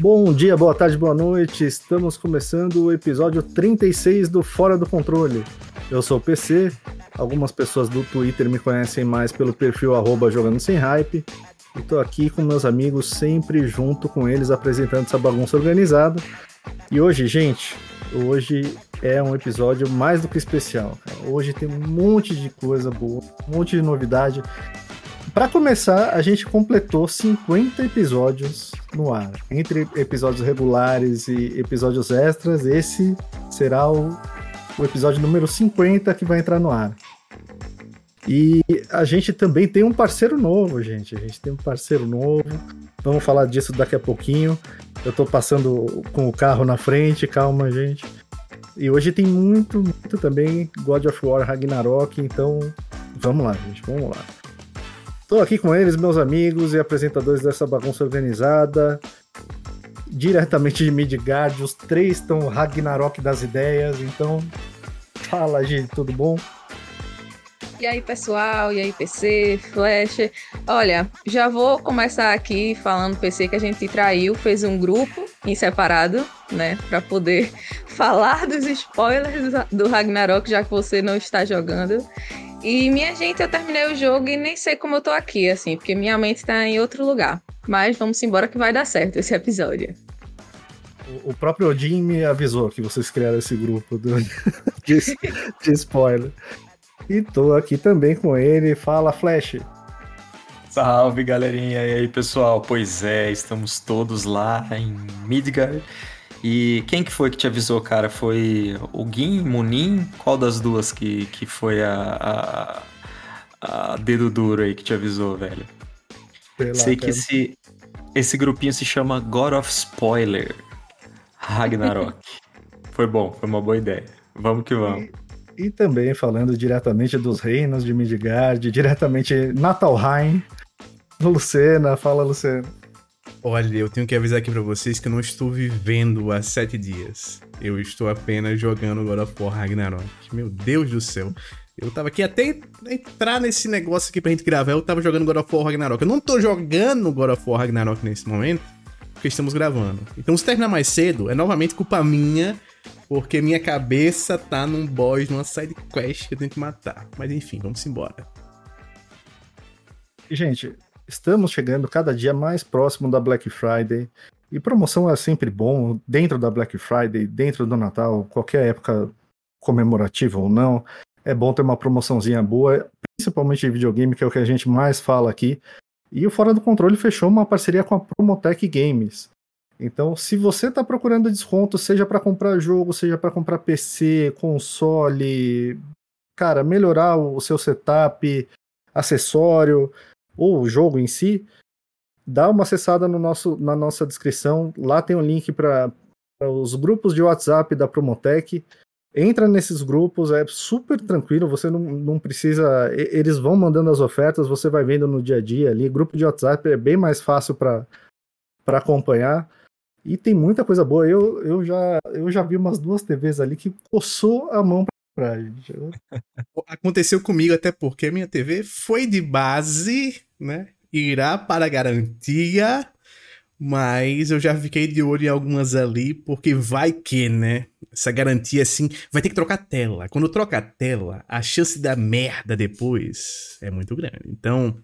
Bom dia, boa tarde, boa noite. Estamos começando o episódio 36 do Fora do Controle. Eu sou o PC. Algumas pessoas do Twitter me conhecem mais pelo perfil arroba jogando sem hype. E tô aqui com meus amigos, sempre junto com eles, apresentando essa bagunça organizada. E hoje, gente, hoje é um episódio mais do que especial. Hoje tem um monte de coisa boa, um monte de novidade. Para começar, a gente completou 50 episódios no ar. Entre episódios regulares e episódios extras, esse será o, o episódio número 50 que vai entrar no ar. E a gente também tem um parceiro novo, gente. A gente tem um parceiro novo. Vamos falar disso daqui a pouquinho. Eu tô passando com o carro na frente, calma, gente. E hoje tem muito, muito também God of War Ragnarok, então vamos lá, gente, vamos lá. Estou aqui com eles, meus amigos e apresentadores dessa bagunça organizada. Diretamente de Midgard, os três estão Ragnarok das ideias, então fala, gente, tudo bom? E aí, pessoal? E aí, PC, Flash? Olha, já vou começar aqui falando PC que a gente traiu, fez um grupo em separado, né, para poder falar dos spoilers do Ragnarok, já que você não está jogando. E minha gente, eu terminei o jogo e nem sei como eu tô aqui, assim, porque minha mente tá em outro lugar. Mas vamos embora que vai dar certo esse episódio. O próprio Odin me avisou que vocês criaram esse grupo do... de, de spoiler. E tô aqui também com ele. Fala, Flash. Salve, galerinha. E aí, pessoal? Pois é, estamos todos lá em Midgard. E quem que foi que te avisou, cara? Foi o Gin, Munin? Qual das duas que, que foi a, a, a dedo duro aí que te avisou, velho? Sei, Sei que esse, esse grupinho se chama God of Spoiler Ragnarok. foi bom, foi uma boa ideia. Vamos que vamos. E, e também falando diretamente dos reinos de Midgard, diretamente Natalheim, Lucena. Fala, Lucena. Olha, eu tenho que avisar aqui para vocês que eu não estou vivendo há sete dias. Eu estou apenas jogando God of War Ragnarok. Meu Deus do céu. Eu tava aqui até entrar nesse negócio aqui pra gente gravar, eu tava jogando God of War Ragnarok. Eu não tô jogando God of War Ragnarok nesse momento, porque estamos gravando. Então se terminar mais cedo, é novamente culpa minha, porque minha cabeça tá num boss, numa side quest que eu tenho que matar. Mas enfim, vamos embora. Gente, estamos chegando cada dia mais próximo da Black Friday. E promoção é sempre bom, dentro da Black Friday, dentro do Natal, qualquer época comemorativa ou não, é bom ter uma promoçãozinha boa, principalmente de videogame, que é o que a gente mais fala aqui. E o Fora do Controle fechou uma parceria com a Promotech Games. Então, se você está procurando desconto, seja para comprar jogo, seja para comprar PC, console, cara, melhorar o seu setup, acessório, ou o jogo em si, dá uma acessada no nosso, na nossa descrição. Lá tem um link para os grupos de WhatsApp da Promotec. Entra nesses grupos, é super tranquilo, você não, não precisa. Eles vão mandando as ofertas, você vai vendo no dia a dia ali. Grupo de WhatsApp é bem mais fácil para acompanhar. E tem muita coisa boa. Eu, eu, já, eu já vi umas duas TVs ali que coçou a mão gente. Aconteceu comigo até porque a minha TV foi de base né? Irá para garantia, mas eu já fiquei de olho em algumas ali, porque vai que, né? Essa garantia assim, vai ter que trocar tela. Quando troca a tela, a chance da merda depois é muito grande. Então,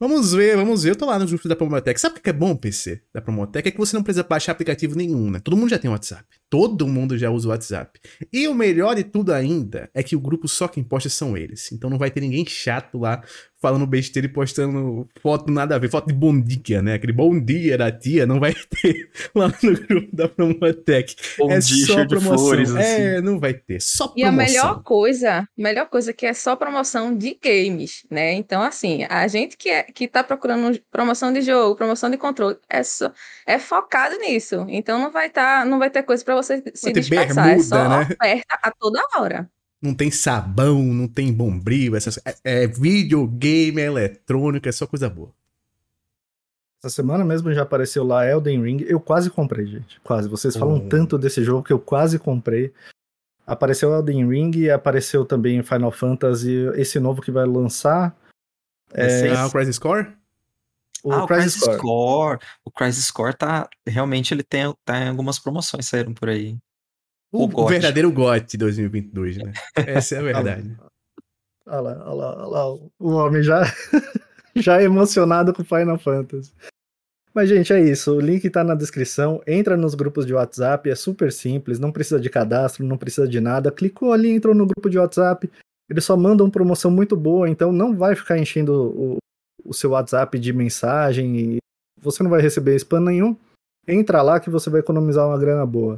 Vamos ver, vamos ver. Eu tô lá no grupo da Promotec. Sabe o que é bom, PC, da Promotec? É que você não precisa baixar aplicativo nenhum, né? Todo mundo já tem WhatsApp. Todo mundo já usa o WhatsApp. E o melhor de tudo ainda é que o grupo só quem posta são eles. Então não vai ter ninguém chato lá falando besteira e postando foto nada a ver, foto de bom dia, né? Aquele bom dia da tia, não vai ter lá no grupo da Promotec. Bom é dia, só de promoção. flores, é, assim. não vai ter. Só E promoção. a melhor coisa, melhor coisa que é só promoção de games, né? Então, assim, a gente que, é, que tá procurando promoção de jogo, promoção de controle, é, só, é focado nisso. Então não vai, tá, não vai ter coisa para você se dispersar. bermuda, é só né? oferta a toda hora. Não tem sabão, não tem bombril, essas, é, é videogame, é eletrônico, é só coisa boa. Essa semana mesmo já apareceu lá Elden Ring. Eu quase comprei, gente. Quase. Vocês falam Oh. tanto desse jogo que eu quase comprei. Apareceu Elden Ring e apareceu também Final Fantasy, esse novo que vai lançar. É, o Crisis Core? O ah, Crisis o Crisis Score. Score. O Crisis Score tá. Realmente ele tem, tá em algumas promoções saíram por aí. O, o, o verdadeiro GOT 2022, né? Essa é a verdade. olha lá, olha lá, olha lá. O homem já, já emocionado com Final Fantasy. Mas, gente, é isso. O link tá na descrição. Entra nos grupos de WhatsApp, é super simples, não precisa de cadastro, não precisa de nada. Clicou ali, entrou no grupo de WhatsApp. Eles só mandam promoção muito boa, então não vai ficar enchendo o, o seu WhatsApp de mensagem e você não vai receber spam nenhum. Entra lá que você vai economizar uma grana boa.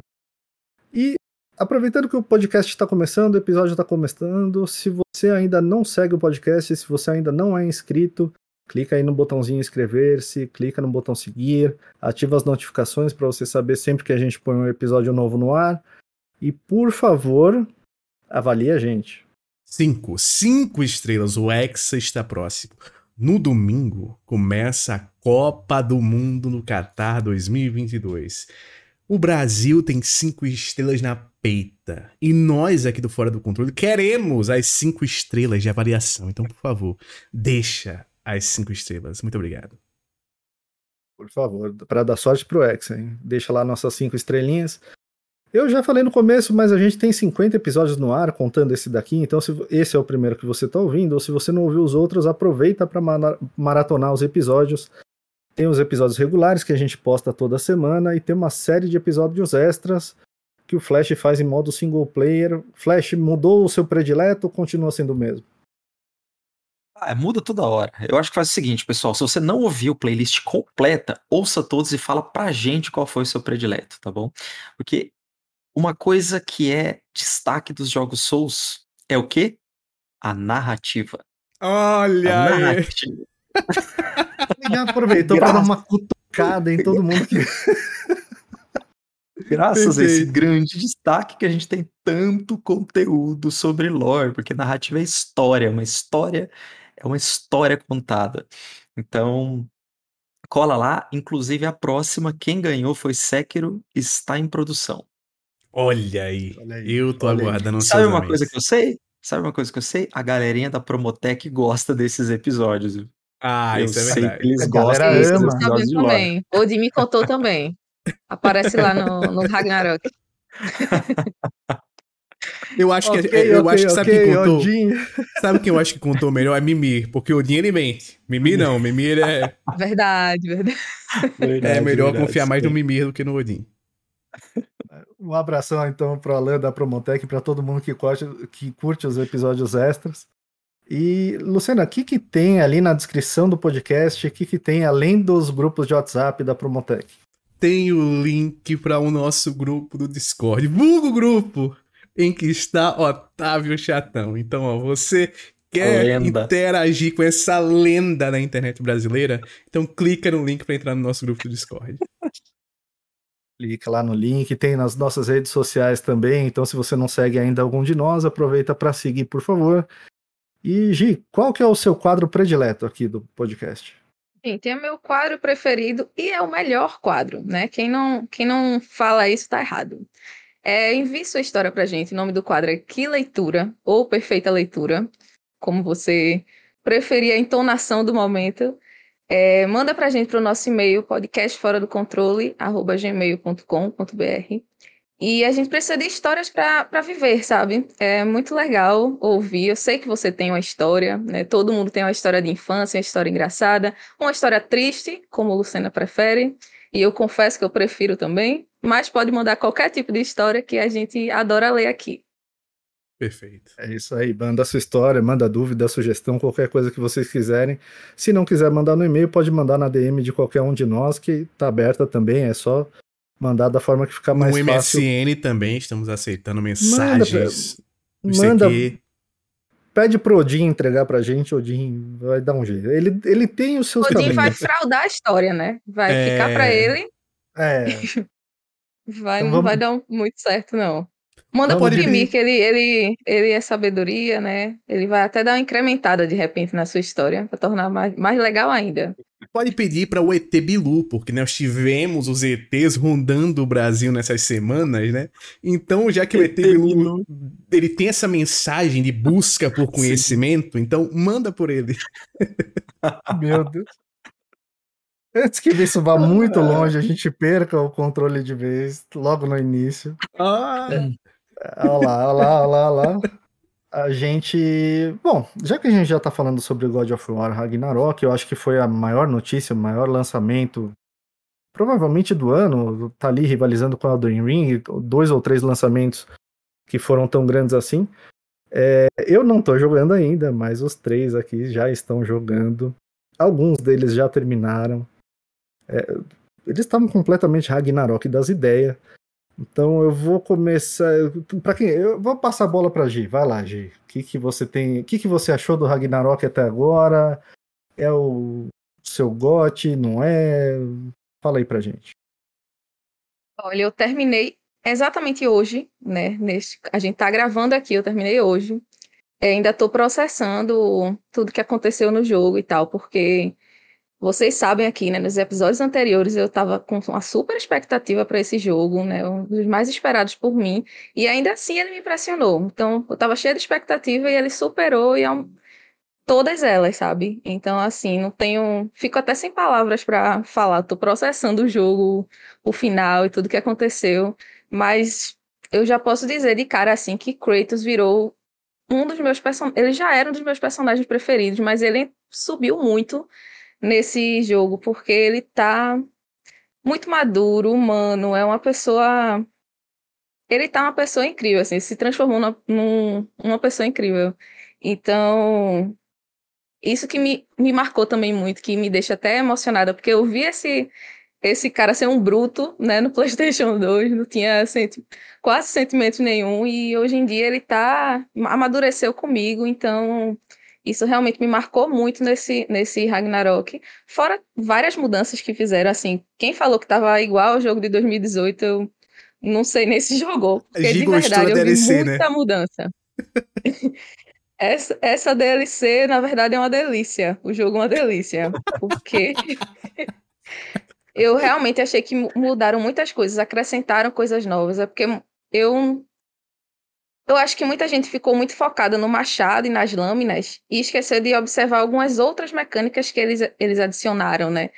E aproveitando que o podcast está começando, o episódio está começando, se você ainda não segue o podcast, se você ainda não é inscrito, clica aí no botãozinho inscrever-se, clica no botão seguir, ativa as notificações para você saber sempre que a gente põe um episódio novo no ar. E por favor, avalie a gente. Cinco, cinco estrelas. O Hexa está próximo. No domingo começa a Copa do Mundo no Qatar 2022. O Brasil tem cinco estrelas na peita. E nós aqui do Fora do Controle queremos as cinco estrelas de avaliação. Então, por favor, deixa as cinco estrelas. Muito obrigado. Por favor, para dar sorte pro X, hein? Deixa lá nossas cinco estrelinhas. Eu já falei no começo, mas a gente tem 50 episódios no ar, contando esse daqui, então se esse é o primeiro que você está ouvindo, ou se você não ouviu os outros, aproveita para maratonar os episódios. Tem os episódios regulares que a gente posta toda semana e tem uma série de episódios extras que o Flash faz em modo single player. Flash mudou o seu predileto ou continua sendo o mesmo? Ah, muda toda hora. Eu acho que faz o seguinte, pessoal. Se você não ouviu a playlist completa, ouça todos e fala pra gente qual foi o seu predileto, tá bom? Porque uma coisa que é destaque dos jogos Souls é o quê? A narrativa. Olha a narrativa. Ele aproveitou para dar uma cutucada em todo mundo que. Graças Perfeito. a esse grande destaque que a gente tem tanto conteúdo sobre lore, porque narrativa é história, uma história é uma história contada. Então, cola lá, inclusive a próxima, quem ganhou foi Sekiro, está em produção. Olha aí, Olha aí. eu tô Olha aguardando aí. Sabe uma coisa que eu sei? Sabe uma coisa que eu sei? A galerinha da Promotec gosta desses episódios. Ah, eu isso é verdade. Que eles gostam desses episódios de também. O me contou também. Aparece lá no, no Ragnarok. Eu acho que, okay, eu okay, acho que sabe okay, quem contou? Odin. Sabe quem eu acho que contou melhor? É Mimir, porque Odin ele mente. Mimir não, Mimir é. Verdade, verdade. é melhor verdade, confiar mais no Mimir do que no Odin. Um abração então para o Alan da Promotec, para todo mundo que curte, que curte os episódios extras. E, Luciana, o que, que tem ali na descrição do podcast? O que, que tem além dos grupos de WhatsApp da Promotec? Tem o link para o nosso grupo do Discord, vulgo grupo, em que está Otávio Chatão. Então, ó, você quer interagir com essa lenda na internet brasileira? Então clica no link para entrar no nosso grupo do Discord. Clica lá no link, tem nas nossas redes sociais também. Então, se você não segue ainda algum de nós, aproveita para seguir, por favor. E Gi, qual que é o seu quadro predileto aqui do podcast? Tem o meu quadro preferido e é o melhor quadro, né? Quem não, quem não fala isso está errado. É, envie sua história pra gente. O nome do quadro é Que Leitura ou Perfeita Leitura, como você preferir a entonação do momento. É, manda para a gente para o nosso e-mail, podcastforadocontrole.gmail.com.br e a gente precisa de histórias para viver, sabe? É muito legal ouvir. Eu sei que você tem uma história, né? Todo mundo tem uma história de infância, uma história engraçada, uma história triste, como Lucena prefere. E eu confesso que eu prefiro também. Mas pode mandar qualquer tipo de história que a gente adora ler aqui. Perfeito. É isso aí. Manda a sua história, manda dúvida, sugestão, qualquer coisa que vocês quiserem. Se não quiser mandar no e-mail, pode mandar na DM de qualquer um de nós, que tá aberta também. É só mandar da forma que ficar mais no fácil. No MSN também estamos aceitando mensagens. Manda, manda pede pro Odin entregar pra gente, Odin vai dar um jeito. Ele, ele tem os seus Odin caminhos. vai fraudar a história, né? Vai é... ficar pra ele. É. vai, então não vamos... vai dar muito certo, não. Manda pro Timir, que ele, ele, ele é sabedoria, né? Ele vai até dar uma incrementada de repente na sua história, pra tornar mais, mais legal ainda. Pode pedir para o ET Bilu, porque nós tivemos os ETs rondando o Brasil nessas semanas, né? Então, já que o ET Bilu ele tem essa mensagem de busca por conhecimento, Sim. então manda por ele. Meu Deus. Antes que isso vá muito longe, a gente perca o controle de vez logo no início. Ah, Olha lá, olha lá, olha lá. A gente. Bom, já que a gente já tá falando sobre God of War Ragnarok, eu acho que foi a maior notícia, o maior lançamento, provavelmente do ano. Tá ali rivalizando com a Elden Ring, dois ou três lançamentos que foram tão grandes assim. É, eu não tô jogando ainda, mas os três aqui já estão jogando. Alguns deles já terminaram. É, eles estavam completamente Ragnarok das ideias. Então eu vou começar. Para quem? Eu vou passar a bola para Gi. Vai lá, Gi. O que, que você tem? O que, que você achou do Ragnarok até agora? É o seu gote? Não é? Fala aí pra gente. Olha, eu terminei exatamente hoje, né? Neste, a gente tá gravando aqui, eu terminei hoje. É, ainda tô processando tudo que aconteceu no jogo e tal, porque vocês sabem aqui, né, nos episódios anteriores eu estava com uma super expectativa para esse jogo, né, um dos mais esperados por mim, e ainda assim ele me impressionou. Então, eu estava cheia de expectativa e ele superou e é todas elas, sabe? Então, assim, não tenho, fico até sem palavras para falar, tô processando o jogo, o final e tudo que aconteceu, mas eu já posso dizer de cara assim que Kratos virou um dos meus personagens, ele já era um dos meus personagens preferidos, mas ele subiu muito nesse jogo, porque ele tá muito maduro, humano, é uma pessoa. Ele tá uma pessoa incrível, assim, se transformou na, num, uma pessoa incrível. Então, isso que me, me marcou também muito, que me deixa até emocionada, porque eu vi esse, esse cara ser um bruto, né, no PlayStation 2, não tinha senti quase sentimento nenhum, e hoje em dia ele tá, amadureceu comigo, então isso realmente me marcou muito nesse, nesse Ragnarok. Fora várias mudanças que fizeram, assim. Quem falou que tava igual ao jogo de 2018, eu não sei nem se jogou. Porque de verdade eu DLC, vi muita né? mudança. essa, essa DLC, na verdade, é uma delícia. O jogo é uma delícia. Porque eu realmente achei que mudaram muitas coisas, acrescentaram coisas novas. É porque eu eu acho que muita gente ficou muito focada no machado e nas lâminas e esqueceu de observar algumas outras mecânicas que eles, eles adicionaram, né?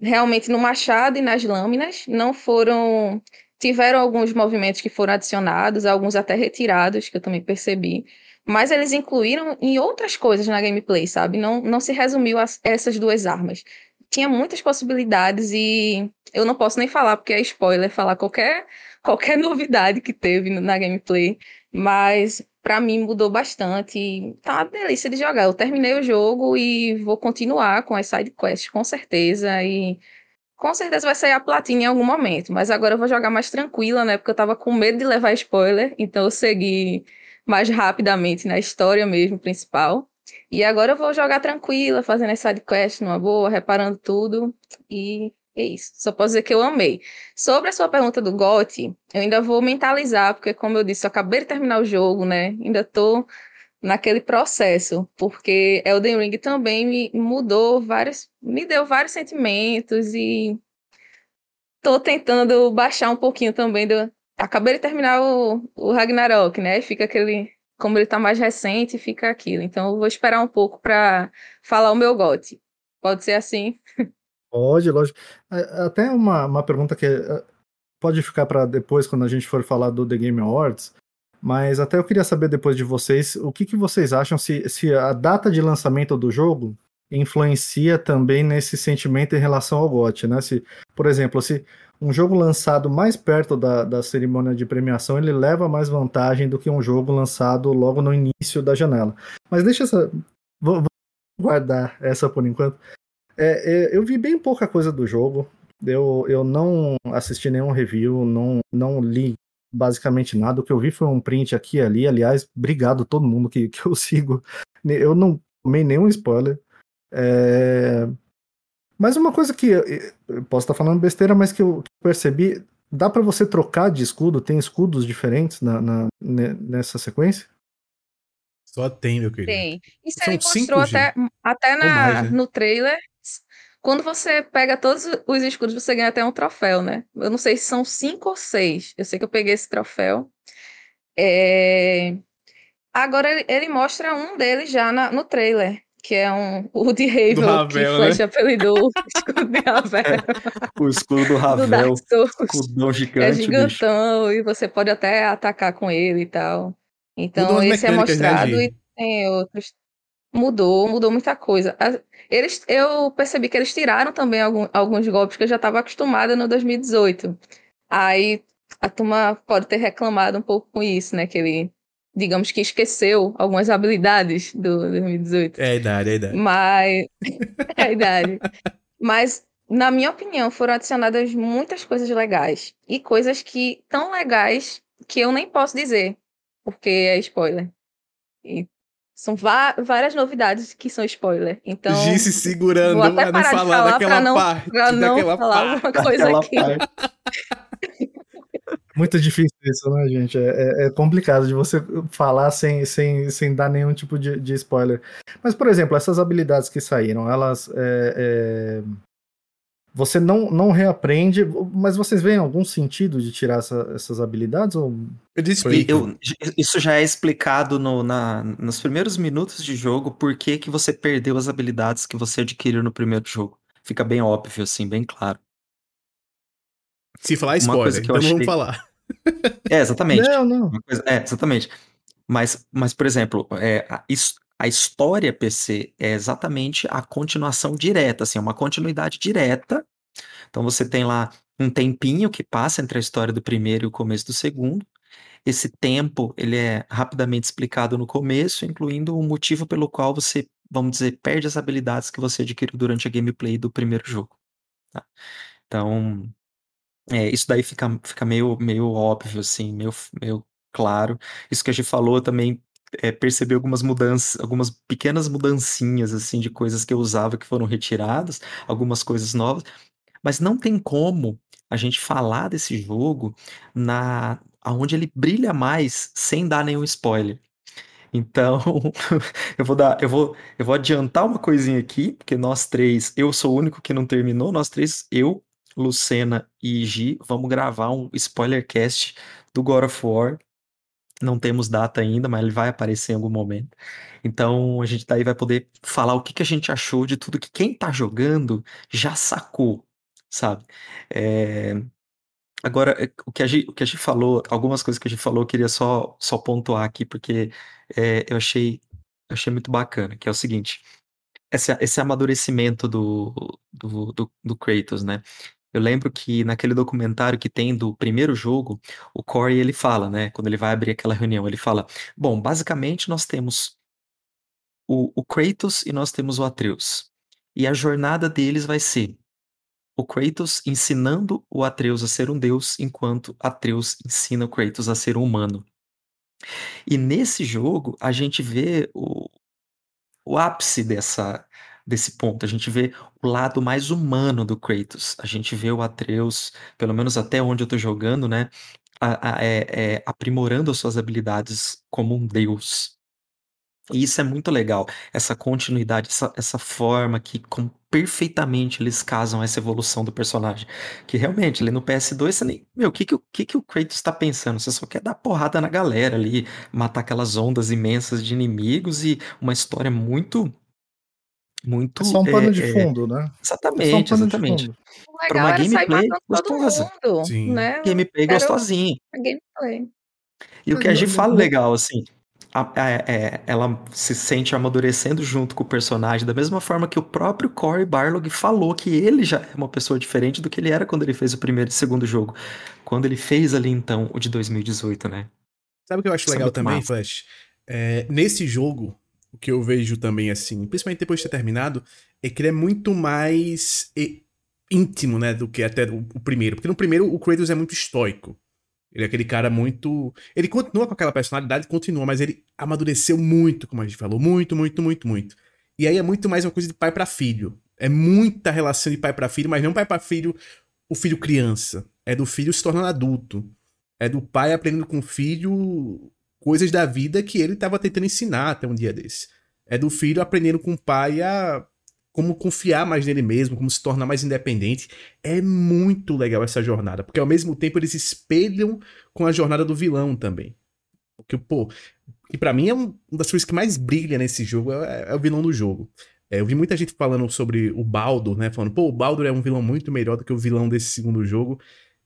Realmente no machado e nas lâminas não foram. Tiveram alguns movimentos que foram adicionados, alguns até retirados, que eu também percebi. Mas eles incluíram em outras coisas na gameplay, sabe? Não, não se resumiu a essas duas armas. Tinha muitas possibilidades e eu não posso nem falar, porque é spoiler, falar qualquer, qualquer novidade que teve na gameplay. Mas para mim mudou bastante. Tá uma delícia de jogar. Eu terminei o jogo e vou continuar com as side quests, com certeza. E com certeza vai sair a platina em algum momento. Mas agora eu vou jogar mais tranquila, né? Porque eu tava com medo de levar spoiler. Então eu segui mais rapidamente na história mesmo, principal. E agora eu vou jogar tranquila, fazendo as side quests numa boa, reparando tudo. E é isso. Só posso dizer que eu amei. Sobre a sua pergunta do GOT, eu ainda vou mentalizar, porque, como eu disse, eu acabei de terminar o jogo, né? Ainda tô naquele processo, porque Elden Ring também me mudou vários, me deu vários sentimentos e tô tentando baixar um pouquinho também do. Acabei de terminar o, o Ragnarok, né? Fica aquele. Como ele tá mais recente, fica aquilo. Então eu vou esperar um pouco para falar o meu GOT. Pode ser assim? Pode, lógico. Até uma, uma pergunta que eh, pode ficar para depois, quando a gente for falar do The Game Awards, mas até eu queria saber depois de vocês, o que, que vocês acham se, se a data de lançamento do jogo influencia também nesse sentimento em relação ao GOT, né? Se, por exemplo, se um jogo lançado mais perto da, da cerimônia de premiação, ele leva mais vantagem do que um jogo lançado logo no início da janela. Mas deixa essa... Vou, vou guardar essa por enquanto. É, é, eu vi bem pouca coisa do jogo. Eu, eu não assisti nenhum review, não, não li basicamente nada. O que eu vi foi um print aqui e ali. Aliás, obrigado a todo mundo que, que eu sigo. Eu não tomei nenhum spoiler. É... Mas uma coisa que eu posso estar falando besteira, mas que eu percebi, dá para você trocar de escudo? Tem escudos diferentes na, na, nessa sequência? Só tem, meu querido. Tem. Isso São ele mostrou até, até na, mais, né? no trailer. Quando você pega todos os escudos, você ganha até um troféu, né? Eu não sei se são cinco ou seis. Eu sei que eu peguei esse troféu. É... Agora ele, ele, mostra um deles já na, no trailer. que é um Woody Havel, Ravel, que né? Flash apelidou o escudo de Ravel. O escudo do do Ravel, Dark Souls. escudão É gigante, bicho. gigantão e você pode até atacar com ele e tal. Então, esse é né, mostrado Gi? e tem outros. Mudou, mudou muita coisa. Eles, eu percebi que eles tiraram também algum- alguns golpes que eu já estava acostumada no 2018. Aí a turma pode ter reclamado um pouco com isso, né? Que ele, digamos que esqueceu algumas habilidades do 2018. É a idade, é a idade. Mas. é a idade. Mas, na minha opinião, foram adicionadas muitas coisas legais. E coisas que tão legais que eu nem posso dizer, porque é spoiler. E são várias novidades que são spoiler. Então, Gi se segurando vou até não parar de falar falar daquela pra não- parte. pra não daquela falar parte. alguma coisa aqui. parte. Muito difícil isso, né, gente? É, é- é complicado de você falar sem, sem, sem dar nenhum tipo de, de spoiler. Mas, por exemplo, essas habilidades que saíram, elas. é, é, Você não, não reaprende, mas vocês veem algum sentido de tirar essa- essas habilidades? Ou... Eu isso já é explicado no- na- nos primeiros minutos de jogo, por que que você perdeu as habilidades que você adquiriu no primeiro jogo. Fica bem óbvio, assim, bem claro. Se falar uma spoiler, coisa que eu então vamos achei- falar. É, exatamente. Não, não. Uma coisa- é, exatamente. Mas, mas por exemplo, é, his- a história PC é exatamente a continuação direta, assim, é uma continuidade direta. Então você tem lá um tempinho que passa entre a história do primeiro e o começo do segundo. Esse tempo, ele é rapidamente explicado no começo, incluindo o motivo pelo qual você, vamos dizer, perde as habilidades que você adquiriu durante a gameplay do primeiro jogo. tá? Então, é, isso daí fica, fica meio, meio óbvio, assim, meio, meio claro. Isso que a gente falou também é, percebi algumas mudanças, algumas pequenas mudancinhas, assim, de coisas que eu usava que foram retiradas, algumas coisas novas, mas não tem como a gente falar desse jogo na aonde ele brilha mais sem dar nenhum spoiler. Então, eu vou dar, eu vou, eu vou adiantar uma coisinha aqui, porque nós três, eu sou o único que não terminou, nós três, eu, Lucena e Gi, vamos gravar um spoiler cast do God of War. Não temos data ainda, mas ele vai aparecer em algum momento. Então, a gente daí vai poder falar o que que a gente achou de tudo que quem tá jogando já sacou, sabe? É, Agora, é, o que a gente, o que a gente falou, algumas coisas que a gente falou, eu queria só, só pontuar aqui, porque é, eu achei, eu achei muito bacana, que é o seguinte, esse, esse amadurecimento do, do, do, do Kratos, né? Eu lembro que naquele documentário que tem do primeiro jogo, o Corey, ele fala, né? Quando ele vai abrir aquela reunião, ele fala, bom, basicamente nós temos o, o Kratos e nós temos o Atreus. E a jornada deles vai ser o Kratos ensinando o Atreus a ser um deus, enquanto Atreus ensina o Kratos a ser um humano. E nesse jogo, a gente vê o, o ápice dessa, desse ponto. A gente vê o lado mais humano do Kratos. A gente vê o Atreus, pelo menos até onde eu tô jogando, né? a- a- é- é, aprimorando as suas habilidades como um deus. E isso é muito legal, essa continuidade, essa, essa forma que com, perfeitamente eles casam essa evolução do personagem. Que realmente, ali no PS2, você nem. Meu, o que, que, que, que o Kratos tá pensando? Você só quer dar porrada na galera ali, matar aquelas ondas imensas de inimigos e uma história muito. Muito. É só um pano é, de é, fundo, né? É só um exatamente, exatamente. legal uma gameplay gostosa. mundo, Sim. né? Gameplay Era o- gostosinho. a gameplay. E o que a gente fala legal, assim, a- a- é- ela se sente amadurecendo junto com o personagem, da mesma forma que o próprio Cory Barlog falou que ele já é uma pessoa diferente do que ele era quando ele fez o primeiro e segundo jogo. Quando ele fez ali, então, o de 2018, né? Sabe o que eu acho Isso é legal também, massa. Flash? É, nesse jogo, o que eu vejo também, assim, principalmente depois de ter terminado, é que ele é muito mais e- íntimo, né, do que até o, o primeiro. Porque no primeiro o Kratos é muito estoico. Ele é aquele cara muito. Ele continua com aquela personalidade, continua, mas ele amadureceu muito, como a gente falou. Muito, muito, muito, muito. E aí é muito mais uma coisa de pai pra filho. É muita relação de pai pra filho, mas não pai pra filho, o filho criança. É do filho se tornando adulto. É do pai aprendendo com o filho coisas da vida que ele estava tentando ensinar até um dia desse. É do filho aprendendo com o pai a como confiar mais nele mesmo, como se tornar mais independente. É muito legal essa jornada, porque ao mesmo tempo eles espelham com a jornada do vilão também. Porque, pô, que para mim é um, uma das coisas que mais brilha nesse jogo, é, é o vilão do jogo. É, eu vi muita gente falando sobre o Baldo, né? Falando, pô, o Baldo é um vilão muito melhor do que o vilão desse segundo jogo.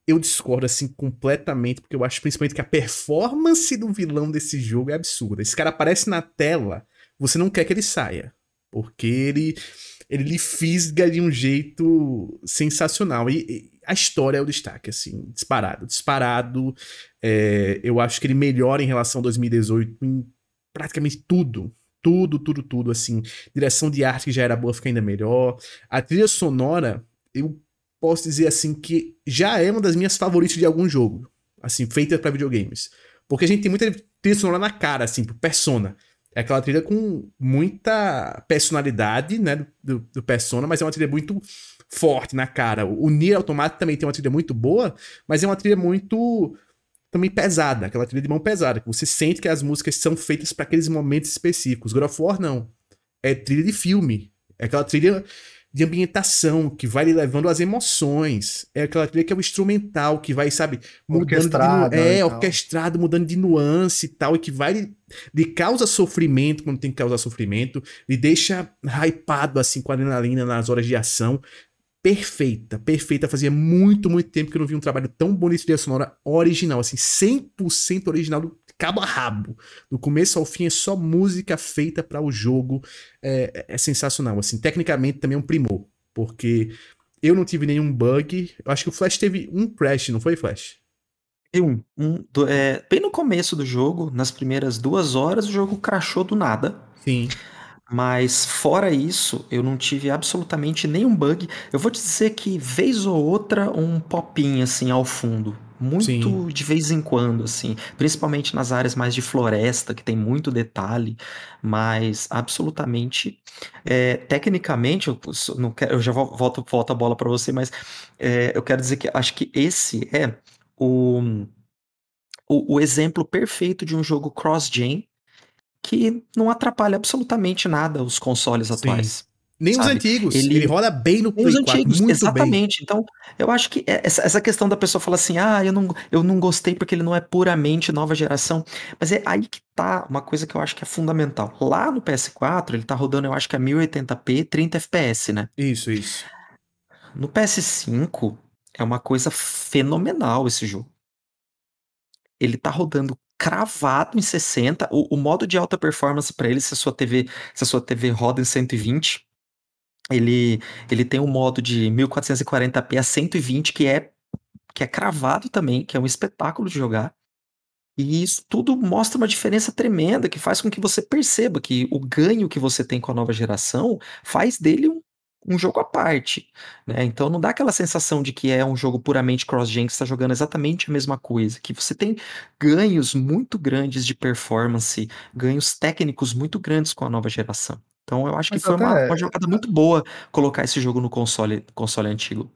Eu discordo, assim, completamente, porque eu acho principalmente que a performance do vilão desse jogo é absurda. Esse cara aparece na tela, você não quer que ele saia. Porque ele, ele lhe fisga de um jeito sensacional. E, e a história é o destaque, assim, disparado. Disparado. É, eu acho que ele melhora em relação a 2018 em praticamente tudo tudo, tudo, tudo, assim. Direção de arte que já era boa fica ainda melhor. A trilha sonora, eu posso dizer assim que já é uma das minhas favoritas de algum jogo, assim, feita para videogames. Porque a gente tem muita trilha sonora na cara, assim, Persona. É aquela trilha com muita personalidade, né, do, do Persona, mas é uma trilha muito forte na cara. O Nier Automata também tem uma trilha muito boa, mas é uma trilha muito também pesada, aquela trilha de mão pesada, que você sente que as músicas são feitas para aqueles momentos específicos. God of War não. É trilha de filme. É aquela trilha de ambientação que vai lhe levando as emoções. É aquela trilha que é o instrumental, que vai, sabe, mudando orquestrado. De, é, orquestrado, mudando de nuance e tal, e que vai lhe, lhe causa sofrimento quando tem que causar sofrimento, lhe deixa hypado assim com adrenalina nas horas de ação perfeita, perfeita. Fazia muito, muito tempo que eu não vi um trabalho tão bonito de trilha sonora original, assim, 100% original do cabo a rabo. Do começo ao fim é só música feita para o jogo. É, é, sensacional, assim. Tecnicamente também é um primor, porque eu não tive nenhum bug. Eu acho que o Flash teve um crash, não foi, Flash? Um, um do, é, bem no começo do jogo, nas primeiras duas horas, o jogo crashou do nada. Sim. Mas fora isso, eu não tive absolutamente nenhum bug. Eu vou te dizer que vez ou outra um popinho assim ao fundo, muito Sim. de vez em quando assim, principalmente nas áreas mais de floresta que tem muito detalhe, mas absolutamente é, tecnicamente eu não quero, eu já volto volto a bola para você, mas é, eu quero dizer que acho que esse é o, o, o exemplo perfeito de um jogo cross-gen que não atrapalha absolutamente nada os consoles Sim. atuais. Nem sabe? os antigos. Ele, ele roda bem no Play os 4, antigos, muito exatamente. Bem. Então, eu acho que essa, essa questão da pessoa falar assim, ah, eu não, eu não gostei porque ele não é puramente nova geração. Mas é aí que tá uma coisa que eu acho que é fundamental. Lá no PS4, ele tá rodando, eu acho que é 1080p, 30 FPS, né? Isso, isso. No PS5, é uma coisa fenomenal esse jogo. Ele tá rodando cravado em 60. O, o modo de alta performance para ele, se a sua TV, se a sua TV roda em 120, ele, ele tem um modo de 1440p a 120 que é que é cravado também, que é um espetáculo de jogar. E isso tudo mostra uma diferença tremenda que faz com que você perceba que o ganho que você tem com a nova geração faz dele um um jogo à parte, né? Então não dá aquela sensação de que é um jogo puramente cross-gen que está jogando exatamente a mesma coisa, que você tem ganhos muito grandes de performance, ganhos técnicos muito grandes com a nova geração. Então eu acho que Mas foi uma, uma, jogada muito boa colocar esse jogo no console, console antigo.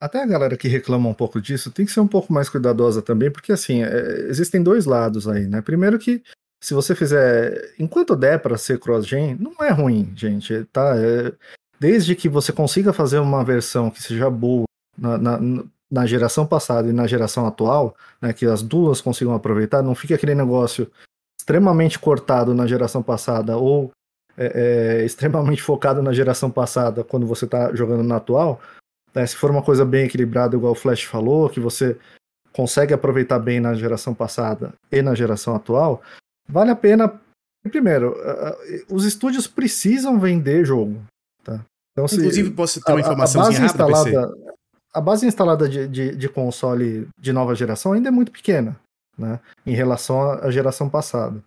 Até a galera que reclama um pouco disso tem que ser um pouco mais cuidadosa também, porque assim, é, existem dois lados aí, né? Primeiro que se você fizer, enquanto der para ser cross-gen, não é ruim, gente, tá? É, desde que você consiga fazer uma versão que seja boa na, na, na geração passada e na geração atual, né, que as duas consigam aproveitar, não fique aquele negócio extremamente cortado na geração passada ou é, é, extremamente focado na geração passada quando você está jogando na atual. Né, se for uma coisa bem equilibrada, igual o Flash falou, que você consegue aproveitar bem na geração passada e na geração atual, vale a pena. Primeiro, os estúdios precisam vender jogo. Tá? Então, Inclusive, se, posso ter uma informação a, a base instalada, A base instalada de, de, de, console de nova geração ainda é muito pequena, né? Em relação à geração passada.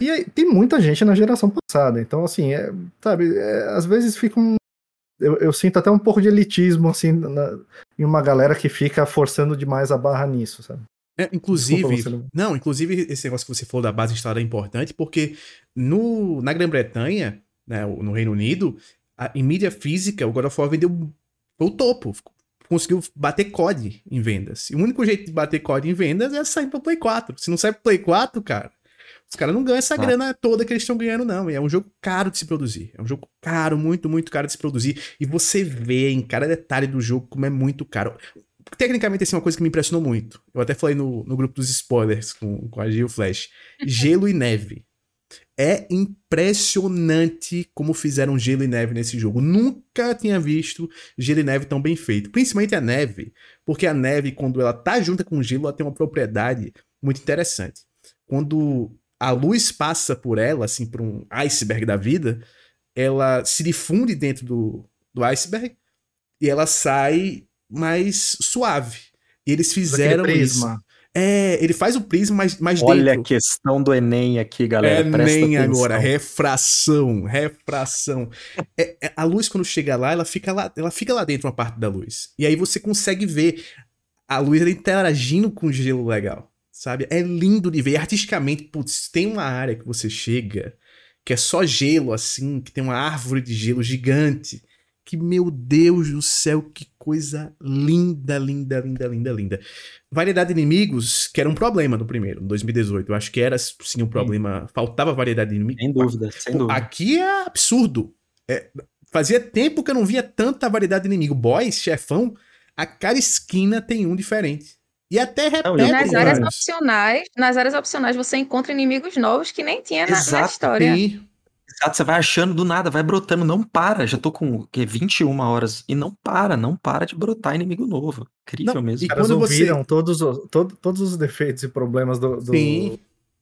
E aí, tem muita gente na geração passada, então, assim, é, sabe, é, às vezes fica um. Eu, eu, sinto até um pouco de elitismo, assim, na, em uma galera que fica forçando demais a barra nisso, sabe? É, inclusive, Desculpa, não, inclusive esse negócio que você falou da base instalada é importante, porque no, na Grã-Bretanha, né, no Reino Unido, a, em mídia física, o God of War vendeu o topo. Conseguiu bater COD em vendas. E o único jeito de bater COD em vendas é sair pra Play 4. Se não sai pra Play 4, cara, os caras não ganham essa ah. grana toda que eles estão ganhando, não. E é um jogo caro de se produzir. É um jogo caro, muito, muito caro de se produzir. E você vê em cada detalhe do jogo como é muito caro. Tecnicamente, assim, é uma coisa que me impressionou muito. Eu até falei no, no grupo dos spoilers com, com a Gil Flash. Gelo e neve. é impressionante como fizeram gelo e neve nesse jogo. Nunca tinha visto gelo e neve tão bem feito. Principalmente a neve, porque a neve, quando ela tá junta com o gelo, ela tem uma propriedade muito interessante. Quando a luz passa por ela, assim, por um iceberg da vida, ela se difunde dentro do, do iceberg e ela sai mais suave. E eles fizeram prisma. isso. É, ele faz o prisma mais, mais Olha dentro. a questão do Enem aqui, galera. É Presta nem atenção. agora, refração, refração. É, é, a luz quando chega lá, ela fica lá, ela fica lá dentro uma parte da luz. E aí você consegue ver a luz interagindo com o gelo legal, sabe? É lindo de ver. Artisticamente, putz, tem uma área que você chega que é só gelo assim, que tem uma árvore de gelo gigante. Que meu Deus do céu, que coisa linda, linda, linda, linda, linda. Variedade de inimigos, que era um problema no primeiro, no 2018. Eu acho que era sim um problema. Faltava variedade de inimigos. Sem dúvida, sem dúvida. Aqui é absurdo. É, fazia tempo que eu não via tanta variedade de inimigo. Boys, chefão, a cada esquina tem um diferente. E até repete Não, E nas outro, áreas opcionais, nas áreas opcionais você encontra inimigos novos que nem tinha na, na Exato, história. Sim. Exato, você vai achando do nada, vai brotando, não para. Já tô com o quê? 21 horas e não para, não para de brotar inimigo novo. Incrível Não, mesmo. e Os caras quando você- ouviram todos, os, todo- todos os defeitos e problemas do, do Sim.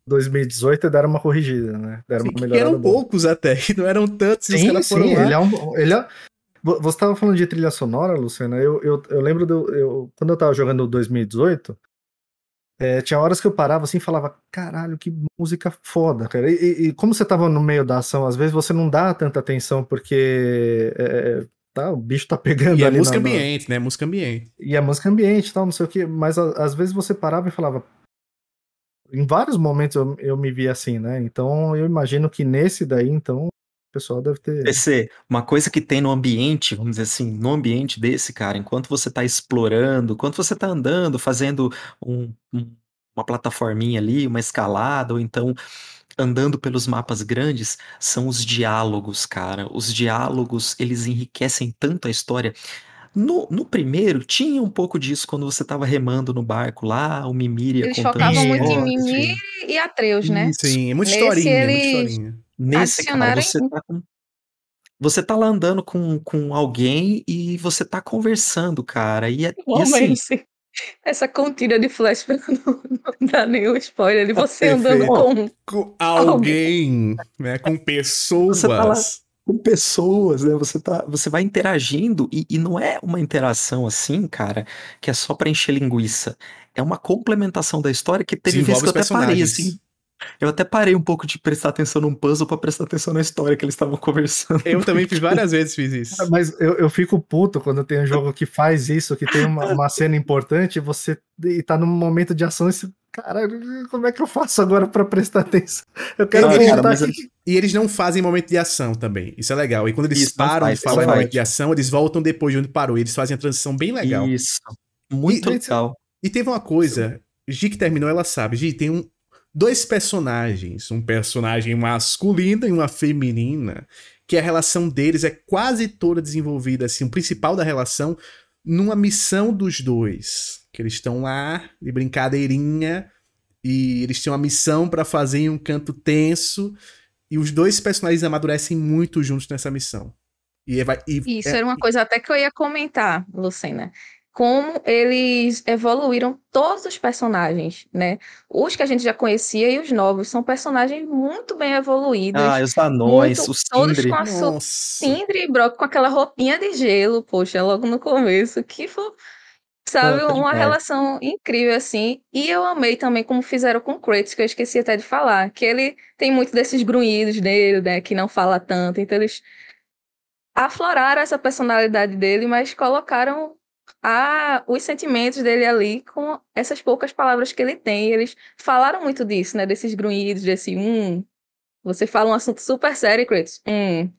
2018 e deram uma corrigida, né? Deram Sim, uma que melhorada eram boa. poucos até, que não eram tantos. os Sim, sim, lá. ele é um. Ele é... Vo- Você estava falando de trilha sonora, Luciana. Eu, eu, eu lembro do, eu, quando eu tava jogando o 2018, é, tinha horas que eu parava assim e falava: caralho, que música foda, cara. E, e- e como você tava no meio da ação, às vezes você não dá tanta atenção porque é, tá, o bicho tá pegando E é ali. música na- na- ambiente, né? Música ambiente. e a música ambiente e tal, não sei o que, mas a- às vezes você parava e falava. Em vários momentos eu, eu me vi assim, né? Então eu imagino que nesse daí, então, o pessoal deve ter. PC, uma coisa que tem no ambiente, vamos dizer assim, no ambiente desse, cara, enquanto você tá explorando, enquanto você tá andando, fazendo um- um- uma plataforminha ali, uma escalada, ou então andando pelos mapas grandes, são os diálogos, cara. Os diálogos, eles enriquecem tanto a história. No, no primeiro, tinha um pouco disso quando você tava remando no barco lá, o Mimir ia Eles contando focavam muito em. Mimir e Atreus, né? Sim, é muita historinha, muita eles- historinha. Nesse, cara, adicionarem você tá com... Você tá lá andando com, com alguém e você tá conversando, cara. E, é- e assim, esse- Essa contínua de flash não, não dar nenhum spoiler de você Tá andando perfeito. com. Com alguém, né? Com pessoas. Você tá lá- com pessoas, né? Você tá, você vai interagindo e, e não é uma interação assim, cara, que é só pra encher linguiça. É uma complementação da história que teve Desenvolve que eu até parei, assim. Eu até parei um pouco de prestar atenção num puzzle pra prestar atenção na história que eles estavam conversando. Eu também fiz várias vezes fiz isso. Mas eu, eu fico puto quando tem um jogo que faz isso, que tem uma, uma cena importante e você e tá num momento de ação e você. Caralho, como é que eu faço agora pra prestar atenção? Eu quero Não, cara, voltar mas aqui. E eles não fazem momento de ação também. Isso é legal. E quando eles Isso, param faz, de falar em não momento faz. de ação, eles voltam depois de onde parou. E eles fazem a transição bem legal. Isso. Muito E- legal. E teve uma coisa, Gi que terminou, ela sabe. Gi, tem um, dois personagens, um personagem masculino e uma feminina, que a relação deles é quase toda desenvolvida, assim, o principal da relação, numa missão dos dois. Que eles estão lá, de brincadeirinha, e eles têm uma missão pra fazer em um canto tenso, e os dois personagens amadurecem muito juntos nessa missão. E vai, e Isso é- era uma coisa até que eu ia comentar, Lucena. Como eles evoluíram todos os personagens, né? Os que a gente já conhecia e os novos são personagens muito bem evoluídos. Ah, os anões, muito- o todos com a sua. Sindri e Brock com aquela roupinha de gelo, poxa, logo no começo, que foi, sabe, tá uma relação incrível, assim. E eu amei também como fizeram com o Kratos, que eu esqueci até de falar, que ele tem muito desses grunhidos dele, né, que não fala tanto, então eles afloraram essa personalidade dele, mas colocaram a, os sentimentos dele ali com essas poucas palavras que ele tem. Eles falaram muito disso, né, desses grunhidos, desse hum, você fala um assunto super sério, Kratos, hum,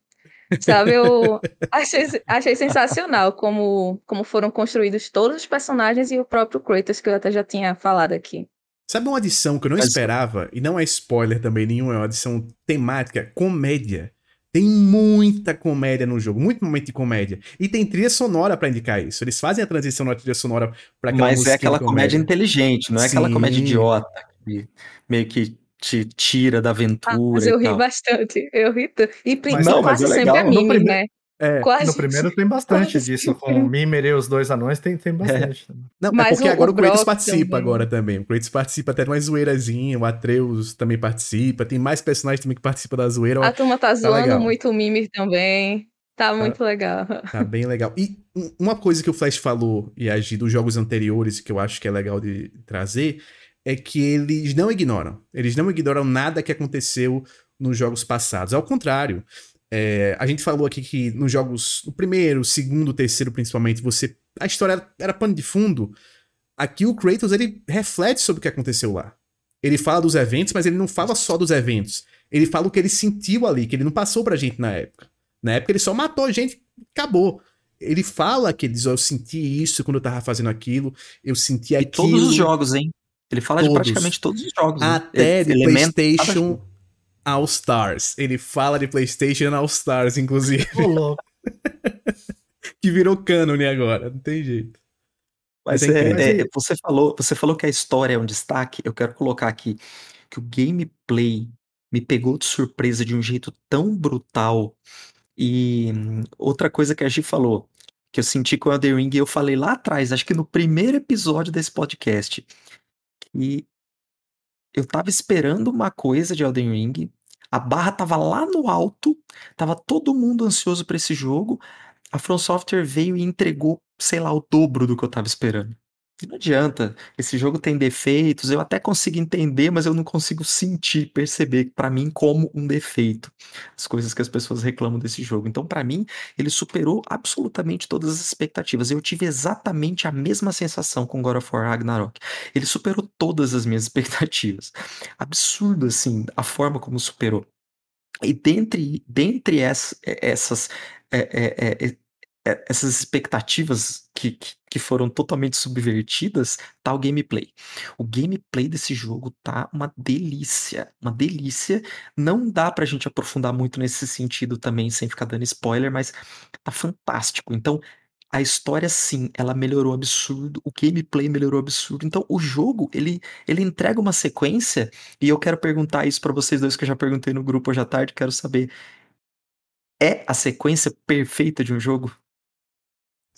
Sabe, eu achei, achei sensacional como, como foram construídos todos os personagens e o próprio Kratos, que eu até já tinha falado aqui. Sabe uma adição que eu não esperava, e não é spoiler também nenhum, é uma adição temática, comédia. Tem muita comédia no jogo, muito momento de comédia. E tem trilha sonora pra indicar isso. Eles fazem a transição na trilha sonora pra aquela Mas é aquela de comédia inteligente, não é aquela Sim. comédia idiota que meio que te tira da aventura. Ah, mas eu ri tal. bastante. Eu ri. E mas, não, quase mas é sempre a Mimi, né? É, Quase, no primeiro tem bastante quase disso, com o Mimer e os dois anões tem, tem bastante. É. Não, Mas é porque o, agora o, o Kratos participa também. agora também. O Kratos participa até de uma zoeirazinha, o Atreus também participa, tem mais personagens também que participam da zoeira. A turma tá, tá zoando legal. muito o Mimir também. Tá, tá muito legal. Tá bem legal. E uma coisa que o Flash falou e agir dos jogos anteriores, que eu acho que é legal de trazer, é que eles não ignoram. Eles não ignoram nada que aconteceu nos jogos passados. Ao contrário, é, a gente falou aqui que nos jogos, no primeiro, segundo, terceiro principalmente, você a história era, era pano de fundo. Aqui o Kratos ele reflete sobre o que aconteceu lá. Ele fala dos eventos, mas ele não fala só dos eventos. Ele fala o que ele sentiu ali, que ele não passou pra gente na época. Na época ele só matou a gente, acabou. Ele fala que ele diz, oh, eu senti isso quando eu tava fazendo aquilo, eu senti aquilo. E todos os jogos, hein? Ele fala todos. de praticamente todos os jogos. Né? Até né? de PlayStation All Stars. Ele fala de PlayStation All Stars, inclusive. louco. que virou cânone agora, não tem jeito. Mas, é, é, você, falou, você falou que a história é um destaque. Eu quero colocar aqui que o gameplay me pegou de surpresa de um jeito tão brutal. E hum, outra coisa que a Gi falou, que eu senti com o Elden Ring, eu falei lá atrás, acho que no primeiro episódio desse podcast, que eu tava esperando uma coisa de Elden Ring, a barra tava lá no alto, tava todo mundo ansioso para esse jogo. A From Software veio e entregou, sei lá, o dobro do que eu tava esperando. Não adianta, esse jogo tem defeitos, eu até consigo entender, mas eu não consigo sentir, perceber para mim como um defeito as coisas que as pessoas reclamam desse jogo. Então, para mim, ele superou absolutamente todas as expectativas. Eu tive exatamente a mesma sensação com God of War Ragnarok. Ele superou todas as minhas expectativas. Absurdo assim a forma como superou. E dentre, dentre essa, essas é, é, é, é, essas expectativas que, que, que, foram totalmente subvertidas, tá o gameplay. O gameplay desse jogo tá uma delícia, uma delícia. Não dá pra gente aprofundar muito nesse sentido também, sem ficar dando spoiler, mas tá fantástico. Então, a história sim, ela melhorou absurdo, o gameplay melhorou absurdo. Então, o jogo, ele, ele entrega uma sequência, e eu quero perguntar isso para vocês dois que eu já perguntei no grupo hoje à tarde, quero saber. É a sequência perfeita de um jogo?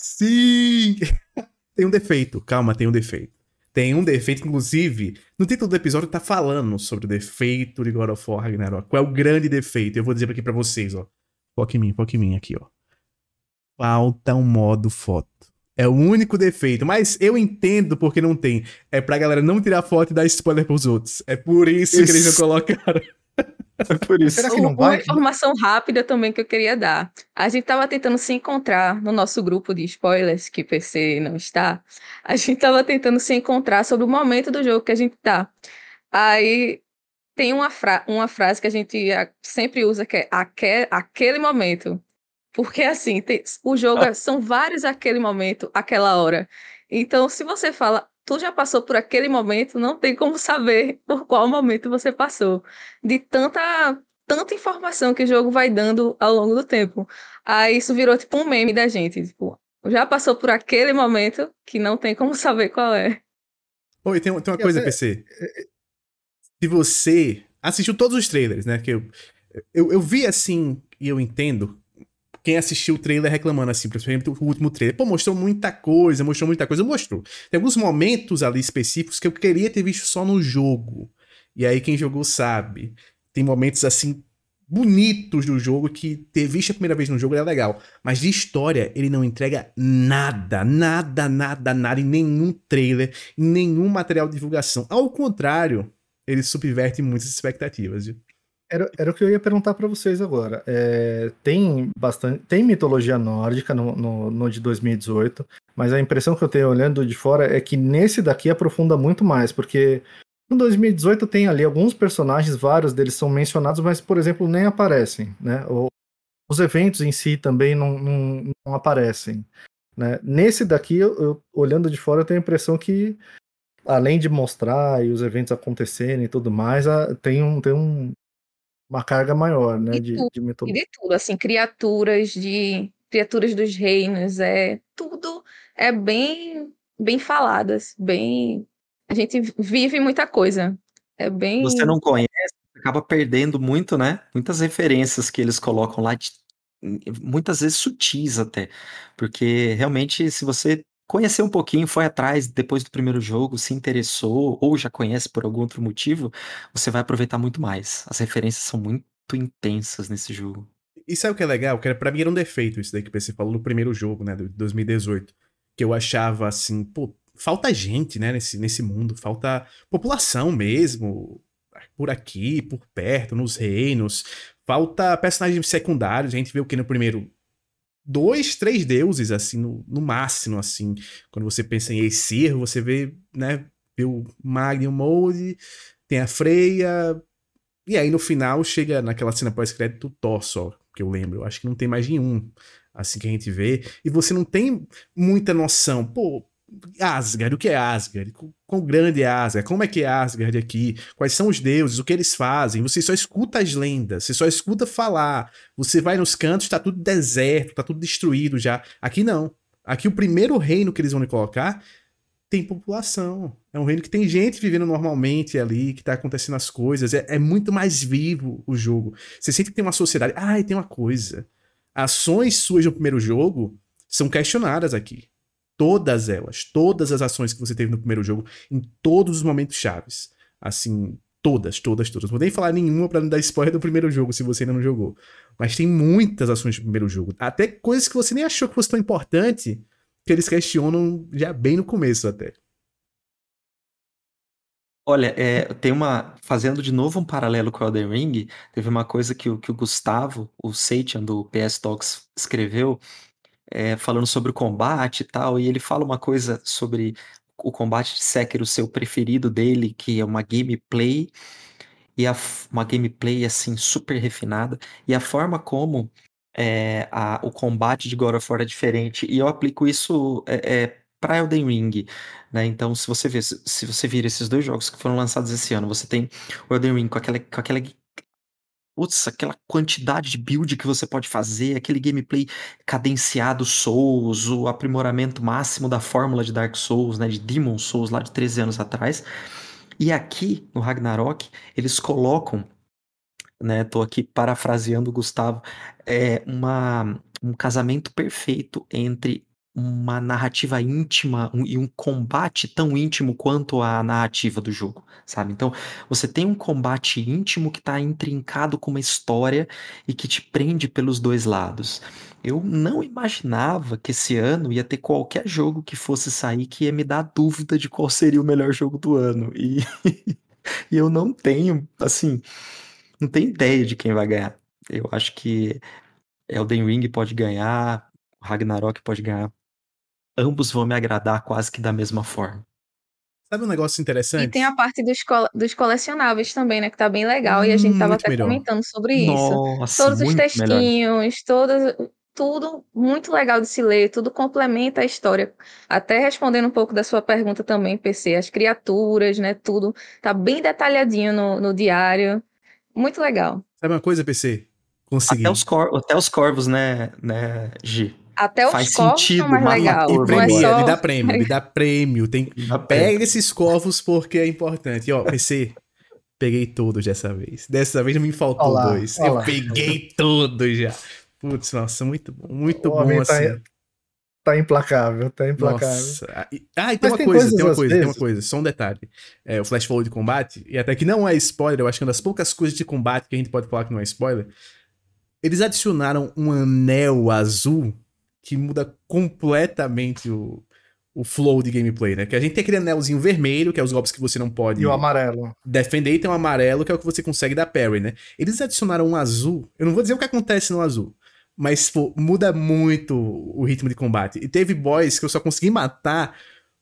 Sim! tem um defeito, calma, tem um defeito. Tem um defeito, inclusive, no título do episódio tá falando sobre o defeito de God of War Ragnarok. Qual é o grande defeito? Eu vou dizer aqui para vocês, ó. Foca em mim, foca em mim aqui, ó. Falta um modo foto. É o único defeito, mas eu entendo porque não tem. É pra galera não tirar foto e dar spoiler pros outros. É por isso, isso. que eles não colocaram. É por isso. Será que não vai? Uma informação rápida também que eu queria dar. A gente estava tentando se encontrar no nosso grupo de spoilers, que PC não está. A gente estava tentando se encontrar sobre o momento do jogo que a gente tá. Aí tem uma, fra uma frase que a gente sempre usa que é aquele, aquele momento. Porque assim, tem, o jogo é, são vários aquele momento, aquela hora. Então, se você fala tu já passou por aquele momento, não tem como saber por qual momento você passou. De tanta tanta informação que o jogo vai dando ao longo do tempo. Aí isso virou tipo um meme da gente, tipo, já passou por aquele momento que não tem como saber qual é. Oi, tem, tem uma coisa, PC. Se você assistiu todos os trailers, né? Que eu, eu, eu vi assim, e eu entendo quem assistiu o trailer reclamando assim, principalmente o último trailer. Pô, mostrou muita coisa, mostrou muita coisa. Mostrou. Tem alguns momentos ali específicos que eu queria ter visto só no jogo. E aí quem jogou sabe. Tem momentos assim bonitos do jogo que ter visto a primeira vez no jogo é legal. Mas de história, ele não entrega nada, nada, nada, nada em nenhum trailer, em nenhum material de divulgação. Ao contrário, ele subverte muitas expectativas. Viu? Era, era o que eu ia perguntar para vocês agora. É, tem bastante, tem mitologia nórdica no, no, no, de 2018, mas a impressão que eu tenho olhando de fora é que nesse daqui aprofunda muito mais, porque no 2018 tem ali alguns personagens, vários deles são mencionados, mas, por exemplo, nem aparecem, né? Ou, os eventos em si também não, não, não aparecem. Né? Nesse daqui, eu, eu, olhando de fora, eu tenho a impressão que, além de mostrar e os eventos acontecerem e tudo mais, tem, um, tem um, uma carga maior, né, de, tudo, de mitologia. E de tudo, assim, criaturas de criaturas dos reinos, é tudo é bem bem faladas, bem a gente vive muita coisa. É bem Você não conhece acaba perdendo muito, né? Muitas referências que eles colocam lá, de, muitas vezes sutis até. Porque realmente, se você conhecer um pouquinho, foi atrás depois do primeiro jogo, se interessou, ou já conhece por algum outro motivo, você vai aproveitar muito mais. As referências são muito intensas nesse jogo. E sabe o que é legal? Que pra mim era um defeito isso daí que você falou no primeiro jogo, né, de 2018. Que eu achava assim, pô, falta gente, né, nesse, nesse mundo, falta população mesmo, por aqui, por perto, nos reinos. Falta personagens secundários. A gente o que no primeiro. Dois, três deuses, assim, no, no máximo, assim. Quando você pensa em Aesir, você vê, né, vê o Magnum Mode, tem a Freya. E aí no final chega naquela cena pós-crédito Thor só, que eu lembro. Eu acho que não tem mais nenhum, assim, que a gente vê. E você não tem muita noção. Pô, Asgard, o que é Asgard? Quão grande é Asgard? Como é que é Asgard aqui? Quais são os deuses? O que eles fazem? Você só escuta as lendas, você só escuta falar. Você vai nos cantos, tá tudo deserto, tá tudo destruído já. Aqui não. Aqui o primeiro reino que eles vão colocar tem população. É um reino que tem gente vivendo normalmente ali, que tá acontecendo as coisas. É, é muito mais vivo o jogo. Você sente que tem uma sociedade. Ah, e tem uma coisa. Ações suas no primeiro jogo são questionadas aqui. Todas elas, todas as ações que você teve no primeiro jogo, em todos os momentos chaves. Assim, todas, todas, todas. Não vou nem falar nenhuma para não dar spoiler do primeiro jogo, se você ainda não jogou. Mas tem muitas ações do primeiro jogo. Até coisas que você nem achou que fosse tão importante, que eles questionam já bem no começo até. Olha, é, tem uma. Fazendo de novo um paralelo com o Elden Ring, teve uma coisa que, o, que o Gustavo, o Seitian do PS Talks, escreveu, é, falando sobre o combate e tal, e ele fala uma coisa sobre o combate de Sekiro, seu preferido dele, que é uma gameplay, e a, uma gameplay assim super refinada, e a forma como é, a, o combate de God of War é diferente, e eu aplico isso é, é para Elden Ring, né? Então, se você ver, se você vir esses dois jogos que foram lançados esse ano, você tem o Elden Ring com aquela, com aquela Putz, aquela quantidade de build que você pode fazer, aquele gameplay cadenciado Souls, o aprimoramento máximo da fórmula de Dark Souls, né, de Demon Souls lá de 13 anos atrás. E aqui no Ragnarok, eles colocam, né, tô aqui parafraseando o Gustavo, é uma, um casamento perfeito entre uma narrativa íntima um, e um combate tão íntimo quanto a narrativa do jogo, sabe? Então, você tem um combate íntimo que está intrincado com uma história e que te prende pelos dois lados. Eu não imaginava que esse ano ia ter qualquer jogo que fosse sair que ia me dar dúvida de qual seria o melhor jogo do ano. E, e eu não tenho, assim, não tenho ideia de quem vai ganhar. Eu acho que Elden Ring pode ganhar, Ragnarok pode ganhar ambos vão me agradar quase que da mesma forma. Sabe um negócio interessante? E tem a parte dos, dos colecionáveis também, né? Que tá bem legal. Hum, e a gente tava até melhor. comentando sobre Nossa, isso. Todos os textinhos, todas, tudo muito legal de se ler, tudo complementa a história. Até respondendo um pouco da sua pergunta também, PC, as criaturas, né? Tudo tá bem detalhadinho no, no diário. Muito legal. Sabe uma coisa, PC? Consegui. Até os, cor até os corvos, né, né, Gi? Até os Faz corvos sentido, são mais legal. E premia, é só... me dá prêmio, me dá prêmio. Tem... Dá Pega prêmio. esses corvos porque é importante. E, ó, PC, peguei todos dessa vez. Dessa vez não me faltou olá, dois. Olá. Eu peguei todos já. Putz, nossa, muito bom. Muito o bom tá, assim. Tá implacável, tá implacável. Nossa. Ah, e tem Mas uma tem coisa, tem uma coisa, vezes. tem uma coisa, só um detalhe. É, o Flash Forward de combate, e até que não é spoiler, eu acho que é uma das poucas coisas de combate que a gente pode falar que não é spoiler. Eles adicionaram um anel azul que muda completamente o, o flow de gameplay, né? Que a gente tem aquele anelzinho vermelho, que é os golpes que você não pode. E o amarelo. Defender, e tem o um amarelo, que é o que você consegue dar parry, né? Eles adicionaram um azul. Eu não vou dizer o que acontece no azul. Mas, pô, muda muito o ritmo de combate. E teve boys que eu só consegui matar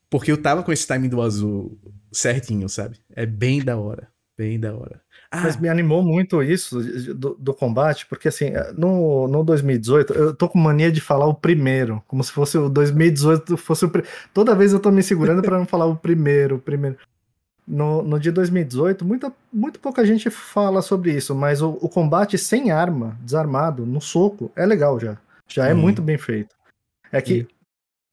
porque eu tava com esse timing do azul certinho, sabe? É bem da hora. Bem da hora. Ah. Mas me animou muito isso do, do, combate, porque assim, no, no 2018, eu tô com mania de falar o primeiro, como se fosse o 2018 fosse o. Toda vez eu tô me segurando para não falar o primeiro, o primeiro. No, no dia 2018, muita, muito pouca gente fala sobre isso, mas o, o combate sem arma, desarmado, no soco, é legal já. Já é muito bem feito. É que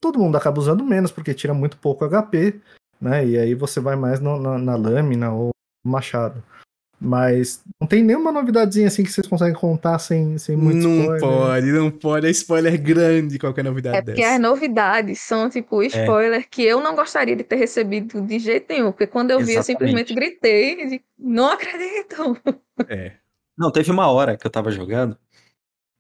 todo mundo acaba usando menos, porque tira muito pouco HP, né? E aí você vai mais no, na, na lâmina ou machado. Mas não tem nenhuma novidadezinha assim que vocês conseguem contar sem, sem muito não spoiler. pode, não pode. É spoiler grande qualquer novidade É porque dessa. as novidades são, tipo, spoiler que eu não gostaria de ter recebido de jeito nenhum. Porque quando eu vi, eu Exatamente. simplesmente gritei. de, Não acredito! É. Não, teve uma hora que eu tava jogando,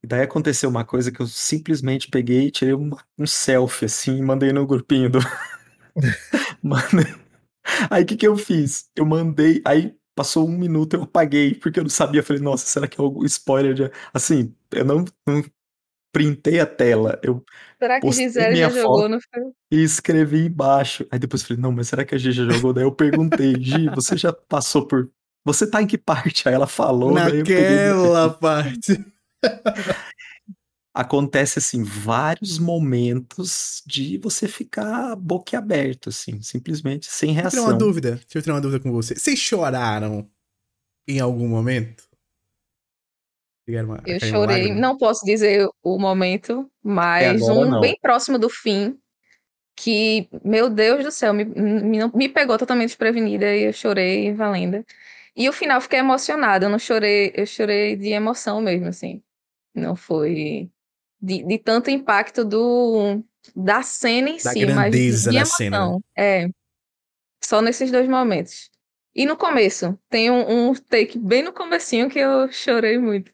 e daí aconteceu uma coisa que eu simplesmente peguei e tirei uma- um selfie assim e mandei no grupinho do. Mandei. Aí o que, que eu fiz? Eu mandei, aí passou um minuto, eu apaguei, porque eu não sabia. Falei, nossa, será que é algum spoiler? De... Assim, eu não, não printei a tela, eu Será que Gisele já jogou no filme? e escrevi embaixo. Aí depois falei, não, mas será que a Gi já jogou? Daí eu perguntei, Gi, você já passou por. Você tá em que parte? Aí ela falou, eu peguei. Naquela parte. acontece assim vários momentos de você ficar boquiaberto assim, simplesmente sem Deixa eu uma reação. dúvida. Deixa eu tirar uma dúvida com você. Vocês choraram em algum momento? Uma- Eu chorei. Não posso dizer o momento, mas agora um não. bem próximo do fim. Que, meu Deus do céu, me, me, não- me pegou totalmente desprevenida e eu chorei valendo. E o final fiquei emocionada. Eu não chorei, eu chorei de emoção mesmo, assim. Não foi de, de tanto impacto do da cena em Da si, mas de, grandeza de da emoção. cena, né? É. Só nesses dois momentos. E no começo, tem um, um take bem no comecinho que eu chorei muito.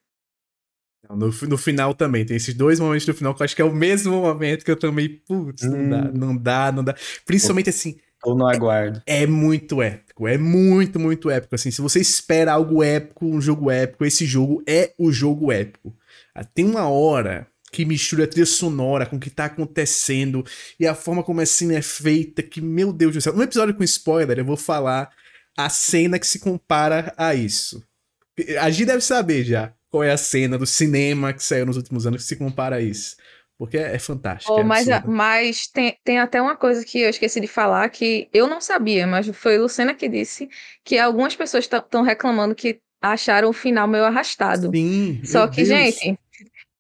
Não, No, no final também, tem esses dois momentos do final que eu acho que é o mesmo momento que eu também, putz, não dá, Hum. não dá, não dá. Principalmente assim, Tô no aguardo. é muito épico, é muito, muito épico. Assim, se você espera algo épico, um jogo épico, esse jogo é o jogo épico. Ah, Tem uma hora que mistura a trilha sonora com o que tá acontecendo e a forma como a cena é feita, que, meu Deus do céu. No episódio com spoiler, eu vou falar a cena que se compara a isso. A Gi deve saber já qual é a cena do cinema que saiu nos últimos anos que se compara a isso. Porque é, é fantástico. Oh, é mas absurdo. mas tem, tem até uma coisa que eu esqueci de falar que eu não sabia, mas foi Lucena que disse que algumas pessoas estão reclamando que acharam o final meio arrastado. Sim, Só que, Deus. gente,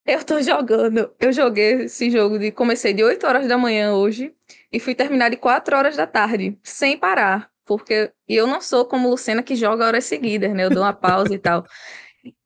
eu tô jogando. Eu joguei esse jogo de. Comecei de 8 horas da manhã hoje e fui terminar de 4 horas da tarde, sem parar. Porque e eu não sou como Lucena que joga horas seguidas, né? Eu dou uma pausa e tal.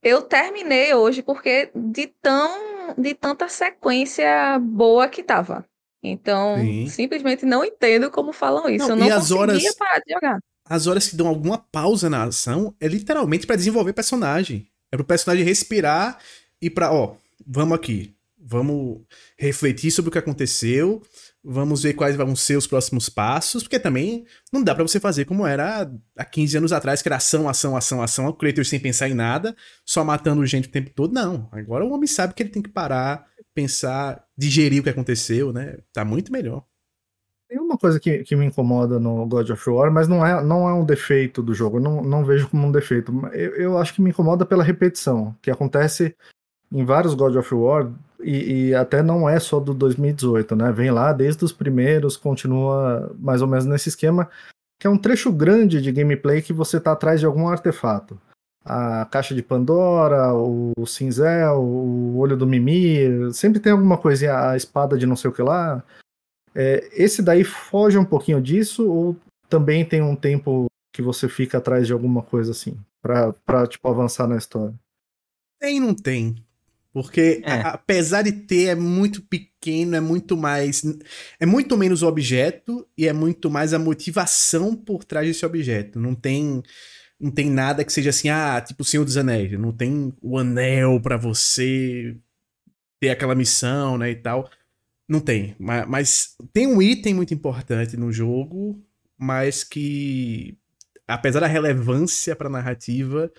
Eu terminei hoje porque de tão de tanta sequência boa que tava. Então, Sim. simplesmente não entendo como falam isso. Não, eu não as conseguia horas- parar de jogar. as horas que dão alguma pausa na ação é literalmente pra desenvolver personagem. É pro personagem respirar e pra, ó, vamos aqui. Vamos refletir sobre o que aconteceu. Vamos ver quais vão ser os próximos passos, porque também não dá pra você fazer como era há 15 anos atrás, que era ação, ação, ação, ação, o Kratos sem pensar em nada, só matando gente o tempo todo. Não. Agora o homem sabe que ele tem que parar, pensar, digerir o que aconteceu, né? Tá muito melhor. Tem uma coisa que, que me incomoda no God of War, mas não é, não é um defeito do jogo, eu não, não vejo como um defeito. Eu, eu acho que me incomoda pela repetição, que acontece em vários God of War, e, e até não é só do 2018, né? Vem lá desde os primeiros, continua mais ou menos nesse esquema, que é um trecho grande de gameplay que você tá atrás de algum artefato. A caixa de Pandora, o cinzel, o olho do Mimir, sempre tem alguma coisinha, a espada de não sei o que lá. É, esse daí foge um pouquinho disso ou também tem um tempo que você fica atrás de alguma coisa assim pra, pra tipo avançar na história? Tem não tem. Porque É. a- apesar de ter, é muito pequeno, é muito mais. É muito menos o objeto e é muito mais a motivação por trás desse objeto. Não tem. Não tem nada que seja assim, ah, tipo o Senhor dos Anéis. Não tem o anel pra você ter aquela missão, né, e tal. Não tem. Mas, mas tem um item muito importante no jogo, mas que, apesar da relevância pra narrativa,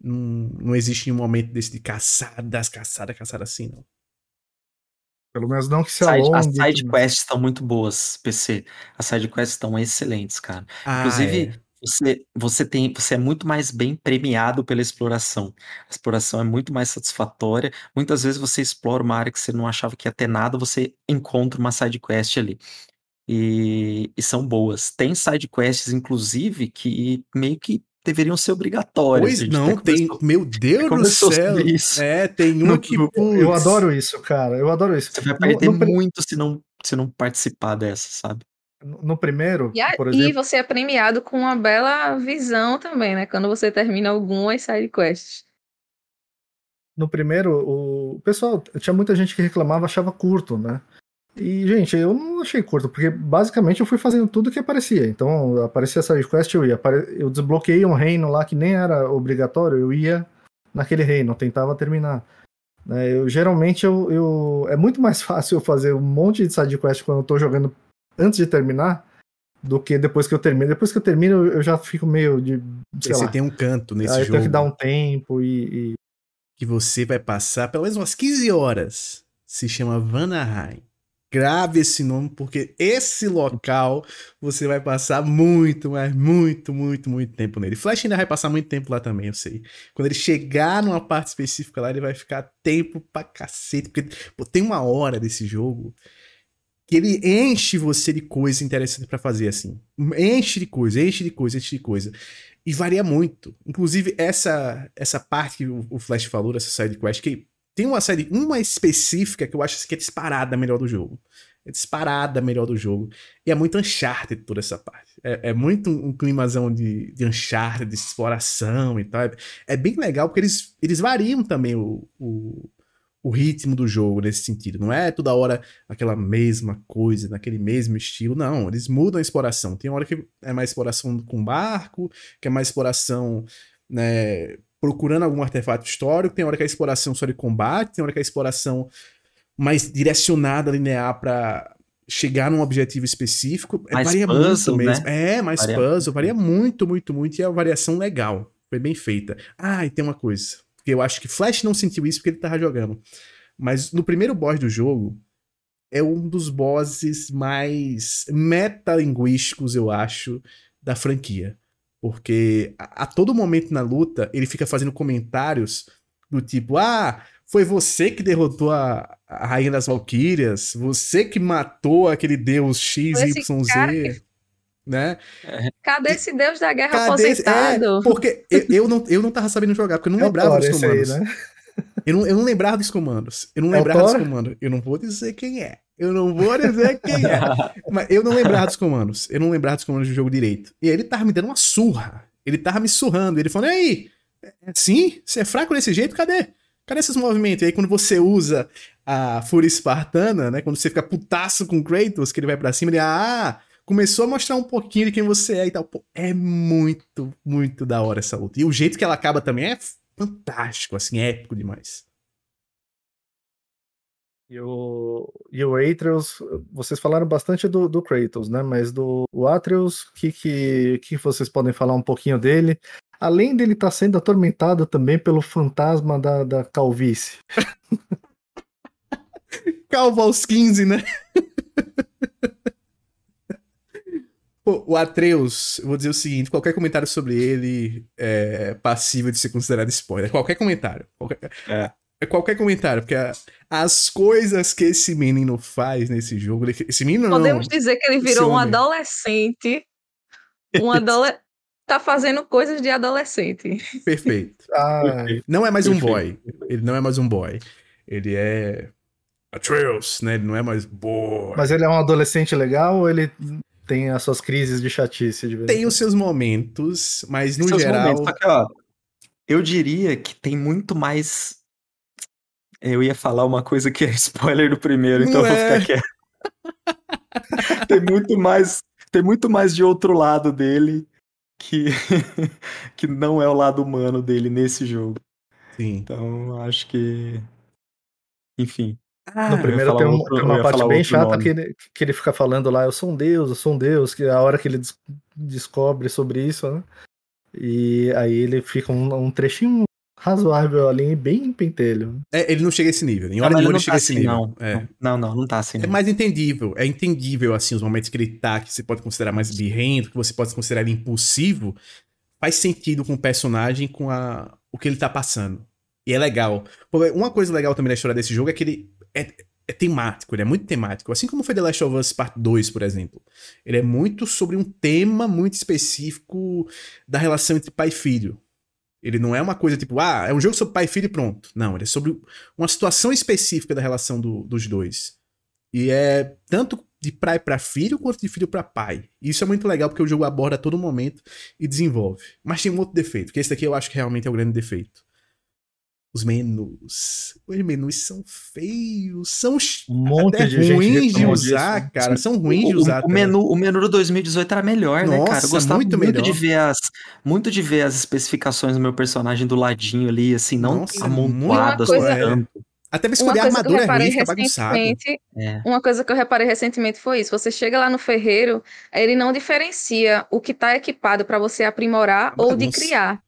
não, não existe nenhum momento desse de caçadas, caçada, caçada assim, não. Pelo menos não que se Side, as alongue. side quests estão muito boas, PC. As side quests estão excelentes, cara. Ah, Inclusive, é. você, você tem, você é muito mais bem premiado pela exploração. A exploração é muito mais satisfatória. Muitas vezes você explora uma área que você não achava que ia ter nada, você encontra uma side quest ali. E, e são boas. Tem side quests, inclusive, que meio que deveriam ser obrigatórias. A Pois gente não, tem. conversou- Meu Deus do céu. isso. É, tem uma No que. Eu adoro isso, cara. Eu adoro isso. Você vai No- perder no pri- muito se não, se não participar dessa, sabe? No primeiro, E, a- por e exemplo, você é premiado com uma bela visão também, né? Quando você termina algumas sidequests. no primeiro, o pessoal, tinha muita gente que reclamava, achava curto, né? E, gente, eu não achei curto, porque basicamente eu fui fazendo tudo que aparecia. Então, aparecia essa request, eu ia. Apare- Eu desbloqueei um reino lá que nem era obrigatório, eu ia naquele reino, tentava terminar. Né, Eu, geralmente, eu, eu- é muito mais fácil eu fazer um monte de sidequest quando eu tô jogando antes de terminar do que depois que eu termino. Depois que eu termino, eu já fico meio de. Sei Você lá. tem um canto nesse Aí eu jogo tenho que dar um tempo e- e que você vai passar pelo menos umas 15 horas. Se chama Vanaheim. Grave esse nome, porque esse local você vai passar muito, mas muito, muito, muito tempo nele. Flash ainda vai passar muito tempo lá também, eu sei. Quando ele chegar numa parte específica lá, ele vai ficar tempo pra cacete. Porque pô, tem uma hora desse jogo que ele enche você de coisa interessante pra fazer, assim. Enche de coisa, enche de coisa, enche de coisa. E varia muito. Inclusive, essa essa parte que o, Flash falou, dessa side quest, que tem uma série, uma específica que eu acho que é disparada melhor do jogo. É disparada melhor do jogo. E é muito Uncharted toda essa parte. É, é muito um, um climazão de, de Uncharted, de exploração e tal. É, é bem legal porque eles, eles variam também o, o, o ritmo do jogo nesse sentido. Não é toda hora aquela mesma coisa, naquele mesmo estilo. Não, eles mudam a exploração. Tem hora que é mais exploração com barco, que é mais exploração, né, procurando algum artefato histórico, tem hora que é exploração só de combate, tem hora que é exploração mais direcionada, linear pra chegar num objetivo específico. É, Mais varia puzzle, muito mesmo. né? É, mais Varia puzzle, varia muito, muito, muito, e é uma variação legal. Foi bem feita. Ah, e tem uma coisa, porque eu acho que Flash não sentiu isso porque ele tava jogando. Mas no primeiro boss do jogo, é um dos bosses mais metalinguísticos, eu acho, da franquia. Porque a, a todo momento na luta, ele fica fazendo comentários do tipo: Ah, foi você que derrotou a, a Rainha das Valquírias, você que matou aquele deus XYZ. que- Né? Cadê esse deus da guerra Cadê esse- aposentado? É, porque eu, eu não, eu não tava sabendo jogar, porque eu não é lembrava dos esse aí, comandos. né? Eu não, eu não lembrava dos comandos. Eu não É lembrava dos comandos. Eu não vou dizer quem é. Eu não vou dizer quem é. Mas eu não lembrava dos comandos. Eu não lembrava dos comandos do jogo direito. E aí ele tava me dando uma surra. Ele tava me surrando. Ele falou: e aí? É assim? Você é fraco desse jeito? Cadê? Cadê esses movimentos? E aí quando você usa a Fúria Espartana, né? Quando você fica putaço com o Kratos, que ele vai pra cima, ele, ah, começou a mostrar um pouquinho de quem você é e tal. Pô, é muito, muito da hora essa luta. E o jeito que ela acaba também é fantástico, assim, épico demais. E o, e o Atreus, vocês falaram bastante do, do Kratos, né? Mas do o Atreus, o que, que, que vocês podem falar um pouquinho dele? Além dele estar sendo atormentado também pelo fantasma da, da calvície. Calvo aos 15, né? Pô, o Atreus, eu vou dizer o seguinte: qualquer comentário sobre ele é passível de ser considerado spoiler. Qualquer comentário. Qualquer, É. é qualquer comentário, porque a- as coisas que esse menino faz nesse jogo. Esse menino não. Podemos dizer que ele virou um homem. adolescente. Um adolescente. Tá fazendo coisas de adolescente. Perfeito. Ah, Não é mais um Perfeito. boy. Ele não é mais um boy. Ele é. Atreus, né? Ele não é mais boy. mas ele é um adolescente legal ou ele tem as suas crises de chatice de vez em Tem os seus momentos, mas no Seus geral. momentos. Só que, ó, eu diria que tem muito mais. Eu ia falar uma coisa que é spoiler do primeiro, então eu vou Não é. ficar quieto. tem muito mais. Tem muito mais de outro lado dele que, que não é o lado humano dele nesse jogo. Sim. Então, acho que. Enfim. Ah, No primeiro tem, um- outro- tem uma parte bem chata nome. que ele, que ele fica falando lá, eu sou um deus, eu sou um deus, que a hora que ele des- descobre sobre isso, né? E aí ele fica um, um trechinho razoável ali, bem pentelho. É, ele não chega a esse nível. Em hora nenhuma ele ele não chega tá a esse assim, nível. não. É. Não, não, não tá assim. É não. mais entendível. É entendível, assim, os momentos que ele tá, que você pode considerar mais birrento, que você pode considerar ele impulsivo. Faz sentido com o personagem, com a, o que ele tá passando. E é legal. Pô, Uma coisa legal também da história desse jogo é que ele é, é temático, ele é muito temático. Assim como foi The Last of Us Part 2, por exemplo. Ele é muito sobre um tema muito específico da relação entre pai e filho. Ele não é uma coisa tipo, ah, é um jogo sobre pai e filho e pronto. Não, ele é sobre uma situação específica da relação do- dos dois. E é tanto de pai para filho quanto de filho para pai. Isso é muito legal porque o jogo aborda a todo momento e desenvolve. Mas tem um outro defeito, que esse daqui eu acho que realmente é o grande defeito. Os menus. Os menus são feios, são Um monte até de gente ruins de usar, disso. cara. São ruins de O- usar. O, até. menu, o menu do 2018 era melhor, né, cara? Nossa, Eu gostava muito muito, de ver as muito de ver as especificações do meu personagem do ladinho ali, assim, não Nossa, amontoadas é. canto. Até pra escolher a coisa que eu armadura é reparei ruim, fica bagunçado. recentemente, É. uma coisa que eu reparei recentemente foi isso. Você chega lá no ferreiro, ele não diferencia o que está equipado para você aprimorar Uma ou de criar.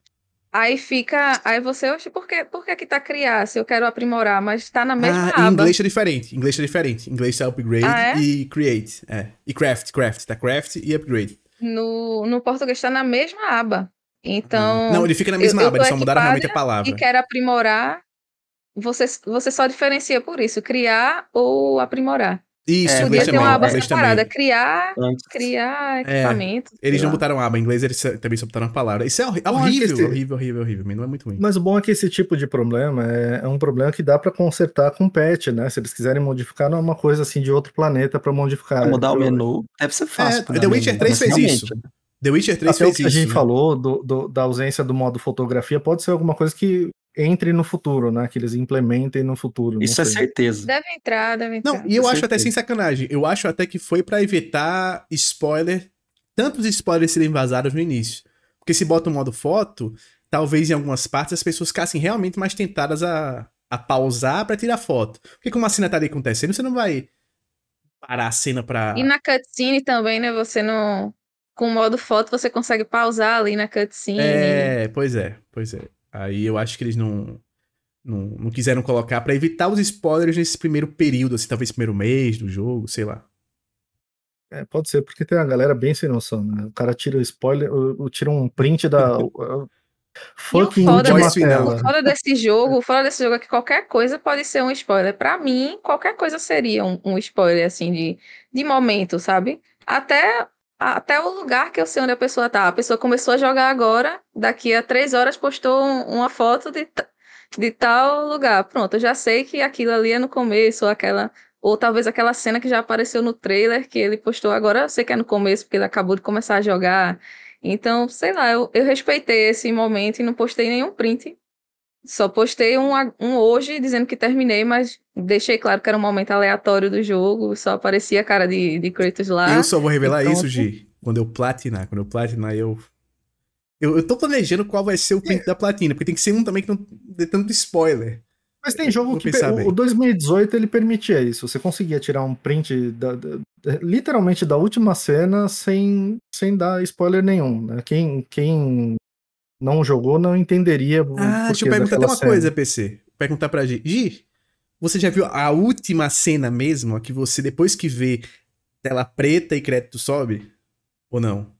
Aí fica, aí você, oxe, por que, por que que tá criar se eu quero aprimorar, mas está na mesma Ah, em aba. inglês é diferente. Inglês é diferente. Inglês é upgrade Ah, é? e create. É. E craft, craft. Tá craft e upgrade. No, no português está na mesma aba. Então, Não, ele fica na mesma eu aba, tô eles só mudaram realmente a palavra. e quero aprimorar, você, você só diferencia por isso, criar ou aprimorar. Isso, É, Podia ter também. uma aba inglês separada, também. criar, criar É, equipamento. Eles sei não lá. botaram aba. Em inglês eles também só botaram a palavra. Isso é é que horrível, esse- horrível, horrível, horrível. Mas não é muito ruim. Mas o bom é que esse tipo de problema é, é um problema que dá pra consertar com patch, né? Se eles quiserem modificar, não é uma coisa assim de outro planeta pra modificar. Pra mudar o Eu- menu deve ser fácil. É, The o Witcher menu, 3 mas fez realmente, isso. The Witcher 3 Até o fez que a isso. gente né? falou do, do- da ausência do modo fotografia pode ser alguma coisa que entre no futuro, né? Que eles implementem no futuro. Isso é certeza. Deve entrar, deve entrar. Não, e eu com acho até certeza. sem sacanagem. Eu acho até que foi pra evitar spoiler, tantos spoilers serem vazados no início. Porque se bota o modo foto, talvez em algumas partes as pessoas ficassem realmente mais tentadas a, a pausar pra tirar foto. Porque como a cena tá ali acontecendo, você não vai parar a cena pra. E na cutscene também, né? Você não. Com o modo foto, você consegue pausar ali na cutscene. É, pois é, pois é. Aí eu acho que eles não, não, não quiseram colocar pra evitar os spoilers nesse primeiro período, assim, talvez primeiro mês do jogo, sei lá. É, pode ser, porque tem uma galera bem sem noção, né? O cara tira o spoiler, o- o- tira um print da. fucking foda última desse- jogo, o foda desse jogo é que qualquer coisa pode ser um spoiler. Pra mim, qualquer coisa seria um, um spoiler, assim, de, de momento, sabe? Até, até o lugar que eu sei onde a pessoa tá. A pessoa começou a jogar agora, daqui a três horas postou um- uma foto de, de tal lugar. Pronto, eu já sei que aquilo ali é no começo, ou aquela. Ou talvez aquela cena que já apareceu no trailer que ele postou agora, eu sei que é no começo, porque ele acabou de começar a jogar. Então, sei lá, eu, eu respeitei esse momento e não postei nenhum print. Só postei um, a- um hoje dizendo que terminei, mas deixei claro que era um momento aleatório do jogo, só aparecia a cara de, de Kratos lá. Eu só vou revelar isso, Gi, quando eu platinar. Quando eu platinar, eu... eu. Eu tô planejando qual vai ser o print da platina, porque tem que ser um também que não dê tanto spoiler. Mas tem jogo Vou que. o-. O 2018 ele permitia isso. Você conseguia tirar um print da- da- literalmente da última cena sem, sem dar spoiler nenhum. Né? Quem, quem não jogou não entenderia. Ah, deixa eu perguntar até uma cena. coisa, PC. Perguntar pra Gi. Gi, você já viu a última cena mesmo, a que você, depois que vê tela preta e crédito sobe? Ou não?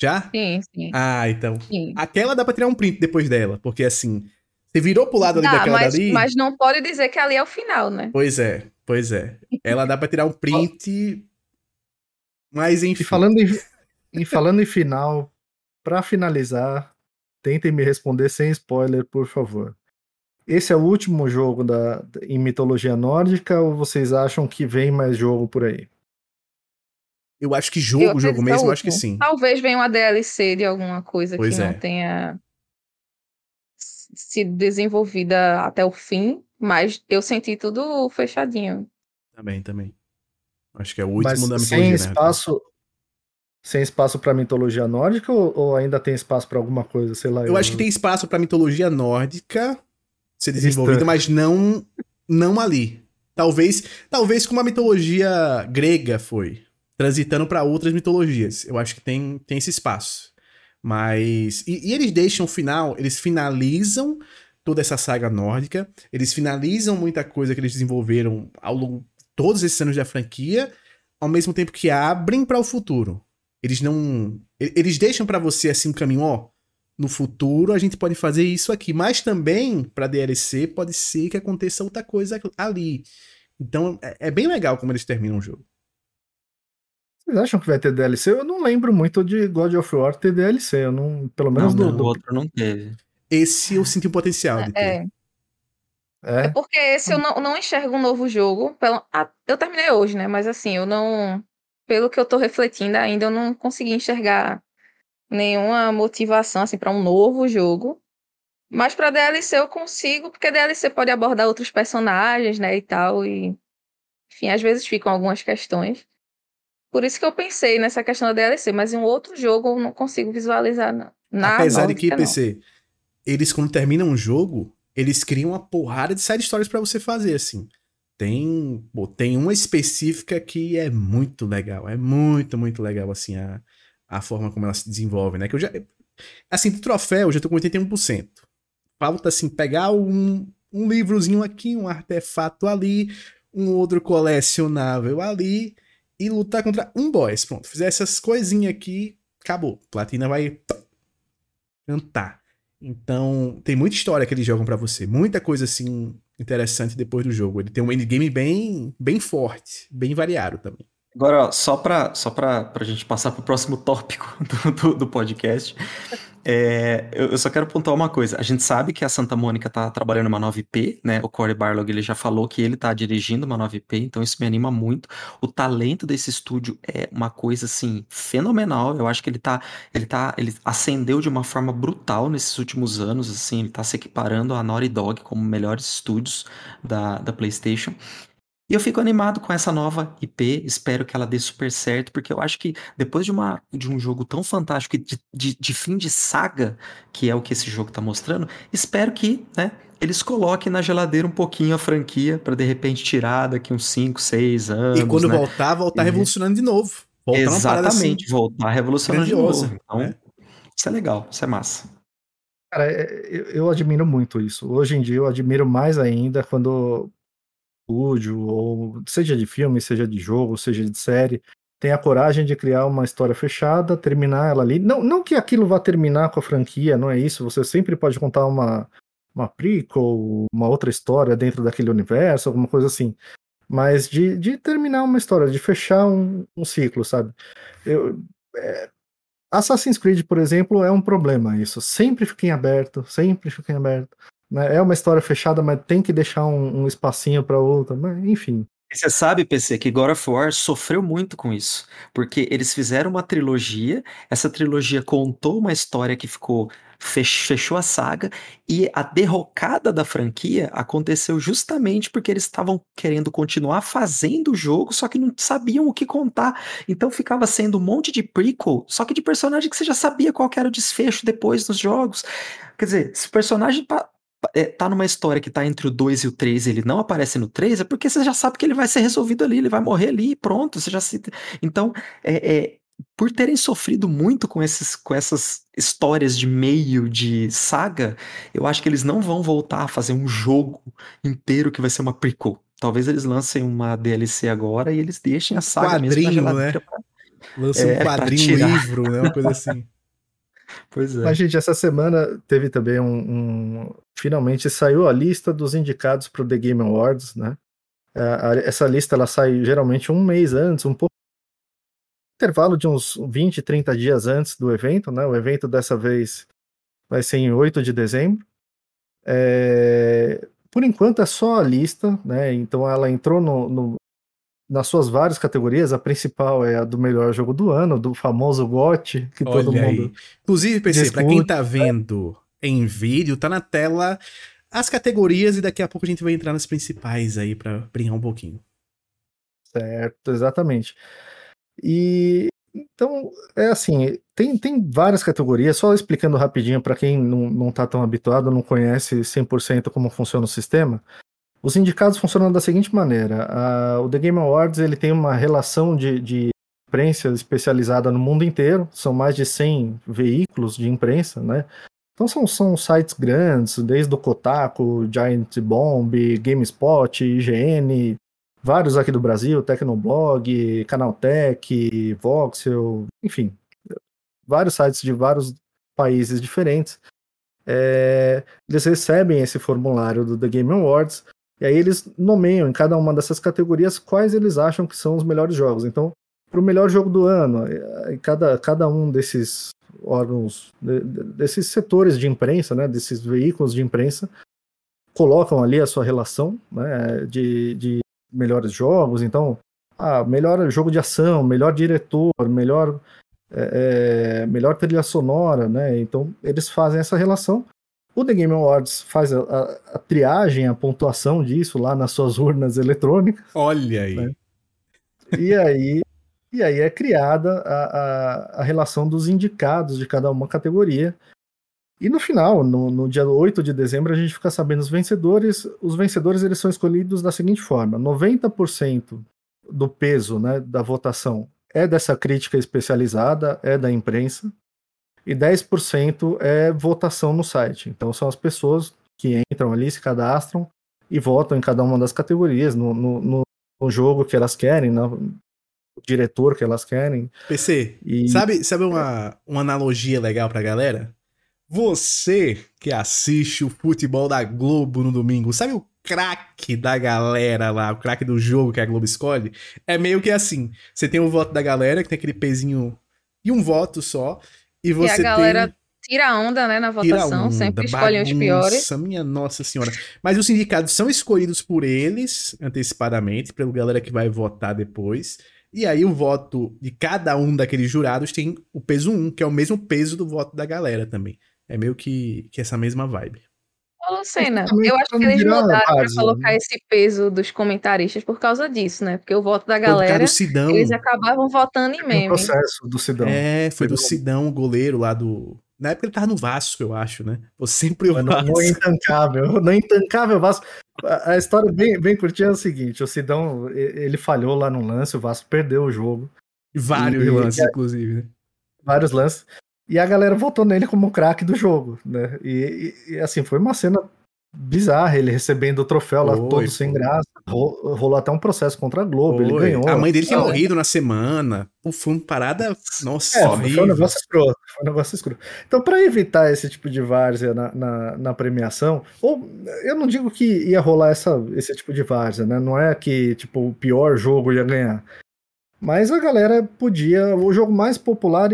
Já? Sim, sim, Ah, então. sim. Aquela dá pra tirar um print depois dela, porque assim, você virou pro lado ali Dá, daquela mas, dali. mas não pode dizer que ali é o final, né? Pois é, pois é. Ela dá pra tirar um print. Mas enfim. E falando em, e falando em final, pra finalizar, tentem me responder sem spoiler, por favor. Esse é o último jogo da, em mitologia nórdica ou vocês acham que vem mais jogo por aí? Eu acho que jogo, jogo que é mesmo, eu acho que sim. Talvez venha uma DLC de alguma coisa Pois que é. não tenha sido desenvolvida até o fim, mas eu senti tudo fechadinho. Também, também. Acho que é o último Mas da sem mitologia, né? espaço, sem espaço para mitologia nórdica ou, ou ainda tem espaço para alguma coisa, sei lá. Eu acho que tem espaço pra mitologia nórdica ser desenvolvida, mas não não ali. Talvez, talvez como a mitologia grega foi, transitando pra outras mitologias. Eu acho que tem, tem esse espaço. Mas e, e eles deixam o final, eles finalizam toda essa saga nórdica, eles finalizam muita coisa que eles desenvolveram ao longo de todos esses anos da franquia, ao mesmo tempo que abrem para o futuro. Eles não, eles deixam pra você assim um caminho, ó, no futuro a gente pode fazer isso aqui, mas também pra DLC pode ser que aconteça outra coisa ali. Então é, é bem legal como eles terminam o jogo. Vocês acham que vai ter DLC? Eu não lembro muito de God of War ter DLC. Eu não, pelo menos Não, do, não, do- outro não teve. Esse eu senti o potencial de ter. É, É, é porque esse eu não, não enxergo um novo jogo. Pelo, ah, eu terminei hoje, né? Mas assim, eu não. Pelo que eu tô refletindo ainda, eu não consegui enxergar nenhuma motivação assim para um novo jogo. Mas para DLC eu consigo, porque DLC pode abordar outros personagens, né, e tal e enfim, às vezes ficam algumas questões. Por isso que eu pensei nessa questão da DLC, mas em um outro jogo eu não consigo visualizar não. Na Apesar de que, PC, eles quando terminam um jogo, eles criam uma porrada de side stories para você fazer, assim. Tem, pô, tem uma específica que é muito legal, é muito, muito legal, assim, a, a forma como ela se desenvolve, né? Que eu já, assim, troféu eu já tô com 81%. Falta, assim, pegar um, um livrozinho aqui, um artefato ali, um outro colecionável ali e lutar contra um boss. Pronto, fizer essas coisinhas aqui, acabou. Platina vai cantar. Então, tem muita história que eles jogam para você, muita coisa assim interessante depois do jogo. Ele tem um endgame bem, bem forte, bem variado também. Agora, ó, só para só pra, pra gente passar pro próximo tópico do, do, do podcast, é, eu, só quero pontuar uma coisa. A gente sabe que a Santa Mônica tá trabalhando uma 9P, né? O Corey Barlog ele já falou que ele tá dirigindo uma 9P, então isso me anima muito. O talento desse estúdio é uma coisa assim fenomenal. Eu acho que ele tá, ele tá, ele ascendeu de uma forma brutal nesses últimos anos, assim, ele tá se equiparando a Naughty Dog como melhores estúdios da, da PlayStation. E eu fico animado com essa nova IP, espero que ela dê super certo, porque eu acho que depois de, uma, de um jogo tão fantástico de, de, de fim de saga, que é o que esse jogo está mostrando, espero que né, eles coloquem na geladeira um pouquinho a franquia para de repente tirar daqui uns 5, 6 anos. E quando né? voltar, voltar e... revolucionando de novo. Voltar Exatamente, assim, voltar revolucionando de novo. Então, né? isso é legal, isso é massa. Cara, é, eu admiro muito isso. Hoje em dia eu admiro mais ainda quando estúdio, ou seja de filme, seja de jogo, seja de série, tem a coragem de criar uma história fechada, terminar ela ali. Não, não que aquilo vá terminar com a franquia, não é isso. Você sempre pode contar uma, uma prequel, uma outra história dentro daquele universo, alguma coisa assim. Mas de, de terminar uma história, de fechar um, um ciclo, sabe? Eu, é, Assassin's Creed, por exemplo, é um problema isso. Sempre fica em aberto, sempre fica em aberto. Né? É uma história fechada, mas tem que deixar um, um espacinho para outra. Mas, enfim. Você sabe, PC, que God of War sofreu muito com isso, porque eles fizeram uma trilogia, essa trilogia contou uma história que ficou fechou a saga e a derrocada da franquia aconteceu justamente porque eles estavam querendo continuar fazendo o jogo, só que não sabiam o que contar. Então ficava sendo um monte de prequel, só que de personagem que você já sabia qual era o desfecho depois nos jogos. Quer dizer, se o personagem é, tá numa história que tá entre o 2 e o 3 ele não aparece no 3, é porque você já sabe que ele vai ser resolvido ali, ele vai morrer ali pronto, você já se... Então, é, é, por terem sofrido muito com, esses, com essas histórias de meio de saga, eu acho que eles não vão voltar a fazer um jogo inteiro que vai ser uma prequel. Talvez eles lancem uma DLC agora e eles deixem a saga quadrinho, mesmo né? Pra... Lança é, um quadrinho, um livro, né? Uma coisa assim. Pois é. Mas, gente, essa semana teve também um, um... Finalmente saiu a lista dos indicados para o The Game Awards, né? É, essa lista ela sai geralmente um mês antes, um pouco. Intervalo de uns 20, 30 dias antes do evento, né? O evento dessa vez vai ser em 8 de dezembro. É... Por enquanto é só a lista, né? Então ela entrou no, no, nas suas várias categorias. A principal é a do melhor jogo do ano, do famoso GOT, que Olha todo aí. mundo. Inclusive, PC, para quem tá vendo em vídeo, tá na tela as categorias e daqui a pouco a gente vai entrar nas principais aí para brincar um pouquinho. Certo, exatamente. E então, é assim, tem, tem várias categorias, só explicando rapidinho para quem não, não tá tão habituado, não conhece 100% como funciona o sistema. Os indicados funcionam da seguinte maneira: o The Game Awards ele tem uma relação de, de imprensa especializada no mundo inteiro, são mais de 100 veículos de imprensa, né? Então são, são sites grandes, desde o Kotaku, Giant Bomb, GameSpot, IGN, vários aqui do Brasil, Tecnoblog, Canaltech, Voxel, enfim, vários sites de vários países diferentes. É, eles recebem esse formulário do The Game Awards e aí eles nomeiam em cada uma dessas categorias quais eles acham que são os melhores jogos. Então, para o melhor jogo do ano, cada, cada um desses órgãos, desses setores de imprensa, né, desses veículos de imprensa, colocam ali a sua relação né, de, de melhores jogos. Então, ah, melhor jogo de ação, melhor diretor, melhor, é, é, melhor trilha sonora, né? Então, eles fazem essa relação. O The Game Awards faz a, a, a triagem, a pontuação disso lá nas suas urnas eletrônicas. Olha aí. Né? E aí e aí é criada a, a, relação dos indicados de cada uma categoria. E no final, no, no, dia 8 de dezembro, a gente fica sabendo os vencedores. Os vencedores eles são escolhidos da seguinte forma: 90% do peso né, da votação é dessa crítica especializada, é da imprensa, e 10% é votação no site. Então são as pessoas que entram ali, se cadastram e votam em cada uma das categorias, no, no, no jogo que elas querem, no, diretor que elas querem. PC, e... sabe, sabe uma, uma analogia legal pra galera? Você que assiste o futebol da Globo no domingo, sabe o craque da galera lá, o craque do jogo que a Globo escolhe? É meio que assim: você tem o voto da galera, que tem aquele pezinho e um voto só, e você e a galera tem... tira onda, né, na votação, onda, sempre escolhem bagunça, os piores. Minha nossa senhora. Mas os sindicatos são escolhidos por eles antecipadamente, pela galera que vai votar depois. E aí o voto de cada um daqueles jurados tem o peso 1, que é o mesmo peso do voto da galera também. É meio que, que essa mesma vibe. Ô, Lucena, eu acho que eles mudaram para colocar né? esse peso dos comentaristas por causa disso, né? Porque o voto da galera, eles acabavam votando em meme. O processo do Sidão. É, foi do Sidão, o goleiro lá do... Na época ele tava no Vasco, eu acho, né? Ou sempre o Vasco. No intancável, no intancável Vasco. A, história bem, bem curtinha é o seguinte: o Sidão ele falhou lá no lance, o Vasco perdeu o jogo. Vários e, lances, e, inclusive, né? Vários lances. E a galera votou nele como o craque do jogo, né? E, e, assim, foi uma cena bizarra, ele recebendo o troféu lá todo sem graça. Rolou até um processo contra a Globo, Foi. ele ganhou. A mãe dele tinha morrido na semana. Foi uma parada, nossa, é, horrível. Foi um negócio escroto, foi um negócio escroto. Então, para evitar esse tipo de várzea na, na, na, premiação, ou eu não digo que ia rolar essa, esse tipo de várzea, né? Não é que, tipo, o pior jogo ia ganhar. Mas a galera podia, o jogo mais popular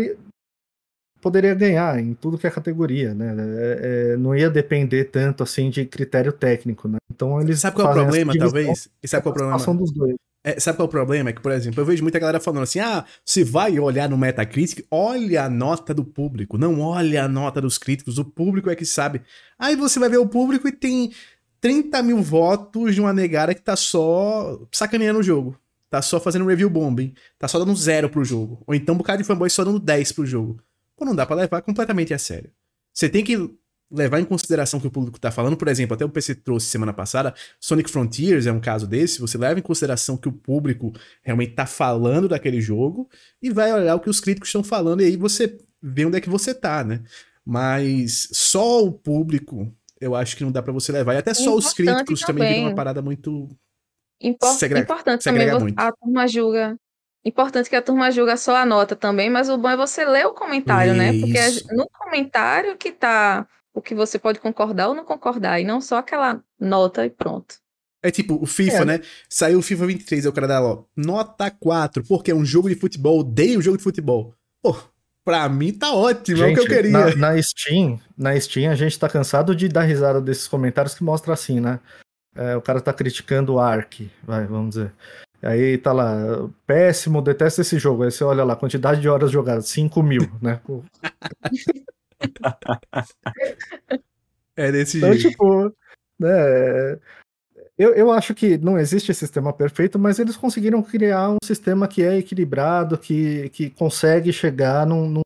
poderia ganhar em tudo que é categoria, né? É, é, não ia depender tanto assim de critério técnico, né? Então eles sabe qual é o problema, talvez? E sabe qual é o problema? Dos dois. É, sabe qual é o problema? É que, por exemplo, eu vejo muita galera falando assim: ah, se vai olhar no Metacritic, olha a nota do público, não olha a nota dos críticos, o público é que sabe. Aí você vai ver o público e tem 30 mil votos de uma negara que tá só sacaneando o jogo. Tá só fazendo review bombing. Tá só dando zero pro jogo. Ou então um bocado de fanboy só dando 10 pro jogo. Pô, não dá para levar completamente a sério. Você tem que levar em consideração o que o público tá falando. Por exemplo, até o PC trouxe semana passada, Sonic Frontiers é um caso desse. Você leva em consideração que o público realmente tá falando daquele jogo e vai olhar o que os críticos estão falando e aí você vê onde é que você tá, né? Mas só o público, eu acho que não dá para você levar. E até só os críticos também, também viram uma parada muito. Importante também, muito. a turma julga Importante que a turma julga só a nota também, mas o bom é você ler o comentário, né? Porque é no comentário que tá o que você pode concordar ou não concordar, e não só aquela nota e pronto. É tipo, o FIFA, é. né? Saiu o FIFA 23, é o cara dá ó, nota 4, porque é um jogo de futebol, odeio jogo de futebol. Pô, pra mim tá ótimo, gente, é o que eu queria. Na, na, Steam, na Steam, a gente tá cansado de dar risada desses comentários que mostra assim, né? É, o cara tá criticando o Ark, vai, vamos dizer. Aí tá lá, péssimo, detesto esse jogo. Aí você olha lá, quantidade de horas jogadas, 5 mil, né? é desse então, jeito. Tipo, né, eu, eu acho que não existe sistema perfeito, mas eles conseguiram criar um sistema que é equilibrado, que, que consegue chegar num, num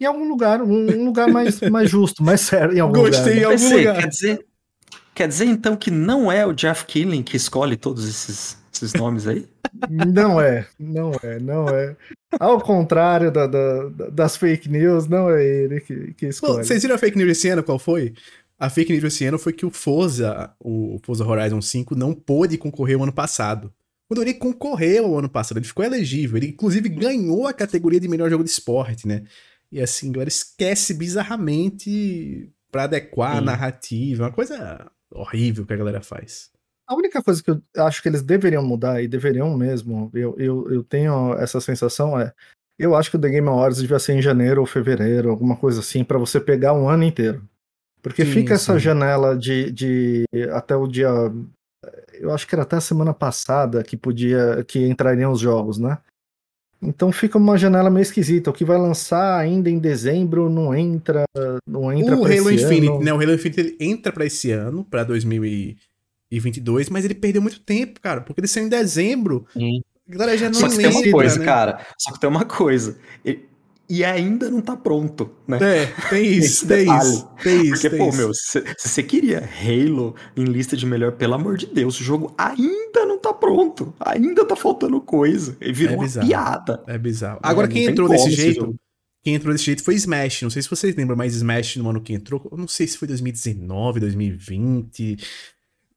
em algum lugar, um lugar mais, mais justo, mais sério, em algum Gostei lugar. em algum lugar. Quer dizer, Quer dizer então que não é o Jeff Killing que escolhe todos esses, esses nomes aí? Não é, não é, não é. Ao contrário da, da, das fake news, não é ele que, que escolhe. Bom, vocês viram a fake news esse ano? Qual foi? A fake news esse ano foi que o Forza, o Forza Horizon 5, não pôde concorrer o ano passado. Quando ele concorreu o ano passado, ele ficou elegível. Ele, inclusive, ganhou a categoria de melhor jogo de esporte, né? E assim, agora esquece bizarramente para adequar Sim. a narrativa. Uma coisa horrível que a galera faz. A única coisa que eu acho que eles deveriam mudar, e deveriam mesmo, eu, eu, eu tenho essa sensação, é. Eu acho que o The Game Awards devia ser em janeiro ou fevereiro, alguma coisa assim, para você pegar um ano inteiro. Porque Sim, fica essa sim. janela de, de até o dia. Eu acho que era até a semana passada que podia. que entrariam os jogos, né? Então fica uma janela meio esquisita. O que vai lançar ainda em dezembro não entra. Não entra o pra Halo esse Infinite, ano. né? O Halo Infinite ele entra pra esse ano, pra 2022, mas ele perdeu muito tempo, cara, porque ele saiu em dezembro. A galera já não Só que tem lembra, uma coisa, né? cara. Só que tem uma coisa. E, e ainda não tá pronto, né? É, tem isso, tem isso, tem isso. Porque, tem pô, isso. meu, se você queria Halo em lista de melhor, pelo amor de Deus, o jogo ainda não tá pronto. Ainda tá faltando coisa. Ele virou É uma bizarro. piada. É bizarro. Agora, não quem entrou desse esse jeito, quem entrou desse jeito foi Smash. Não sei se vocês lembram, mas Smash no ano que entrou, eu não sei se foi 2019, 2020.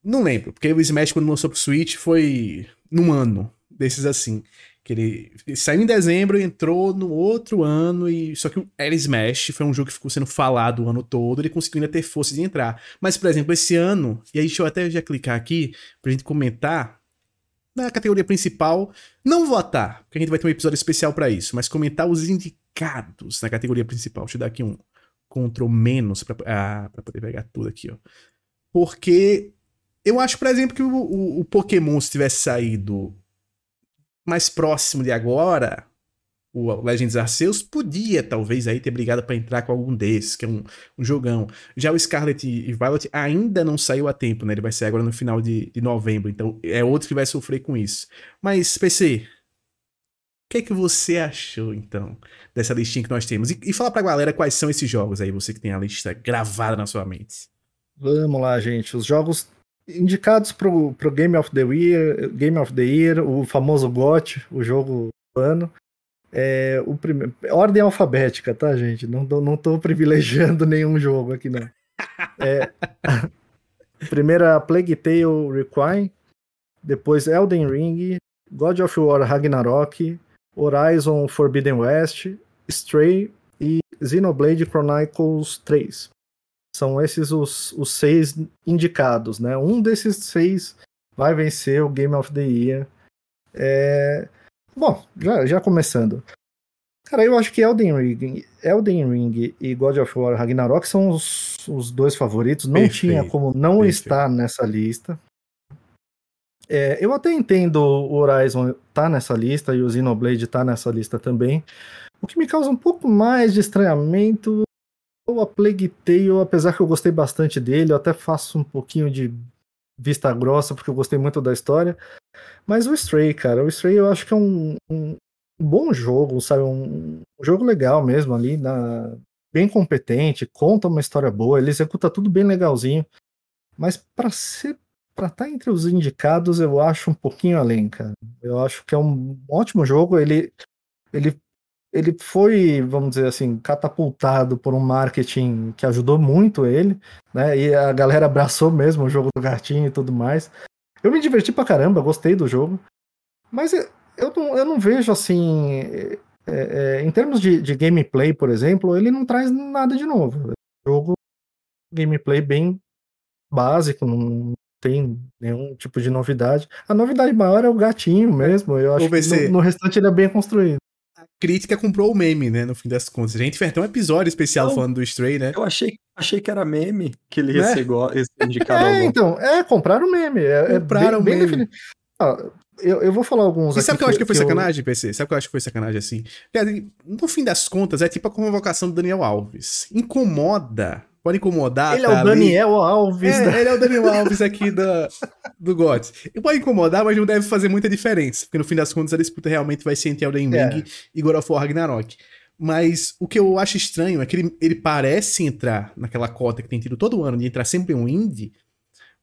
Não lembro, porque o Smash, quando lançou pro Switch, foi num ano desses assim. Que ele, saiu em dezembro, entrou no outro ano, e só que o era Smash foi um jogo que ficou sendo falado o ano todo, ele conseguiu ainda ter força de entrar. Mas, por exemplo, esse ano, e aí deixa eu até já clicar aqui pra gente comentar, na categoria principal, não votar, porque a gente vai ter um episódio especial pra isso, mas comentar os indicados na categoria principal. Deixa eu dar aqui um Ctrl menos pra, ah, poder pegar tudo aqui, ó. Porque eu acho, por exemplo, que o, o- o Pokémon, se tivesse saído mais próximo de agora, o Legends Arceus podia, talvez, aí ter brigado pra entrar com algum desses, que é um, um jogão. Já o Scarlet e Violet ainda não saiu a tempo, né? Ele vai sair agora no final de, de novembro, então é outro que vai sofrer com isso. Mas, PC, o que é que você achou, então, dessa listinha que nós temos? E, e fala pra galera quais são esses jogos aí, você que tem a lista gravada na sua mente. Vamos lá, gente. Os jogos indicados pro, pro Game of the Year, Game of the Year, o famoso GOT, o jogo do ano. É, o prime... Ordem alfabética, tá, gente? Não, não tô privilegiando nenhum jogo aqui, não. É, primeira Plague Tale Requiem, depois Elden Ring, God of War Ragnarok, Horizon Forbidden West, Stray e Xenoblade Chronicles 3. São esses os, os seis indicados, né? Um desses seis vai vencer o Game of the Year. É, Bom, já, já começando. Cara, eu acho que Elden Ring, Elden Ring e God of War Ragnarok são os, os dois favoritos. Não Perfeito, tinha como não perfeito. estar nessa lista. É, eu até entendo o Horizon tá nessa lista e o Xenoblade tá nessa lista também. O que me causa um pouco mais de estranhamento ou a Plague Tale, apesar que eu gostei bastante dele, eu até faço um pouquinho de vista grossa, porque eu gostei muito da história. Mas o Stray, cara, o Stray eu acho que é um, um bom jogo, sabe? Um, um jogo legal mesmo ali, na, bem competente, conta uma história boa, ele executa tudo bem legalzinho. Mas para ser para estar entre os indicados, eu acho um pouquinho além, cara. Eu acho que é um ótimo jogo. Ele, ele, ele foi, vamos dizer assim, catapultado por um marketing que ajudou muito ele, né? E a galera abraçou mesmo o jogo do gatinho e tudo mais. Eu me diverti pra caramba, gostei do jogo. Mas eu, não, eu não vejo assim. é, é, em termos de, de gameplay, por exemplo, ele não traz nada de novo. É um jogo gameplay bem básico, não tem nenhum tipo de novidade. A novidade maior é o gatinho mesmo. Eu acho que no, no restante ele é bem construído. Crítica comprou o meme, né? No fim das contas. A gente fez até um episódio especial Não. falando do Stray, né? Eu achei, achei que era meme que ele ia Né? ser igual, ia ser indicado É, então, é, compraram o meme. É, Compraram é o bem, meme. Ah, eu, eu vou falar alguns E sabe o que eu acho que foi eu- sacanagem, PC? Sabe o que eu acho que foi sacanagem assim? Cara, No fim das contas, é tipo a convocação do Daniel Alves. Incomoda. Pode incomodar. Ele é tá o ali. Daniel Alves. da- É, ele é o Daniel Alves aqui da, do GOT. E pode incomodar, mas não deve fazer muita diferença. Porque no fim das contas a disputa realmente vai ser entre Elden Ring É. e God of War Ragnarok. Mas o que eu acho estranho é que ele, ele parece entrar naquela cota que tem tido todo ano de entrar sempre um indie,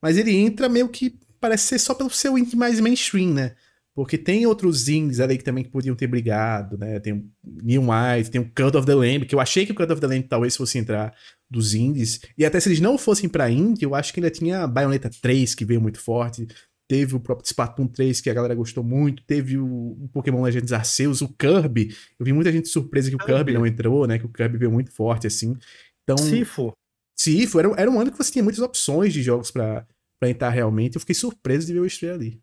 mas ele entra meio que parece ser só pelo seu indie mais mainstream, né? Porque tem outros indies ali que também podiam ter brigado, né? Tem o New White, tem o Cult of the Lamb, que eu achei que o Cult of the Lamb talvez fosse entrar dos indies. E até se eles não fossem pra indie, eu acho que ainda tinha Bayonetta 3, que veio muito forte. Teve o próprio Splatoon 3, que a galera gostou muito. Teve o, Pokémon Legends Arceus, o Kirby. Eu vi muita gente surpresa que o Kirby, não entrou, né? Que o Kirby veio muito forte, assim. Então, Sifo. Sifo, era, era um ano que você tinha muitas opções de jogos pra, pra entrar realmente. Eu fiquei surpreso de ver o Stray ali.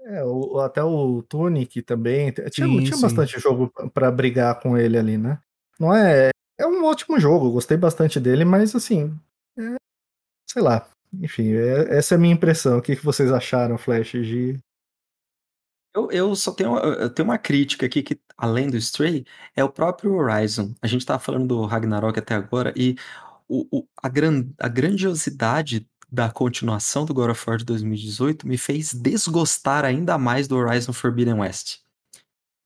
É, o- até o Tunic também. Tinha, Sim, tinha sim. bastante jogo pra brigar com ele ali, né? Não é. É um ótimo jogo, gostei bastante dele, mas assim, É, sei lá. Enfim, é, essa é a minha impressão. O que, que vocês acharam, Flash, de. Eu, eu só tenho, eu tenho uma crítica aqui que, além do Stray, é o próprio Horizon. A gente tava falando do Ragnarok até agora, e o, o- a, gran, a grandiosidade da continuação do God of War de 2018 me fez desgostar ainda mais do Horizon Forbidden West.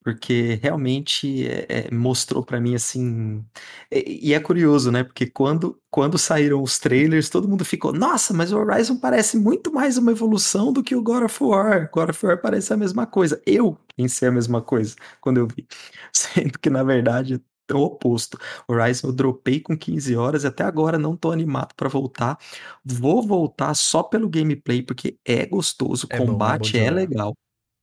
Porque realmente é, é, mostrou pra mim assim. E, e é curioso, né? Porque quando, quando saíram os trailers, todo mundo ficou: Nossa, mas o Horizon parece muito mais uma evolução do que o God of War. God of War parece a mesma coisa. Eu pensei a mesma coisa quando eu vi. Sendo que, na verdade, é o oposto. Horizon eu dropei com 15 horas e até agora não tô animado pra voltar. Vou voltar só pelo gameplay, porque é gostoso. É bom, é bom combate é legal.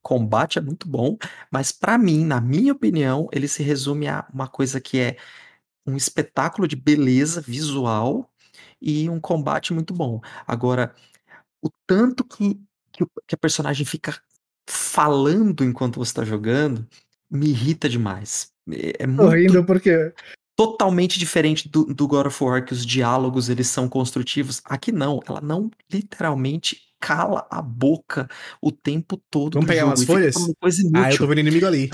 Combate é muito bom, mas pra mim, na minha opinião, ele se resume a uma coisa que é um espetáculo de beleza visual e um combate muito bom. Agora, o tanto que, que, a personagem fica falando enquanto você tá jogando me irrita demais. É, é Tô muito rindo porque. totalmente diferente do, do God of War, que os diálogos eles são construtivos. Aqui não, ela não literalmente cala a boca o tempo todo Vamos do pegar jogo umas folhas? Ah, eu tô vendo inimigo ali.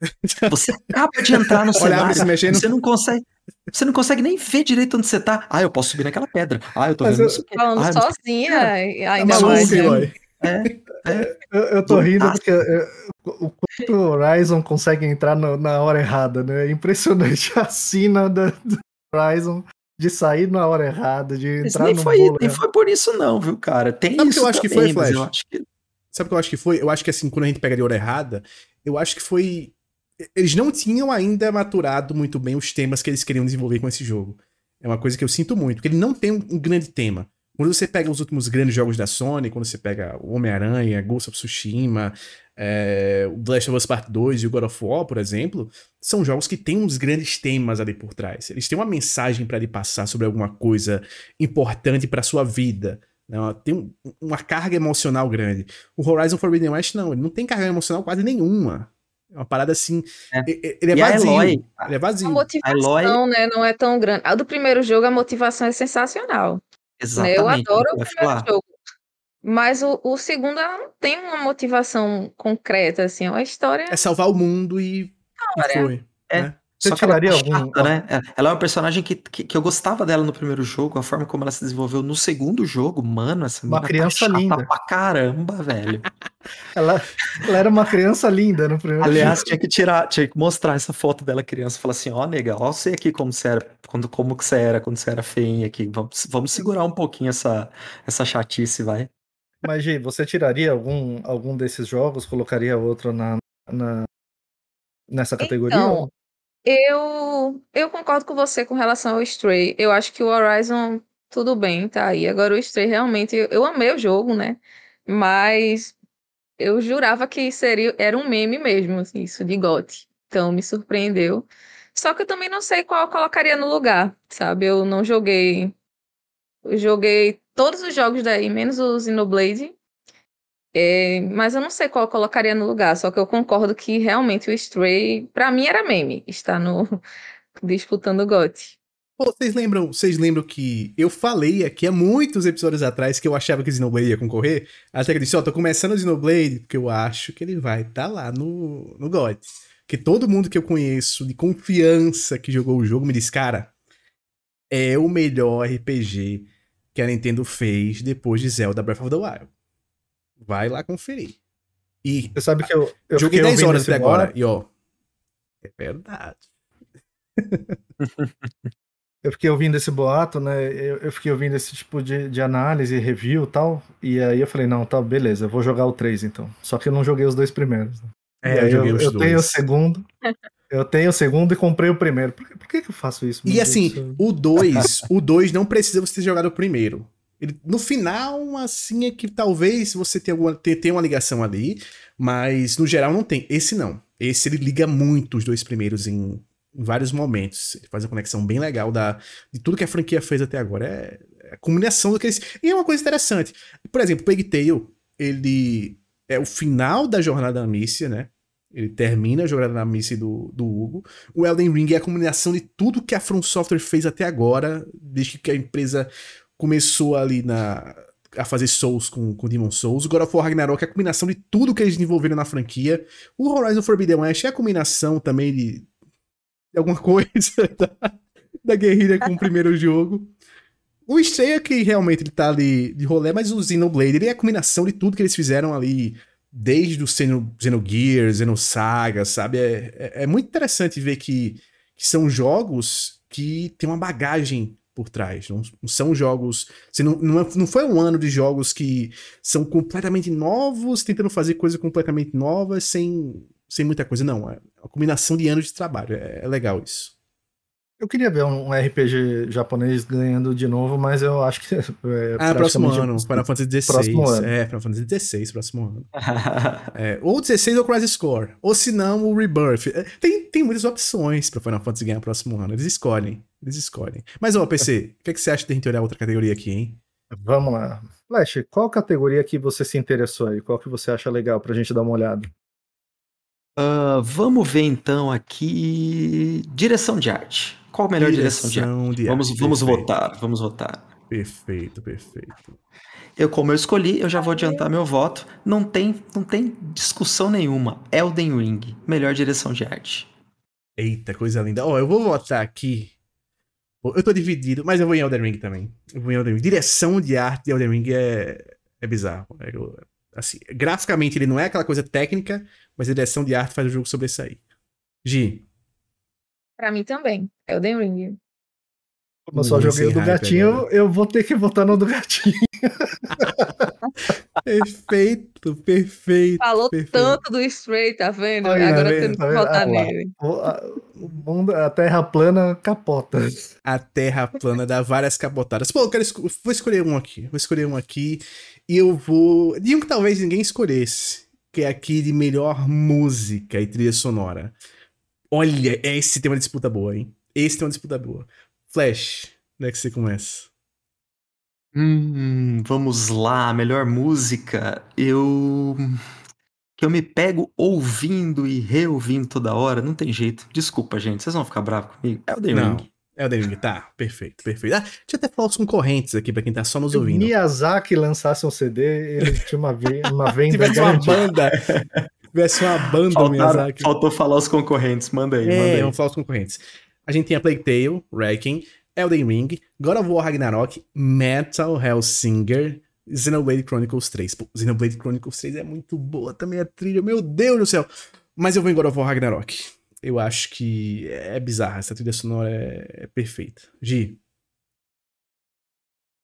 Você acaba de entrar no cenário, mexendo. você não consegue, você não consegue nem ver direito onde você tá. Ah, eu posso subir naquela pedra. Ah, eu tô Mas vendo eu- isso. Falando Ah, sozinha, Cara, ainda Tá mais. maluco, né? Eloy. É, Eu, eu tô rindo porque é, o quanto o Horizon consegue entrar no- na hora errada, né? É impressionante a sina da, do Horizon de sair na hora errada, de mas entrar nem no foi, bolo nem foi por isso não, viu, cara? Tem Sabe o que isso eu acho que também, foi, mas eu Flash? acho que Sabe o que eu acho que foi? Eu acho que assim, quando a gente pega de hora errada, eu acho que foi. Eles não tinham ainda maturado muito bem os temas que eles queriam desenvolver com esse jogo. É uma coisa que eu sinto muito, porque ele não tem um grande tema. Quando você pega os últimos grandes jogos da Sony, quando você pega o Homem-Aranha, Ghost of Tsushima, é, o The Last of Us Part 2 e o God of War, por exemplo, são jogos que têm uns grandes temas ali por trás. Eles têm uma mensagem pra lhe passar sobre alguma coisa importante pra sua vida. né? Tem um- uma carga emocional grande. O Horizon Forbidden West, não, ele não tem carga emocional quase nenhuma. É uma parada assim. É. Ele é E a vazio. Eloy? Ele é A vazio. motivação, Eloy- né, não é tão grande. A do primeiro jogo, a motivação é sensacional. Né? Eu adoro o primeiro jogo. Mas o, o segundo ela não tem uma motivação concreta, assim. É uma história. É salvar o mundo e. e foi. é. né? Você Só que ela é tiraria chata, algum- né? Ela é uma personagem que, que, que eu gostava dela no primeiro jogo, a forma como ela se desenvolveu no segundo jogo, mano, essa Uma menina criança tá chata linda. pra caramba, velho. Ela, ela era uma criança linda no primeiro Aliás, jogo. tinha que tirar, tinha que mostrar essa foto dela criança, falar assim, ó, nega, ó você aqui como você era, quando, como que você era, quando você era feinha aqui, vamos, vamos segurar um pouquinho essa, essa chatice, vai. Mas, Gi, você tiraria algum, algum desses jogos, colocaria outro na, na- nessa categoria? Então, eu, eu concordo com você com relação ao Stray. Eu acho que o Horizon, tudo bem, tá aí. Agora o Stray, realmente, eu, eu amei o jogo, né? Mas eu jurava que seria, era um meme mesmo, assim, isso de GOT. Então me surpreendeu. Só que eu também não sei qual eu colocaria no lugar, sabe? Eu não joguei. Eu joguei todos os jogos daí, menos o Xenoblade. É, mas eu não sei qual eu colocaria no lugar. Só que eu concordo que realmente o Stray, pra mim, era meme. Está no disputando o GOT. Vocês lembram, vocês lembram que eu falei aqui há muitos episódios atrás que eu achava que o Xenoblade ia concorrer? Até que eu disse, ó, tô começando o Xenoblade porque eu acho que ele vai estar lá no, no God. Que todo mundo que eu conheço de confiança que jogou o jogo me diz, cara, é o melhor RPG que a Nintendo fez depois de Zelda Breath of the Wild. Vai lá conferir. E Você sabe que eu, eu joguei fiquei 10 ouvindo horas até agora. E ó, é verdade. Eu fiquei ouvindo esse boato, né? Eu, eu fiquei ouvindo esse tipo de, de análise, review e tal. E aí eu falei, não, tá, beleza, eu vou jogar o 3 então. Só que eu não joguei os dois primeiros. né? É, eu joguei eu, os eu dois. tenho o segundo. Eu tenho o segundo e comprei o primeiro. Por que, por que, que eu faço isso? E Deus assim, céu? o 2, o 2 não precisa você ter jogado o primeiro. Ele, no final, assim, é que talvez você tenha, alguma, tenha, uma ligação ali, mas no geral não tem. Esse não. Esse ele liga muito os dois primeiros em, em vários momentos. Ele faz uma conexão bem legal da, de tudo que a franquia fez até agora. É, é a combinação do que eles. E é uma coisa interessante. Por exemplo, Tale, ele é o final da jornada da Amicia, né? Ele termina a jornada da Amicia do, do Hugo. O Elden Ring é a combinação de tudo que a From Software fez até agora, desde que a empresa começou ali na a fazer Souls com, com Demon Souls. O God of War Ragnarok é a combinação de tudo que eles desenvolveram na franquia. O Horizon Forbidden West é a combinação também de, de alguma coisa da, da guerrilha com o primeiro jogo. O Stray é que realmente ele tá ali de rolê, mas o Xenoblade ele é a combinação de tudo que eles fizeram ali, desde o Xeno, Xenogear, Xenosaga, sabe? É, é, é muito interessante ver que, que são jogos que tem uma bagagem por trás. Não, são jogos. Assim, não, não, é, não, foi um ano de jogos que são completamente novos, tentando fazer coisas completamente novas, sem, sem muita coisa. Não, é uma combinação de anos de trabalho. É, é legal isso. Eu queria ver um RPG japonês ganhando de novo, mas eu acho que. É, ah, próximo ano. Final Fantasy XVI. Próximo ano. É, Final Fantasy XVI, próximo ano. é, ou 16 ou Crisis Core. Ou se não, o Rebirth. É, tem, tem muitas opções pra Final Fantasy ganhar próximo ano. Eles escolhem. Eles escolhem. Mas, ó, PC, o que, é que você acha de a gente olhar outra categoria aqui, hein? Vamos lá. Flash, qual categoria que você se interessou aí? Qual que você acha legal pra gente dar uma olhada? Uh, vamos ver então aqui. Direção de arte. Qual a melhor direção, direção de, de arte? Vamos, vamos votar, vamos votar. Perfeito, perfeito. Eu, como eu escolhi, eu já vou adiantar meu voto. Não tem, não tem discussão nenhuma. Elden Ring, melhor direção de arte. Eita, coisa linda. Ó, oh, eu vou votar aqui. Eu tô dividido, mas eu vou em Elden Ring também. Eu vou em Elden Ring. Direção de arte de Elden Ring é, é bizarro. É, assim, graficamente ele não é aquela coisa técnica, mas a direção de arte faz o jogo sobressair. Gi, Pra mim também. É o The Ring. Como eu só joguei o do gatinho, eu vou ter que votar no do gatinho. perfeito, perfeito. Falou perfeito. tanto do Stray, tá vendo? Aí, Agora tá temos que votar ah, nele. O mundo, a terra plana capota. A terra plana dá várias capotadas. Pô, eu quero esco vou escolher um aqui. Vou escolher um aqui. E eu vou. De um que talvez ninguém escolhesse. Que é aqui de melhor música e trilha sonora. Olha, esse tem uma disputa boa, hein? Esse tem uma disputa boa. Flash, onde é que você começa? Hum, vamos lá, melhor música. Eu. Que eu me pego ouvindo e reouvindo toda hora, não tem jeito. Desculpa, gente, vocês vão ficar bravos comigo. É o The Ring. É o The Ring, tá. Perfeito, perfeito. Ah, deixa eu até falar os concorrentes aqui pra quem tá só nos ouvindo. Se Miyazaki lançasse um CD, ele tinha uma, uma venda. Tivesse uma banda tivesse uma banda Faltaram, Miyazaki. Faltou falar os concorrentes, manda aí, é, manda aí. vamos falar os concorrentes. A gente tem a Plague Tale, Wrecking, Elden Ring, God of War Ragnarok, Metal Hellsinger, Xenoblade Chronicles 3. Pô, Xenoblade Chronicles 3 é muito boa também a trilha, meu Deus do céu. Mas eu vou em God of War Ragnarok. Eu acho que é bizarra, essa trilha sonora é, é perfeita. Gi,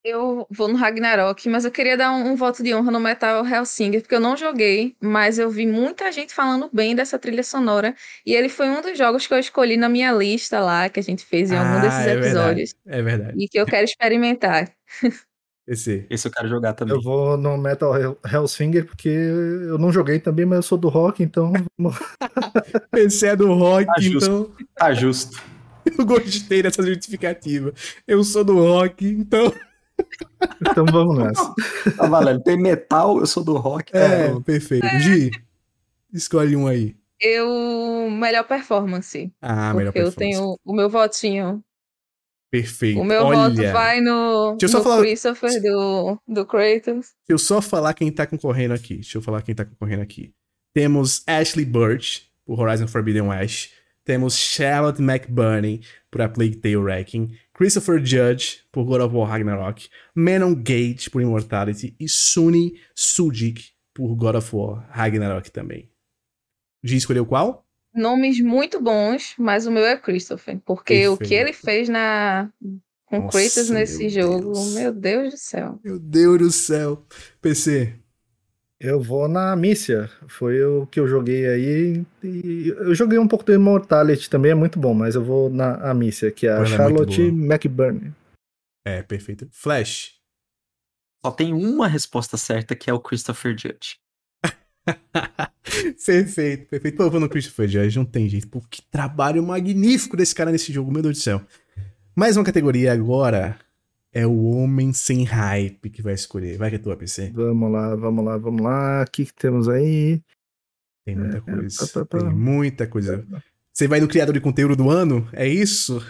eu vou no Ragnarok, mas eu queria dar um, um, voto de honra no Metal Hellsinger, porque eu não joguei, mas eu vi muita gente falando bem dessa trilha sonora, e ele foi um dos jogos que eu escolhi na minha lista lá, que a gente fez em algum ah, desses é episódios. Verdade, é verdade. E que eu quero experimentar. Esse, esse eu quero jogar também. Eu vou no Metal Hellsinger, porque eu não joguei também, mas eu sou do rock, então... PC é do rock, tá então... Tá justo. Eu gostei dessa justificativa. Eu sou do rock, então... Então vamos nessa. Tá valendo. Tem metal, eu sou do rock. É, tá perfeito. É. Gi, escolhe um aí. Eu. Melhor performance. Ah, melhor performance. Eu tenho o meu votinho. Perfeito. O meu Olha. voto vai no, Deixa eu só no falar... Christopher do, do Kratos. Deixa eu só falar quem tá concorrendo aqui. Deixa eu falar quem tá concorrendo aqui. Temos Ashley Birch, por Horizon Forbidden West. Temos Charlotte McBurney, por A Plague Tale Wrecking. Christopher Judge, por God of War Ragnarok, Manon Gate, por Immortality, e Suni Sujic, por God of War Ragnarok também. G escolheu qual? Nomes muito bons, mas o meu é Christopher, porque Perfeito. o que ele fez na com Nossa, Kratos nesse jogo, Deus. meu Deus do céu. Meu Deus do céu. PC, eu vou na Mícia. Foi o que eu joguei aí. eu joguei um pouco do Immortality também, é muito bom, mas eu vou na Mícia, que é a Ela é Charlotte é McBurney. É, perfeito. Flash. Só tem uma resposta certa, que é o Christopher Judge. perfeito, perfeito. Pô, eu vou no Christopher Judge, não tem jeito. Pô, que trabalho magnífico desse cara nesse jogo, meu Deus do céu. Mais uma categoria agora é o homem sem hype que vai escolher. Vai que é tua, PC. Vamos lá, vamos lá, vamos lá. O que, que temos aí? Tem muita é, coisa. Pá, pá, pá. Tem muita coisa. Você vai no criador de conteúdo do ano? É isso?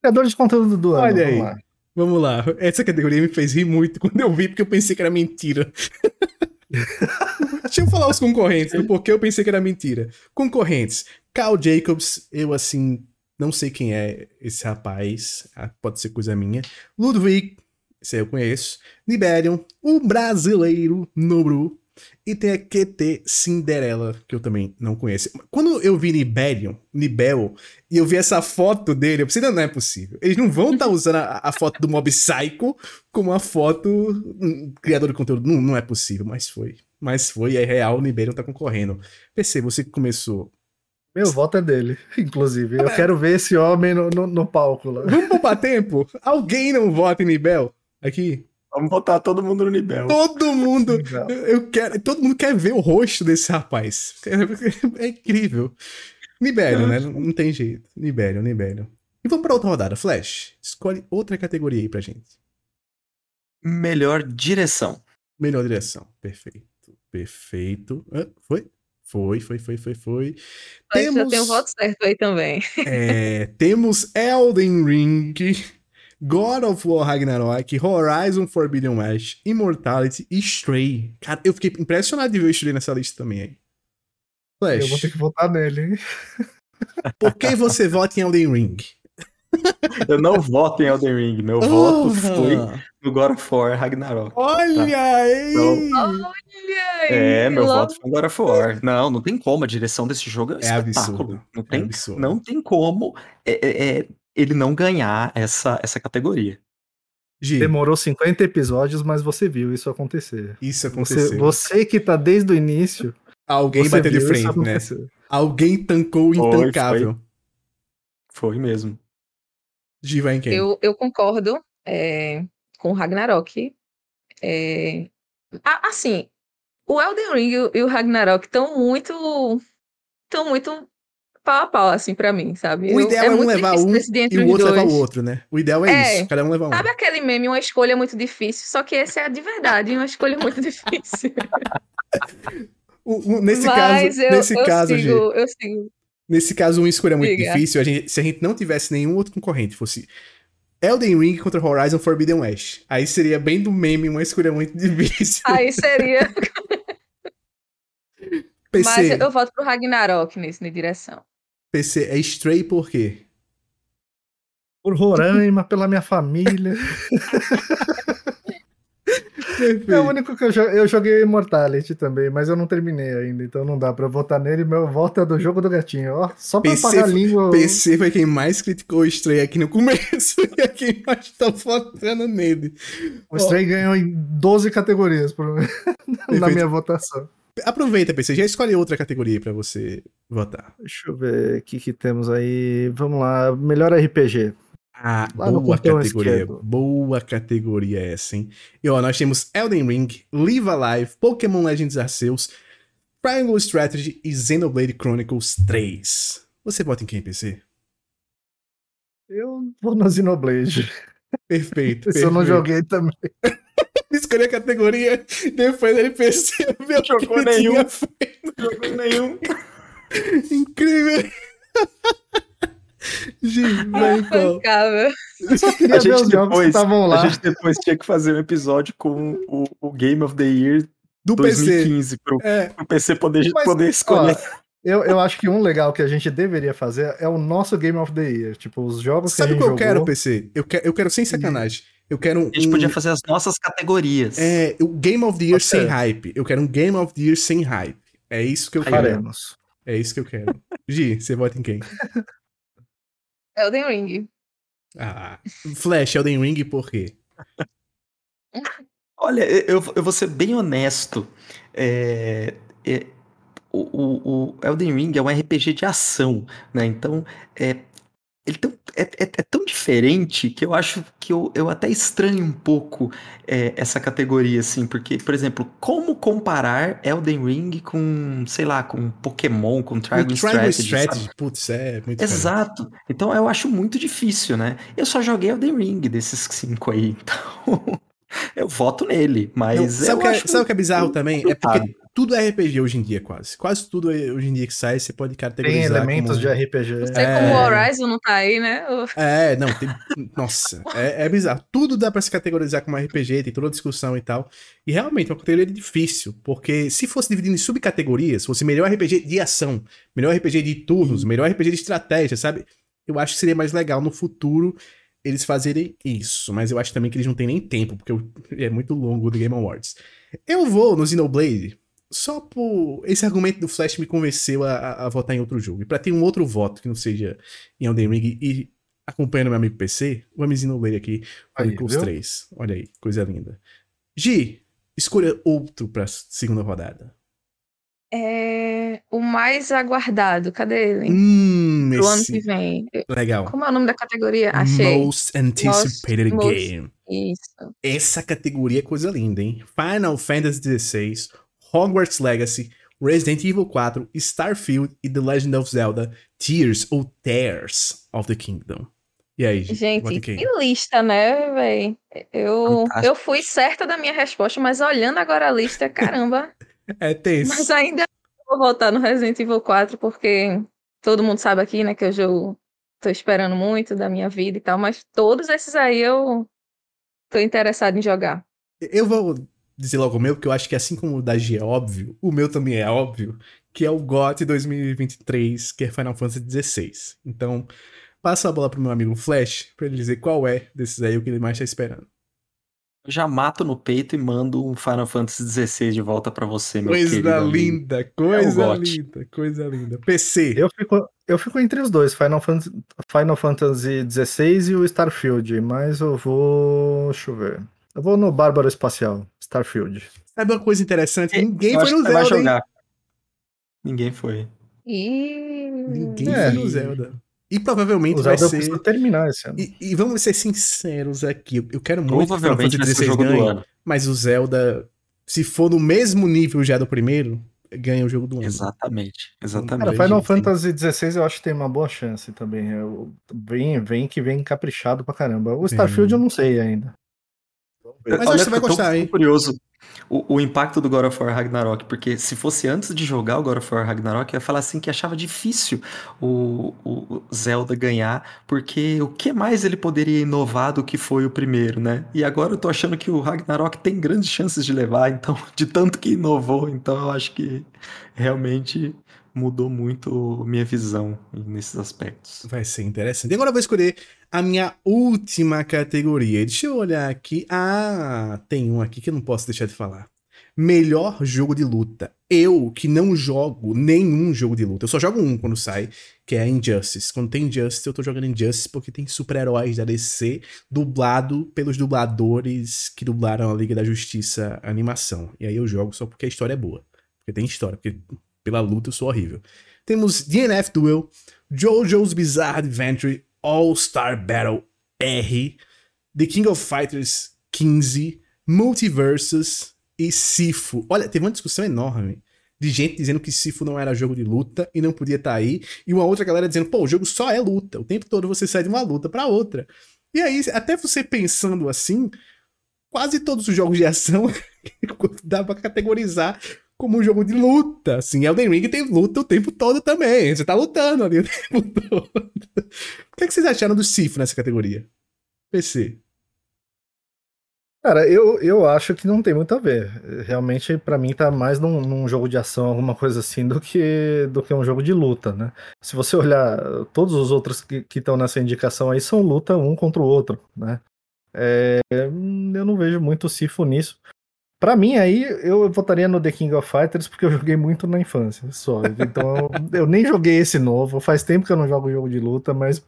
Criador de conteúdo do ano. Olha aí. Lá. Vamos lá. Essa categoria me fez rir muito quando eu vi, porque eu pensei que era mentira. Deixa eu falar os concorrentes, do porquê eu pensei que era mentira. Concorrentes. Carl Jacobs, eu assim, não sei quem é esse rapaz, ah, pode ser coisa minha. Ludwig, esse aí eu conheço. Niberion, o brasileiro Nobru. E tem a QT Cinderela, que eu também não conheço. Quando eu vi Niberion, Nibel, e eu vi essa foto dele, eu pensei, não, não é possível. Eles não vão estar tá usando a, a, foto do Mob Psycho como a foto um, criador de conteúdo. Não, não é possível, mas foi. Mas foi, é real, o Niberion tá concorrendo. PC, você que começou. Meu voto é dele, inclusive. Eu quero ver esse homem no, no, no palco lá. Vamos poupar tempo? Alguém não vota em Nibel? Aqui? Vamos botar todo mundo no nível. Todo mundo. Eu quero. Todo mundo quer ver o rosto desse rapaz. É, é incrível. Nibério, né? Não tem jeito. Nibério, Nibério. E vamos para outra rodada. Flash, escolhe outra categoria aí pra gente. Melhor direção. Melhor direção. Perfeito. Perfeito. Ah, foi? Foi, foi, foi, foi, foi. Mas temos... já tem um voto certo aí também. É, temos Elden Ring. God of War Ragnarok, Horizon Forbidden West, Immortality e Stray. Cara, eu fiquei impressionado de ver o Stray nessa lista também, hein? Flash. Eu vou ter que votar nele. Por que você vota em Elden Ring? Eu não voto em Elden Ring, meu oh, voto foi no God of War Ragnarok. Olha tá? aí! Então, Olha aí! É, meu voto foi no God of War. Não, não tem como, a direção desse jogo é, é espetáculo. Absurdo. Não tem, é absurdo. não tem como. É, é, é ele não ganhar essa, essa categoria. Demorou 50 episódios, mas você viu isso acontecer. Isso aconteceu. Você, você que tá desde o início. Alguém bateu de frente, né? Alguém tancou o intancável. Foi, foi. mesmo. Gi vai em quem? Eu, eu concordo é, com Ragnarok. É, assim, o Elden Ring e o Ragnarok estão muito. estão muito pau a pau, assim, pra mim, sabe? O ideal eu, é, é um levar um e o outro levar o outro, né? O ideal é, é, isso, cada um levar um. Sabe aquele meme, uma escolha muito difícil, só que esse é de verdade, uma escolha muito difícil. o, o, nesse Mas caso, eu, nesse eu caso, sigo, sigo. Nesse caso, uma escolha muito Diga. difícil, a gente, se a gente não tivesse nenhum outro concorrente, fosse Elden Ring contra Horizon Forbidden West. Aí seria bem do meme uma escolha muito difícil. Aí seria. PC. Mas eu, eu voto pro Ragnarok nesse, na direção. PC é Stray por quê? Por Roraima, pela minha família. é o único que eu joguei. Eu joguei Immortality também, mas eu não terminei ainda, então não dá pra votar nele. Meu voto é do jogo do gatinho, ó. Só pra PC, pagar a língua. PC foi quem mais criticou o Stray aqui no começo e é quem mais tá votando nele. O Stray ganhou em 12 categorias na minha votação. Aproveita, PC, já escolhe outra categoria para você votar. Deixa eu ver o que, que temos aí. Vamos lá, melhor RPG. Ah, lá boa categoria. Esquerdo. Boa categoria essa, hein? E ó, nós temos Elden Ring, Live Alive, Pokémon Legends Arceus, Triangle Strategy e Xenoblade Chronicles 3. Você vota em quem, PC? Eu vou no Xenoblade. Perfeito. Esse eu não joguei também. escolher a categoria, depois ele percebeu jogou que nenhum. Não jogou nenhum. Incrível. Gi, vai qual? Eu só queria a ver os jogos que estavam lá. A gente depois tinha que fazer um episódio com o, o Game of the Year do 2015 PC. Pro, é. pro PC poder, Mas, poder escolher. Ó, eu, eu acho que um legal que a gente deveria fazer é o nosso Game of the Year. Tipo, os jogos Sabe que a gente o que eu quero, PC? Eu quero, eu quero sem sacanagem. Eu quero um. A gente podia fazer as nossas categorias. É, o Game of the Year sem hype. Eu quero um Game of the Year sem hype. É isso que eu quero. Faremos. É isso que eu quero. Gi, você vota em quem? Elden Ring. Ah, Flash, Elden Ring por quê? Olha, eu, eu vou ser bem honesto. É, é, o, o, o Elden Ring é um RPG de ação, né? Então, é, ele tão, é, é, é, tão diferente que eu acho que eu, eu até estranho um pouco é, essa categoria, assim, porque, por exemplo, como comparar Elden Ring com, sei lá, com Pokémon, com Triangle Strategy? Strategy putz, é muito Exato. Diferente. Então eu acho muito difícil, né? Eu só joguei Elden Ring desses cinco aí, então eu voto nele, mas. Não, sabe o que, é, sabe que é bizarro também? É porque tudo é RPG hoje em dia, quase. Quase tudo é- hoje em dia que sai, você pode Tem categorizar. elementos como... de RPG. Não sei É. como o Horizon não tá aí, né? É, não, tem. Nossa, é, é bizarro. Tudo dá pra se categorizar como RPG, tem toda a discussão e tal. E realmente é uma categoria difícil, porque se fosse dividido em subcategorias, fosse melhor RPG de ação, melhor RPG de turnos, melhor RPG de estratégia, sabe? Eu acho que seria mais legal no futuro eles fazerem isso, mas eu acho também que eles não têm nem tempo, porque é muito longo o The Game Awards. Eu vou no Xenoblade só por. Esse argumento do Flash me convenceu a, a- a votar em outro jogo. E pra ter um outro voto que não seja em Elden Ring e acompanhando meu amigo PC, vamos Xenoblade aqui foi Aí, com os viu? três. Olha aí, coisa linda. Gi, escolha outro pra segunda rodada. É o mais aguardado. Cadê ele? Hum, Pro ano que vem. Legal. Como é o nome da categoria? Achei. Most Anticipated Most- most- Game. Isso. Essa categoria é coisa linda, hein? Final Fantasy XVI, Hogwarts Legacy, Resident Evil 4, Starfield e The Legend of Zelda Tears ou Tears of the Kingdom. E aí? Gente, que lista, né, véi? Eu, Fantástico. eu fui certa da minha resposta, mas olhando agora a lista, caramba. É tenso. Mas ainda vou votar no Resident Evil 4, porque todo mundo sabe aqui, né, que eu jogo, tô esperando muito da minha vida e tal, mas todos esses aí eu tô interessado em jogar. Eu vou dizer logo o meu, porque eu acho que assim como o da G é óbvio, o meu também é óbvio, que é o GOT 2023, que é Final Fantasy XVI. Então, passa a bola pro meu amigo Flash, pra ele dizer qual é desses aí o que ele mais tá esperando. Eu já mato no peito e mando um Final Fantasy XVI de volta pra você, meu Coisa querido amigo. linda, coisa GOT. linda, coisa linda. PC. Eu fico, eu fico entre os dois, Final Fantasy, Final Fantasy XVI e o Starfield, mas eu vou. Deixa eu ver. Eu vou no Bárbaro Espacial, Starfield. Sabe uma coisa interessante? Ninguém Eu foi no que Zelda, jogar. Ninguém foi. E Ninguém É. foi no Zelda. E provavelmente O vai Zelda ser... terminar esse ano. E, e vamos ser sinceros aqui, eu- quero muito que Final Provavelmente ser o jogo do ganhe, ano. mas o Zelda, se for no mesmo nível já do primeiro, ganha o jogo do ano. Exatamente, Cara, exatamente. Final gente, Fantasy XVI eu acho que tem uma boa chance também. Eu, vem, vem que vem caprichado pra caramba. O Starfield eu não sei ainda. Mas Olha, acho que você vai gostar, hein? curioso o, o impacto do God of War Ragnarok, porque se fosse antes de jogar o God of War Ragnarok, eu ia falar assim que achava difícil o, o Zelda ganhar, porque o que mais ele poderia inovar do que foi o primeiro, né? E agora eu tô achando que o Ragnarok tem grandes chances de levar, então, de tanto que inovou, então eu acho que realmente mudou muito minha visão nesses aspectos. Vai ser interessante. Agora eu vou escolher a minha última categoria. Deixa eu olhar aqui. Ah, tem um aqui que eu não posso deixar de falar. Melhor jogo de luta. Eu, que não jogo nenhum jogo de luta. Eu só jogo um quando sai, que é Injustice. Quando tem Injustice, eu tô jogando Injustice porque tem super-heróis da DC dublado pelos dubladores que dublaram a Liga da Justiça a animação. E aí eu jogo só porque a história é boa. Porque tem história, porque pela luta eu sou horrível. Temos DNF Duel, JoJo's Bizarre Adventure, All-Star Battle R, The King of Fighters 15, Multiversus e Sifu. Olha, teve uma discussão enorme de gente dizendo que Sifu não era jogo de luta e não podia estar aí, e uma outra galera dizendo, pô, o jogo só é luta, o tempo todo você sai de uma luta pra outra. E aí, até você pensando assim, quase todos os jogos de ação dá pra categorizar como um jogo de luta. Assim, Elden Ring tem luta o tempo todo também. Você tá lutando ali o tempo todo. O que, é que vocês acharam do Sifu nessa categoria? PC. Cara, eu, eu acho que não tem muito a ver. Realmente, pra mim, tá mais num, num jogo de ação, alguma coisa assim, do que, do que um jogo de luta, né? Se você olhar, todos os outros que estão nessa indicação aí são luta um contra o outro, né? É, eu não vejo muito Sifu nisso. Pra mim, aí, eu votaria no The King of Fighters porque eu joguei muito na infância, só. Então, eu nem joguei esse novo. Faz tempo que eu não jogo jogo de luta, mas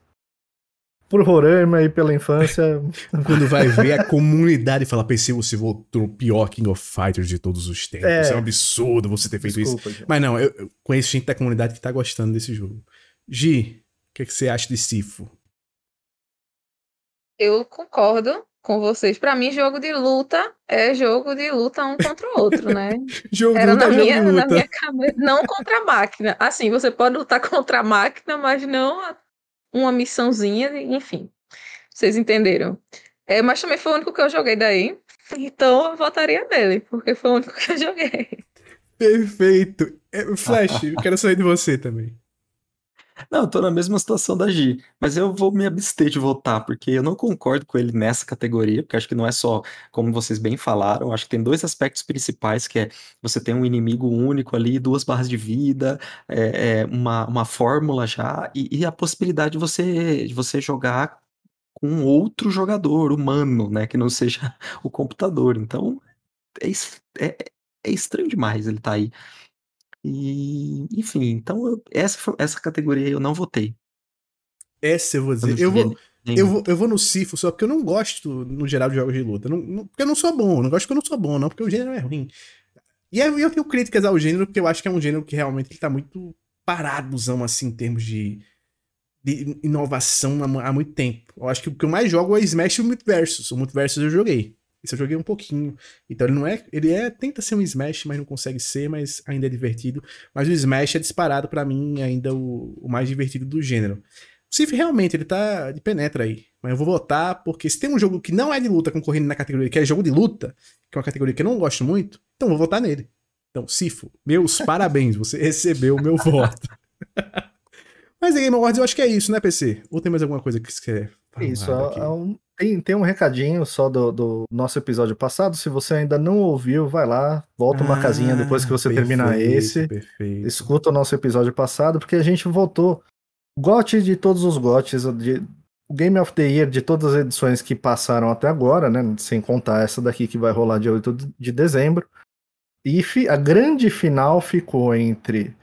por Roraima e pela infância, Quando vai ver a comunidade fala, PC, você votou o pior King of Fighters de todos os tempos. É. Isso é um absurdo você ter feito isso. desculpa, gente. Mas não, eu, eu conheço gente da comunidade que tá gostando desse jogo. Gi, o que, é que você acha de Sifu? eu concordo com vocês. Pra mim, jogo de luta é jogo de luta um contra o outro, né? Jogo de Era luta, na é minha, na minha cabeça. Não contra a máquina. Assim, você pode lutar contra a máquina, mas não uma missãozinha, enfim. Vocês entenderam. É, mas também foi o único que eu joguei daí. Então eu votaria nele, porque foi o único que eu joguei. Perfeito. É, Flash, eu quero saber de você também. Não, eu tô na mesma situação da Gi, mas eu vou me abster de votar, porque eu não concordo com ele nessa categoria, porque acho que não é só, como vocês bem falaram, acho que tem dois aspectos principais, que é você tem um inimigo único ali, duas barras de vida, é, é uma, uma fórmula já, e, e a possibilidade de você, de você jogar com outro jogador humano, né, que não seja o computador. Então, é, é, é estranho demais ele tá aí. E, enfim, então eu, essa, essa categoria eu não votei. Essa eu vou dizer. Eu vou, eu, vou, eu vou no Sifo só porque eu não gosto, no geral, de jogos de luta. Não, não, porque eu não sou bom. Não gosto porque eu não sou bom, não, porque o gênero é ruim. E eu, eu tenho críticas ao gênero, porque eu acho que é um gênero que realmente ele tá muito paradozão, assim, em termos de, de inovação há, há, muito tempo. Eu acho que o que eu mais jogo é Smash e o Multiversus. O Multiversus eu joguei. Isso eu joguei um pouquinho. Então ele não é. Ele é. Tenta ser um Smash, mas não consegue ser, mas ainda é divertido. Mas o Smash é disparado para mim ainda o, o, mais divertido do gênero. O Sif realmente, ele tá. Ele penetra aí. Mas eu vou votar, porque se tem um jogo que não é de luta concorrendo na categoria, que é jogo de luta, que é uma categoria que eu não gosto muito, então vou votar nele. Então, Sifo, meus parabéns, você recebeu o meu voto. Mas em Game Awards eu acho que é isso, né, PC? Ou tem mais alguma coisa que você quer falar? Isso, é um, tem, tem um recadinho só do, do, nosso episódio passado. Se você ainda não ouviu, vai lá, volta ah, uma casinha depois que você perfeito, terminar esse. Perfeito. Escuta o nosso episódio passado, porque a gente voltou. GOT de todos os GOTs, de, Game of the Year de todas as edições que passaram até agora, né? Sem contar essa daqui que vai rolar dia 8 de dezembro. E a grande final ficou entre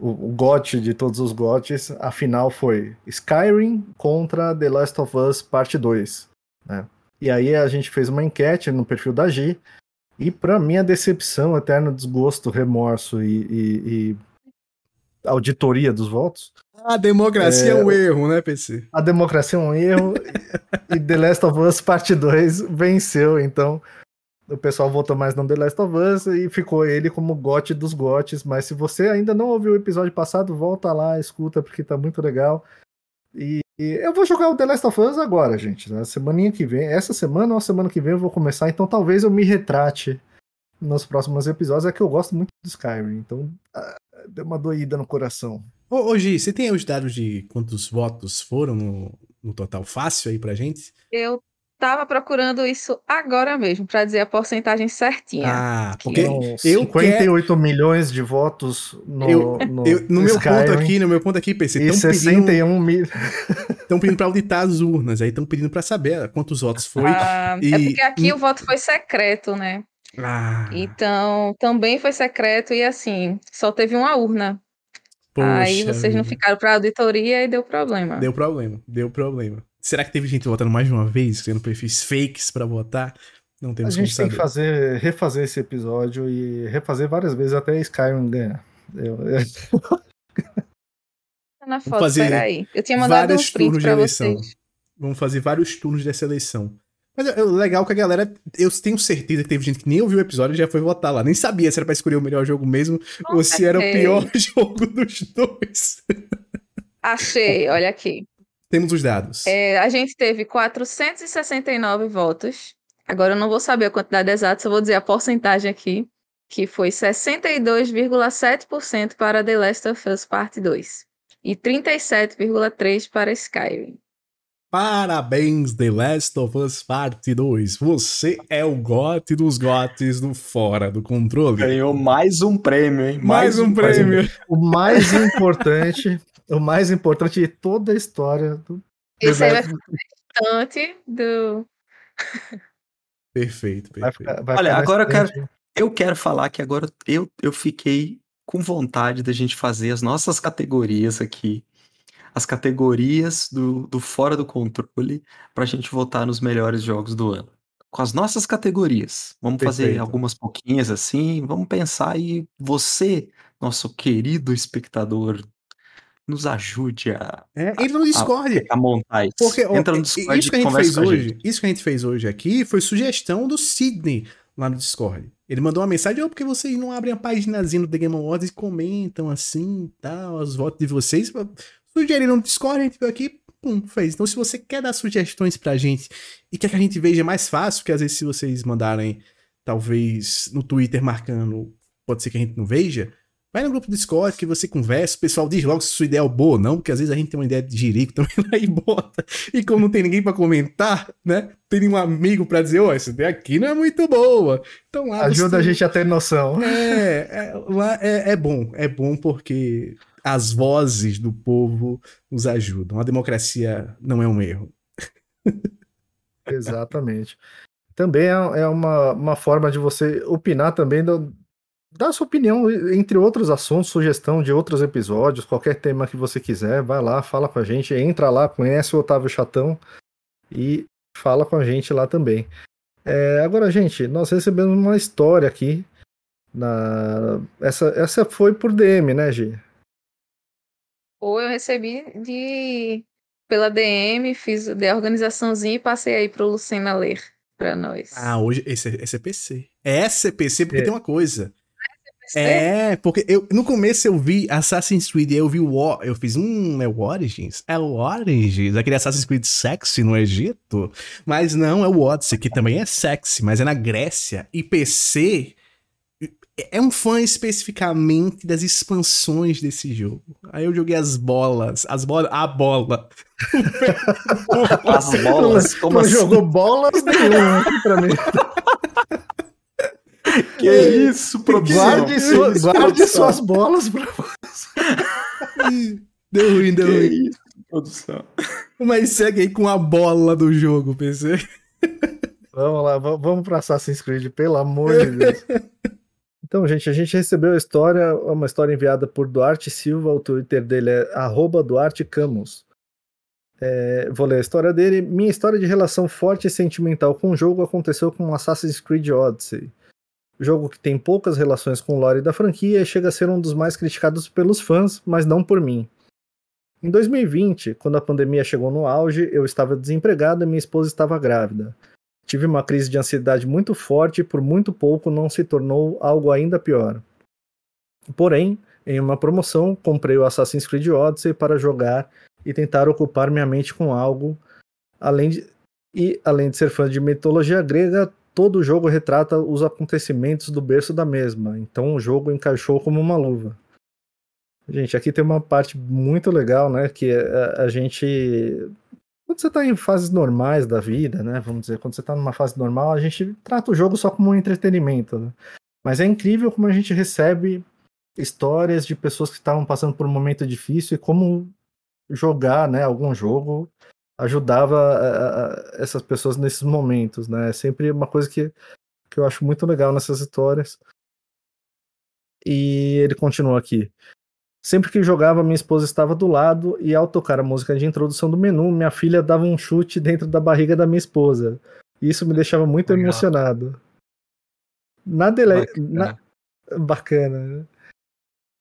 o, o GOT de todos os GOTs, a final foi Skyrim contra The Last of Us Parte 2. Né? E aí a gente fez uma enquete no perfil da G, e para minha decepção, eterno desgosto, remorso e, e, e, auditoria dos votos. A democracia é, é um erro, né, PC? A democracia é um erro e The Last of Us Parte 2 venceu, então o pessoal votou mais no The Last of Us e ficou ele como gote dos gotes. Mas se você ainda não ouviu o episódio passado, volta lá, escuta, porque tá muito legal. E, e eu vou jogar o The Last of Us agora, gente. Na semaninha que vem, essa semana ou semana que vem eu vou começar, então talvez eu me retrate nos próximos episódios. É que eu gosto muito do Skyrim, então ah, deu uma doída no coração. Ô, ô Gi, você tem os dados de quantos votos foram no, no total fácil aí pra gente? Eu Tava procurando isso agora mesmo, para dizer a porcentagem certinha. Ah, porque eu 58 quero... milhões de votos no, eu, no, eu, no meu ponto aqui, no meu ponto aqui, PC, e 61 mil. Estão pedindo para auditar as urnas, aí estão pedindo para saber quantos votos foi. Ah, e... É porque aqui o voto foi secreto, né? Ah. Então, também foi secreto e assim, só teve uma urna. Poxa aí vocês não ficaram para auditoria e deu problema. Deu problema, deu problema. Será que teve gente votando mais de uma vez, tendo perfis fakes para votar? Não temos A gente tem que fazer, refazer esse episódio e refazer várias vezes até Skyrim ganhar. Eu, eu... Tá na foto, fazer peraí. Eu tinha mandado um print pra vocês. Vamos fazer vários turnos dessa eleição. Mas é, é legal que a galera. Eu tenho certeza que teve gente que nem ouviu o episódio e já foi votar lá. Nem sabia se era pra escolher o melhor jogo mesmo ou se era o pior jogo dos dois. Achei, olha aqui. Temos os dados. É, a gente teve 469 votos. Agora eu não vou saber a quantidade exata, só vou dizer a porcentagem aqui, que foi 62,7% para The Last of Us Parte 2 e 37,3% para Skyrim. Parabéns, The Last of Us Parte 2. Você é o gote dos gotes do Fora do Controle. Ganhou mais um prêmio, hein? Mais, mais um, um, prêmio. O mais importante o mais importante de toda a história do. Esse aí vai ficar importante do. Perfeito, perfeito. Vai ficar, vai Olha, agora eu quero, eu quero falar que agora eu, eu fiquei com vontade da gente fazer as nossas categorias aqui. As categorias do, do Fora do Controle para a gente votar nos melhores jogos do ano. Com as nossas categorias. Vamos Perfeito. fazer algumas pouquinhas assim. Vamos pensar e você, nosso querido espectador nos ajude a. É, entra no Discord. A, a montar isso. Porque, entra no Discord isso que a gente fez hoje, gente. isso que a gente fez hoje aqui foi sugestão do Sidney lá no Discord. Ele mandou uma mensagem, oh, porque vocês não abrem a paginazinha do The Game Awards e comentam assim, tal, os votos de vocês. Sugeriram no Discord, a gente veio aqui, pum, fez. Então, se você quer dar sugestões pra gente e quer que a gente veja mais fácil, porque às vezes se vocês mandarem, talvez, no Twitter marcando pode ser que a gente não veja, vai no grupo do Discord que você conversa, o pessoal diz logo se sua ideia é boa ou não, porque às vezes a gente tem uma ideia de jirico também lá e bota. E como não tem ninguém para comentar, né? Tem nenhum amigo para dizer, ó, oh, essa ideia aqui não é muito boa. Então lá Ajuda a gente a ter noção. É, é lá é, é bom, é bom porque as vozes do povo nos ajudam. A democracia não é um erro. Exatamente. Também é, é uma, uma forma de você opinar também, do, dar sua opinião, entre outros assuntos, sugestão de outros episódios, qualquer tema que você quiser, vai lá, fala com a gente, entra lá, conhece o Otávio Chatão e fala com a gente lá também. É, agora, gente, nós recebemos uma história aqui. Na... Essa, essa foi por DM, né, Gi? Ou eu recebi de pela DM, fiz a organizaçãozinha e passei aí pro Lucena ler para nós. Ah, hoje esse, é, esse é PC. Essa é PC porque é. tem uma coisa. É, porque eu, no começo eu vi Assassin's Creed, eu vi o eu fiz um, é o Origins? É o Origins, aquele Assassin's Creed sexy no Egito, mas não, é o Odyssey, que também é sexy, mas é na Grécia, e PC é um fã especificamente das expansões desse jogo. Aí eu joguei as bolas, as bolas, a bola. as bolas? Como não assim? jogou bolas nenhuma aqui pra mim. Que é isso, produção? Guarde, que sua, isso, guarde produção. suas bolas pra você. Deu ruim, deu que ruim. Isso, produção. Mas segue aí com a bola do jogo, PC. Vamos lá, vamos pra Assassin's Creed, pelo amor de Deus. Então, gente, a gente recebeu a história, uma história enviada por Duarte Silva, o Twitter dele é @duartecamus. É, vou ler a história dele. Minha história de relação forte e sentimental com o jogo aconteceu com Assassin's Creed Odyssey. Jogo que tem poucas relações com o lore da franquia e chega a ser um dos mais criticados pelos fãs, mas não por mim. Em 2020, quando a pandemia chegou no auge, eu estava desempregado e minha esposa estava grávida. Tive uma crise de ansiedade muito forte e por muito pouco não se tornou algo ainda pior. Porém, em uma promoção, comprei o Assassin's Creed Odyssey para jogar e tentar ocupar minha mente com algo. Além de, e, além de ser fã de mitologia grega, todo o jogo retrata os acontecimentos do berço da mesma, então o jogo encaixou como uma luva. Gente, aqui tem uma parte muito legal, né? Que a, a gente quando você está em fases normais da vida, né? Vamos dizer, quando você está numa fase normal, a gente trata o jogo só como um entretenimento. Né? Mas é incrível como a gente recebe histórias de pessoas que estavam passando por um momento difícil e como jogar, né, algum jogo ajudava a, a, essas pessoas nesses momentos, né? É sempre uma coisa que, que eu acho muito legal nessas histórias. E ele continua aqui. Sempre que jogava, minha esposa estava do lado e ao tocar a música de introdução do menu, minha filha dava um chute dentro da barriga da minha esposa. Isso me deixava muito Legal. emocionado. Na, dele... Bacana. Na... Bacana.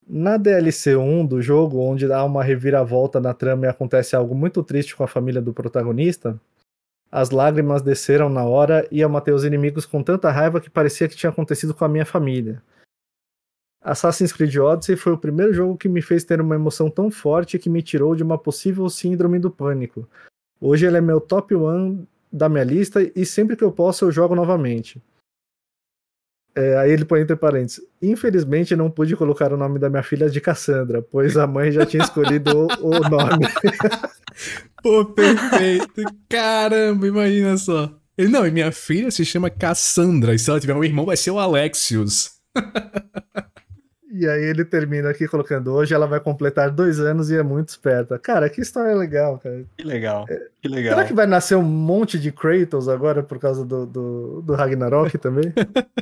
Na DLC 1 do jogo, onde há uma reviravolta na trama e acontece algo muito triste com a família do protagonista, as lágrimas desceram na hora e eu matei os inimigos com tanta raiva que parecia que tinha acontecido com a minha família. Assassin's Creed Odyssey foi o primeiro jogo que me fez ter uma emoção tão forte que me tirou de uma possível síndrome do pânico. Hoje ele é meu top 1 da minha lista e sempre que eu posso eu jogo novamente. É, aí ele põe entre parênteses. Infelizmente não pude colocar o nome da minha filha de Cassandra, pois a mãe já tinha escolhido o, nome. Pô, perfeito. Caramba, imagina só. Ele, não, e minha filha se chama Cassandra, e se ela tiver um irmão vai ser o Alexius. E aí ele termina aqui colocando: hoje ela vai completar dois anos e é muito esperta. Cara, que história legal, cara. Que legal, é, que legal. Será que vai nascer um monte de Kratos agora por causa do, do, do Ragnarok também?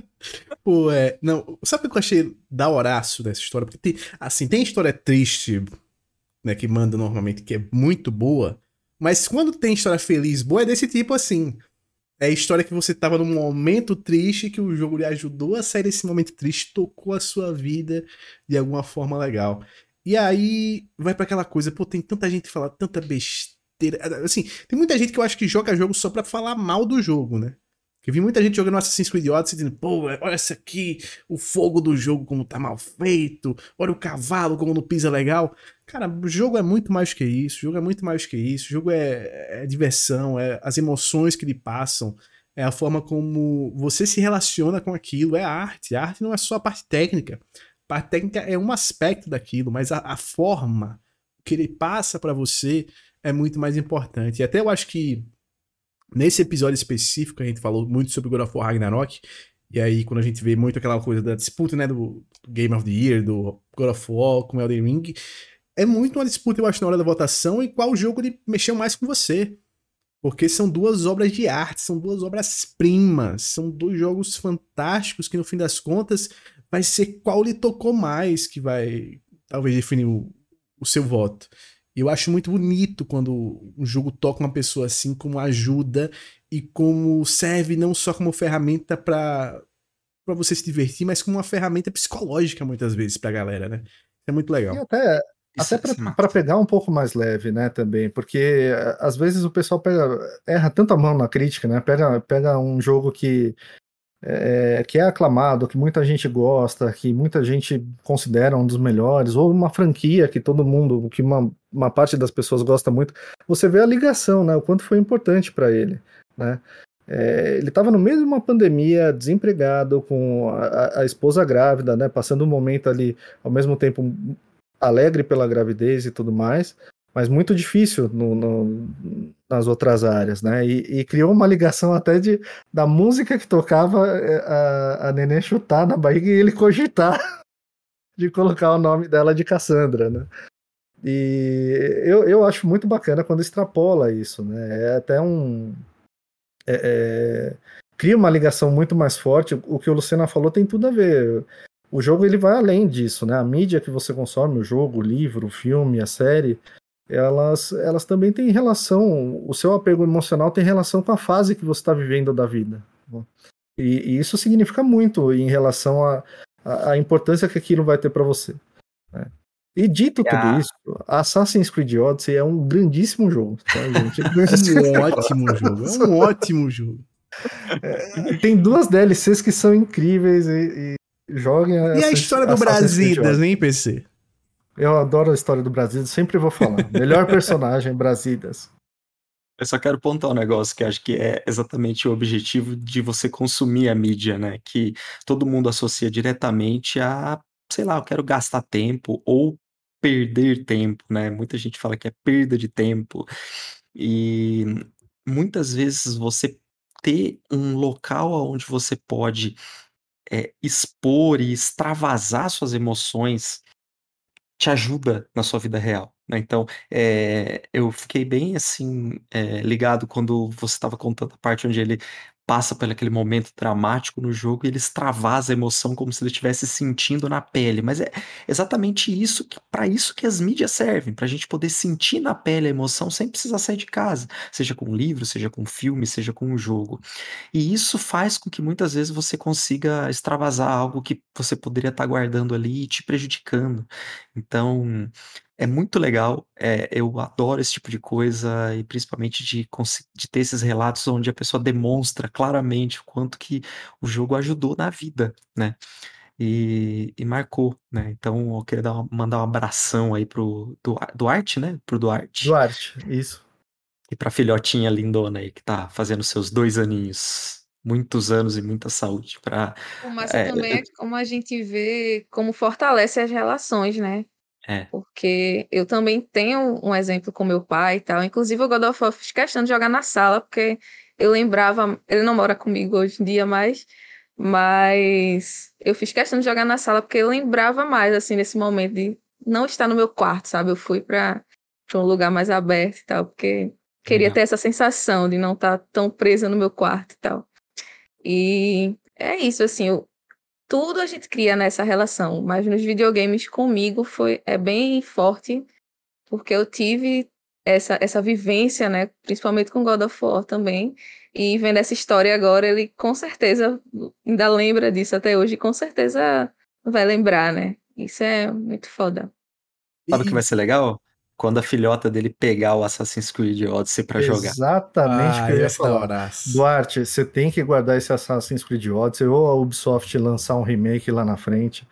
Pô, é. Não, sabe o que eu achei da Horácio dessa história? Porque tem, assim, tem história triste, né, que manda normalmente, que é muito boa. Mas quando tem história feliz boa, é desse tipo assim. É a história que você tava num momento triste que o jogo lhe ajudou a sair desse momento triste, tocou a sua vida de alguma forma legal. E aí vai para aquela coisa, pô, tem tanta gente que fala tanta besteira. Assim, tem muita gente que eu acho que joga jogo só pra falar mal do jogo, né? Eu vi muita gente jogando Assassin's Creed Odyssey dizendo, pô, olha essa aqui, o fogo do jogo como tá mal feito, olha o cavalo como não pisa legal. Cara, o jogo é muito mais que isso, o jogo é muito mais que isso, o jogo é, é diversão, é as emoções que lhe passam, é a forma como você se relaciona com aquilo, é a arte. A arte não é só a parte técnica. A parte técnica é um aspecto daquilo, mas a, a forma que ele passa para você é muito mais importante. E até eu acho que nesse episódio específico a gente falou muito sobre God of War Ragnarok, e aí quando a gente vê muito aquela coisa da disputa, né, do Game of the Year, do God of War com Elden Ring, é muito uma disputa, eu acho, na hora da votação em qual jogo ele mexeu mais com você. Porque são duas obras de arte, são duas obras-primas, são dois jogos fantásticos que, no fim das contas, vai ser qual lhe tocou mais que vai, talvez, definir o, o seu voto. E eu acho muito bonito quando um jogo toca uma pessoa assim, como ajuda e como serve não só como ferramenta para para você se divertir, mas como uma ferramenta psicológica muitas vezes pra galera, né? É muito legal. E até até para pegar um pouco mais leve, né, também, porque eh, às vezes o pessoal pega, erra tanto a mão na crítica, né, pega, pega um jogo que é, que é aclamado, que muita gente gosta, que muita gente considera um dos melhores, ou uma franquia que todo mundo, que uma, uma parte das pessoas gosta muito, você vê a ligação, né, o quanto foi importante para ele, né. É, ele estava no meio de uma pandemia, desempregado, com a, a, esposa grávida, né, passando um momento ali, ao mesmo tempo alegre pela gravidez e tudo mais, mas muito difícil no, no, nas outras áreas, né? E, e, criou uma ligação até de da música que tocava é, a, a neném chutar na barriga e ele cogitar de colocar o nome dela de Cassandra, né? E eu, eu acho muito bacana quando extrapola isso, né? É até um. É, é, cria uma ligação muito mais forte. O que o Luciana falou tem tudo a ver o jogo ele vai além disso, né? A mídia que você consome, o jogo, o livro, o filme, a série, elas, elas também têm relação, o seu apego emocional tem relação com a fase que você está vivendo da vida. Né? E, e, isso significa muito em relação à a, a, a, importância que aquilo vai ter para você. Né? E dito tudo isso, Assassin's Creed Odyssey é um grandíssimo jogo, tá, gente? é um ótimo jogo, é um ótimo jogo. É, tem duas DLCs que são incríveis e, Joguem E a história do Brasidas, hein, PC? Eu adoro a história do Brasidas, sempre vou falar. Melhor personagem, Brasidas. Eu só quero pontuar um negócio que acho que é exatamente o objetivo de você consumir a mídia, né? Que todo mundo associa diretamente a, sei lá, eu quero gastar tempo ou perder tempo, né? Muita gente fala que é perda de tempo. E muitas vezes você ter um local onde você pode é, expor e extravasar suas emoções te ajuda na sua vida real. Né? Então, é, eu fiquei bem assim é, ligado quando você estava contando a parte onde ele passa por aquele momento dramático no jogo e ele extravasa a emoção como se ele estivesse sentindo na pele. Mas é exatamente isso que para isso que as mídias servem, para a gente poder sentir na pele a emoção sem precisar sair de casa, seja com um livro, seja com um filme, seja com um jogo. E isso faz com que muitas vezes você consiga extravasar algo que você poderia estar tá guardando ali e te prejudicando. Então, é muito legal, é, eu adoro esse tipo de coisa e principalmente de, de ter esses relatos onde a pessoa demonstra claramente o quanto que o jogo ajudou na vida, né? E, e marcou, né? Então eu queria dar mandar um abração aí pro du, Duarte, né? Pro Duarte. Duarte, isso. E pra filhotinha lindona aí que tá fazendo seus dois aninhos muitos anos e muita saúde para. Mas é, também é como a gente vê como fortalece as relações, né? É. Porque eu também tenho um exemplo com meu pai e tal. Inclusive, o God of War fiz questão de jogar na sala, porque eu lembrava. Ele não mora comigo hoje em dia mais, mas eu fiz questão de jogar na sala porque eu lembrava mais, assim, nesse momento de não estar no meu quarto, sabe? Eu fui para um lugar mais aberto e tal, porque queria ter essa sensação de não estar tão presa no meu quarto e tal. E é isso, assim, eu, tudo a gente cria nessa relação, mas nos videogames comigo foi é bem forte, porque eu tive essa, essa vivência, né, principalmente com God of War também, e vendo essa história agora, ele com certeza ainda lembra disso até hoje, com certeza vai lembrar, né? Isso é muito foda. Sabe o que vai ser legal? Quando a filhota dele pegar o Assassin's Creed Odyssey para jogar. Exatamente o que eu ia falar. Duarte, você tem que guardar esse Assassin's Creed Odyssey ou a Ubisoft lançar um remake lá na frente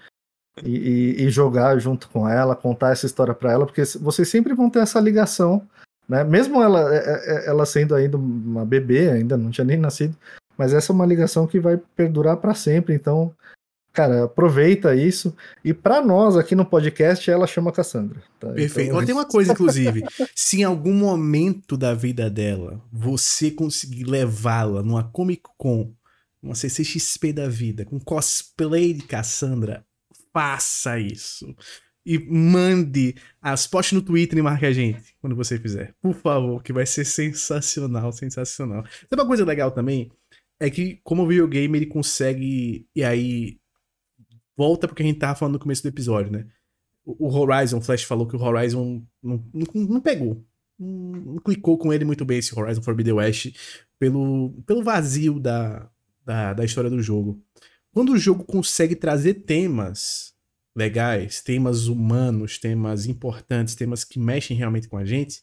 e, e, e jogar junto com ela, contar essa história para ela, porque vocês sempre vão ter essa ligação, né? Mesmo ela, é, é, é, ela sendo ainda uma bebê, ainda não tinha nem nascido, mas essa é uma ligação que vai perdurar para sempre. Então, cara, aproveita isso. E para nós aqui no podcast, ela chama Cassandra. Tá? Perfeito. Então... Tem uma coisa, inclusive. se em algum momento da vida dela você conseguir levá-la numa Comic Con, uma CCXP da vida, com cosplay de Cassandra, faça isso. E mande as poste no Twitter e marque a gente quando você fizer. Por favor, que vai ser sensacional, sensacional. Sabe uma coisa legal também? É que, como o videogame, ele consegue. E aí, volta porque a gente tava falando no começo do episódio, né? O Horizon, o Flash falou que o Horizon não, não, não pegou. Não, não, clicou com ele muito bem esse Horizon Forbidden West pelo, pelo vazio da, da, da história do jogo. Quando o jogo consegue trazer temas legais, temas humanos, temas importantes, temas que mexem realmente com a gente,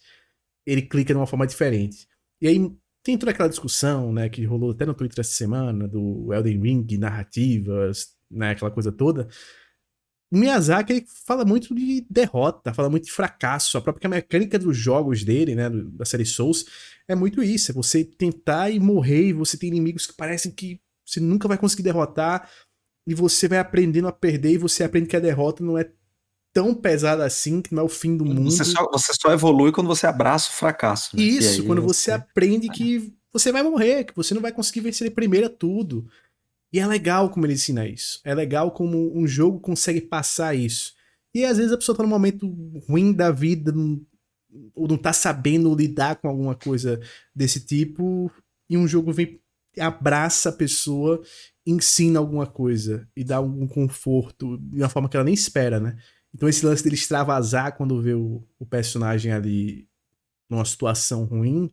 ele clica de uma forma diferente. E aí tem toda aquela discussão, né, que rolou até no Twitter essa semana, do Elden Ring, narrativas, né, aquela coisa toda, o Miyazaki fala muito de derrota, fala muito de fracasso. A própria mecânica dos jogos dele, né, da série Souls, é muito isso. É você tentar e morrer, e você tem inimigos que parecem que você nunca vai conseguir derrotar, e você vai aprendendo a perder, e você aprende que a derrota não é tão pesada assim, que não é o fim do mundo. Você só, você só evolui quando você abraça o fracasso. Né? Isso, aí, quando você aprende que você vai morrer, que você não vai conseguir vencer de primeira tudo. E é legal como ele ensina isso. É legal como um jogo consegue passar isso. E às vezes a pessoa tá num momento ruim da vida, ou não tá sabendo lidar com alguma coisa desse tipo, e um jogo vem, abraça a pessoa, ensina alguma coisa e dá algum conforto de uma forma que ela nem espera, né? Então esse lance dele extravasar quando vê o, o personagem ali numa situação ruim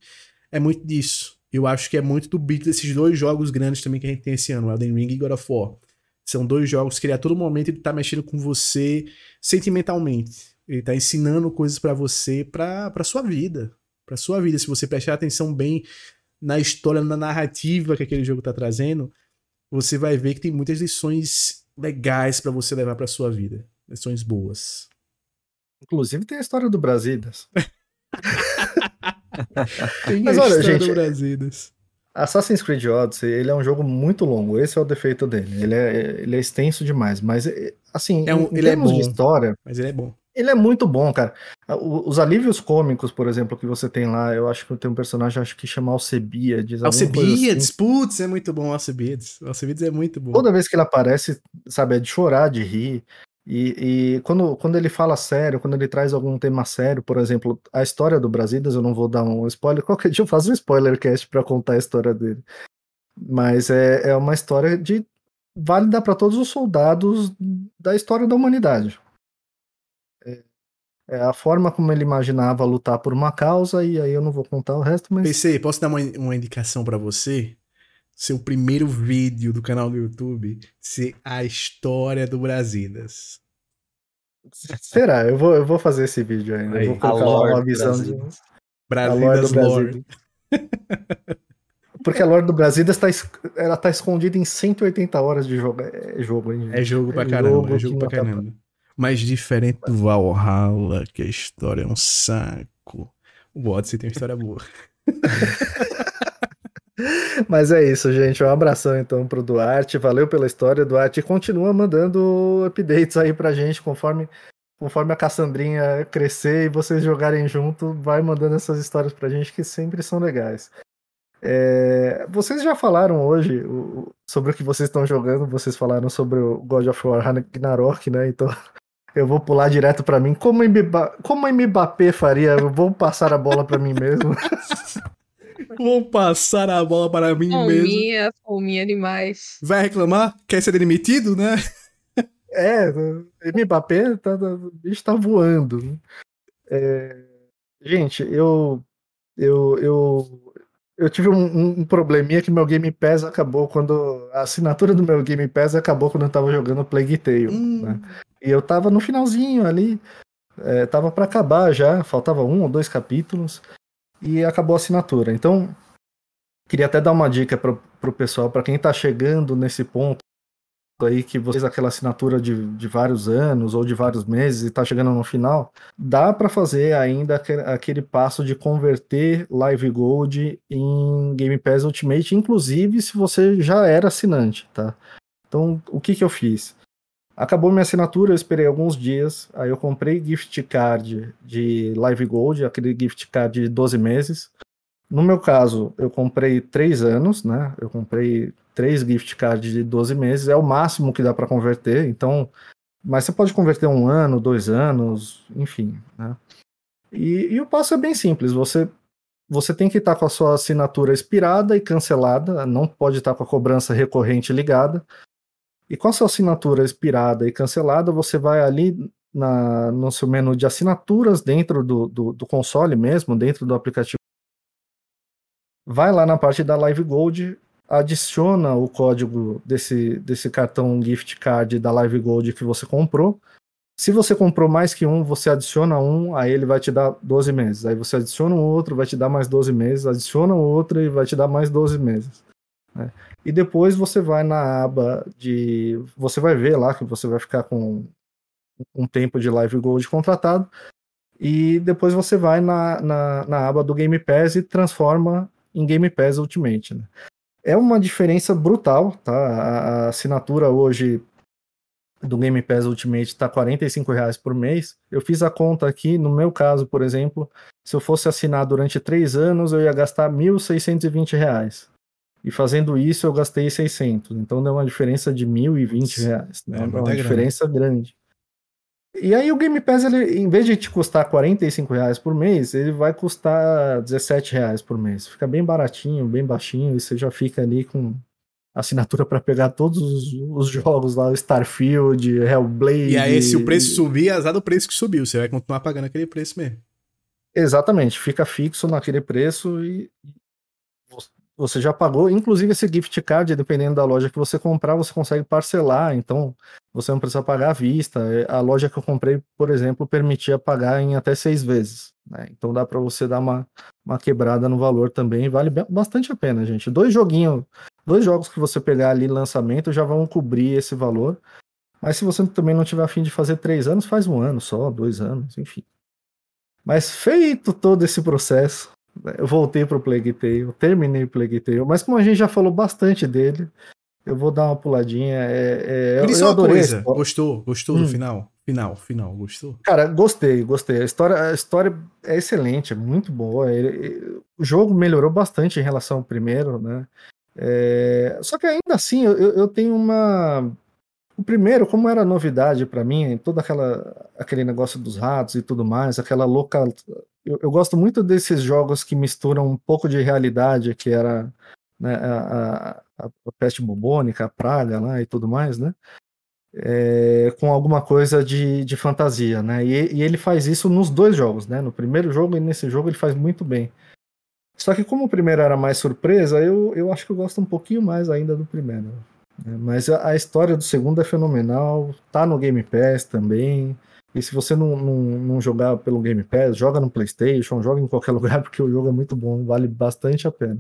é muito disso eu acho que é muito do beat desses dois jogos grandes também que a gente tem esse ano, Elden Ring e God of War. São dois jogos que ele a todo momento ele tá mexendo com você sentimentalmente. Ele tá ensinando coisas para você, pra, pra sua vida. Pra sua vida. Se você prestar atenção bem na história, na narrativa que aquele jogo tá trazendo, você vai ver que tem muitas lições legais para você levar para sua vida. Lições boas. Inclusive tem a história do Brasidas. Tem Mas olha, gente, Brasidas. Assassin's Creed Odyssey, ele é um jogo muito longo, esse é o defeito dele. Ele é, ele é extenso demais, mas assim, é um, em, ele é bom, de história, mas ele é bom. Ele é muito bom, cara. Os alívios cômicos, por exemplo, que você tem lá, eu acho que tem um personagem acho que chama Alcebiades. Alcebiades, assim. putz, é muito bom Alcebiades. Alcebiades é muito bom. Toda vez que ele aparece, sabe, é de chorar, de rir. E, e, quando, quando ele fala sério, quando ele traz algum tema sério, por exemplo, a história do Brasidas, eu não vou dar um spoiler, qualquer dia eu faço um spoiler cast para contar a história dele. Mas é, é uma história de válida para todos os soldados da história da humanidade. É, é, a forma como ele imaginava lutar por uma causa, e aí eu não vou contar o resto, mas. PC, posso dar uma, uma indicação para você? Seu primeiro vídeo do canal do YouTube ser a história do Brasidas. Será? Eu vou, eu vou fazer esse vídeo ainda. Aí, eu vou colocar lá uma visão Brasidas. de. Brasidas Lore. Porque a lore do Brasidas tá, ela tá escondida em 180 horas de jogo. É jogo, hein? É jogo pra é caramba, jogo é jogo pra caramba. Tá... Mas diferente do Valhalla, que a história é um saco. O Odyssey tem uma história boa. Mas é isso, gente. Um abração então pro Duarte. Valeu pela história, Duarte. Continua mandando updates aí pra gente conforme, conforme a Cassandrinha crescer e vocês jogarem junto. Vai mandando essas histórias pra gente que sempre são legais. É, vocês já falaram hoje o, sobre o que vocês estão jogando. Vocês falaram sobre o God of War Ragnarok, né? Então eu vou pular direto para mim. Como, como Mbappé faria? Eu vou passar a bola para mim mesmo. Vou passar a bola para mim fominha, mesmo. Fominha demais. Vai reclamar? Quer ser demitido, né? É, Mbappé tá, tá, o bicho tá voando. É, gente, eu, eu, eu, eu tive um, um, probleminha que meu Game Pass acabou quando. A assinatura do meu Game Pass acabou quando eu tava jogando Plague Tale. Hum. Né? E eu tava no finalzinho ali. É, tava para acabar já, faltava um ou dois capítulos e acabou a assinatura. Então, queria até dar uma dica para o pessoal, para quem está chegando nesse ponto, aí que vocês aquela assinatura de, de vários anos ou de vários meses e está chegando no final, dá para fazer ainda aquele, passo de converter Live Gold em Game Pass Ultimate, inclusive se você já era assinante, tá? Então, o que que eu fiz? Acabou minha assinatura, eu esperei alguns dias, aí eu comprei gift card de Live Gold, aquele gift card de 12 meses. No meu caso, eu comprei 3 anos, né? Eu comprei três gift cards de 12 meses, é o máximo que dá para converter, então. Mas você pode converter um ano, dois anos, enfim, né? E, e o passo é bem simples, você você tem que estar com a sua assinatura expirada e cancelada, não pode estar com a cobrança recorrente ligada. E com a sua assinatura expirada e cancelada, você vai ali na, no seu menu de assinaturas dentro do, do, do, console mesmo, dentro do aplicativo. Vai lá na parte da Live Gold, adiciona o código desse, desse cartão gift card da Live Gold que você comprou. Se você comprou mais que um, você adiciona um, aí ele vai te dar 12 meses. Aí você adiciona um outro, vai te dar mais 12 meses, adiciona um outro e vai te dar mais 12 meses. Né? E depois você vai na aba de. Você vai ver lá que você vai ficar com um tempo de Live Gold contratado. E depois você vai na, na, na aba do Game Pass e transforma em Game Pass Ultimate. Né? É uma diferença brutal, tá? A, a assinatura hoje do Game Pass Ultimate está R$ reais por mês. Eu fiz a conta aqui, no meu caso, por exemplo, se eu fosse assinar durante três anos, eu ia gastar R$ 1.620. E fazendo isso, eu gastei 600. Então deu uma diferença de 1.020 reais, né? É, é uma grande. diferença grande. E aí o Game Pass, ele, em vez de te custar 45 reais por mês, ele vai custar 17 reais por mês. Fica bem baratinho, bem baixinho, e você já fica ali com assinatura para pegar todos os, os, jogos lá, Starfield, Hellblade. E aí, se o preço subir, azar do preço que subiu, você vai continuar pagando aquele preço mesmo. Exatamente, fica fixo naquele preço e você já pagou, inclusive esse gift card, dependendo da loja que você comprar, você consegue parcelar, então você não precisa pagar à vista. É, a loja que eu comprei, por exemplo, permitia pagar em até seis vezes. Né? Então dá para você dar uma, uma quebrada no valor também, vale bastante a pena, gente. Dois joguinhos, dois jogos que você pegar ali lançamento já vão cobrir esse valor. Mas se você também não tiver afim de fazer três anos, faz um ano só, dois anos, enfim. Mas feito todo esse processo, eu voltei pro Plague Tale, terminei o Plague Tale, mas como a gente já falou bastante dele, eu vou dar uma puladinha. É, é, Me uma coisa, gostou? Gostou hum. do final? Final, final, gostou? Cara, gostei, gostei. A história, a história é excelente, é muito boa. Ele, ele, o jogo melhorou bastante em relação ao primeiro, né? É, só que ainda assim, eu, eu tenho uma. O primeiro, como era novidade para mim, todo aquela, aquele negócio dos ratos e tudo mais, aquela local, eu, eu, gosto muito desses jogos que misturam um pouco de realidade, que era né, a, a, a, peste bubônica, a praga lá e tudo mais, né? É, com alguma coisa de, de fantasia, né? E, e, ele faz isso nos dois jogos, né? No primeiro jogo e nesse jogo ele faz muito bem. Só que como o primeiro era mais surpresa, eu, eu acho que eu gosto um pouquinho mais ainda do primeiro. Né? Mas a, a história do segundo é fenomenal, tá no Game Pass também. E se você não, não, não, jogar pelo Game Pass, joga no PlayStation, joga em qualquer lugar, porque o jogo é muito bom, vale bastante a pena.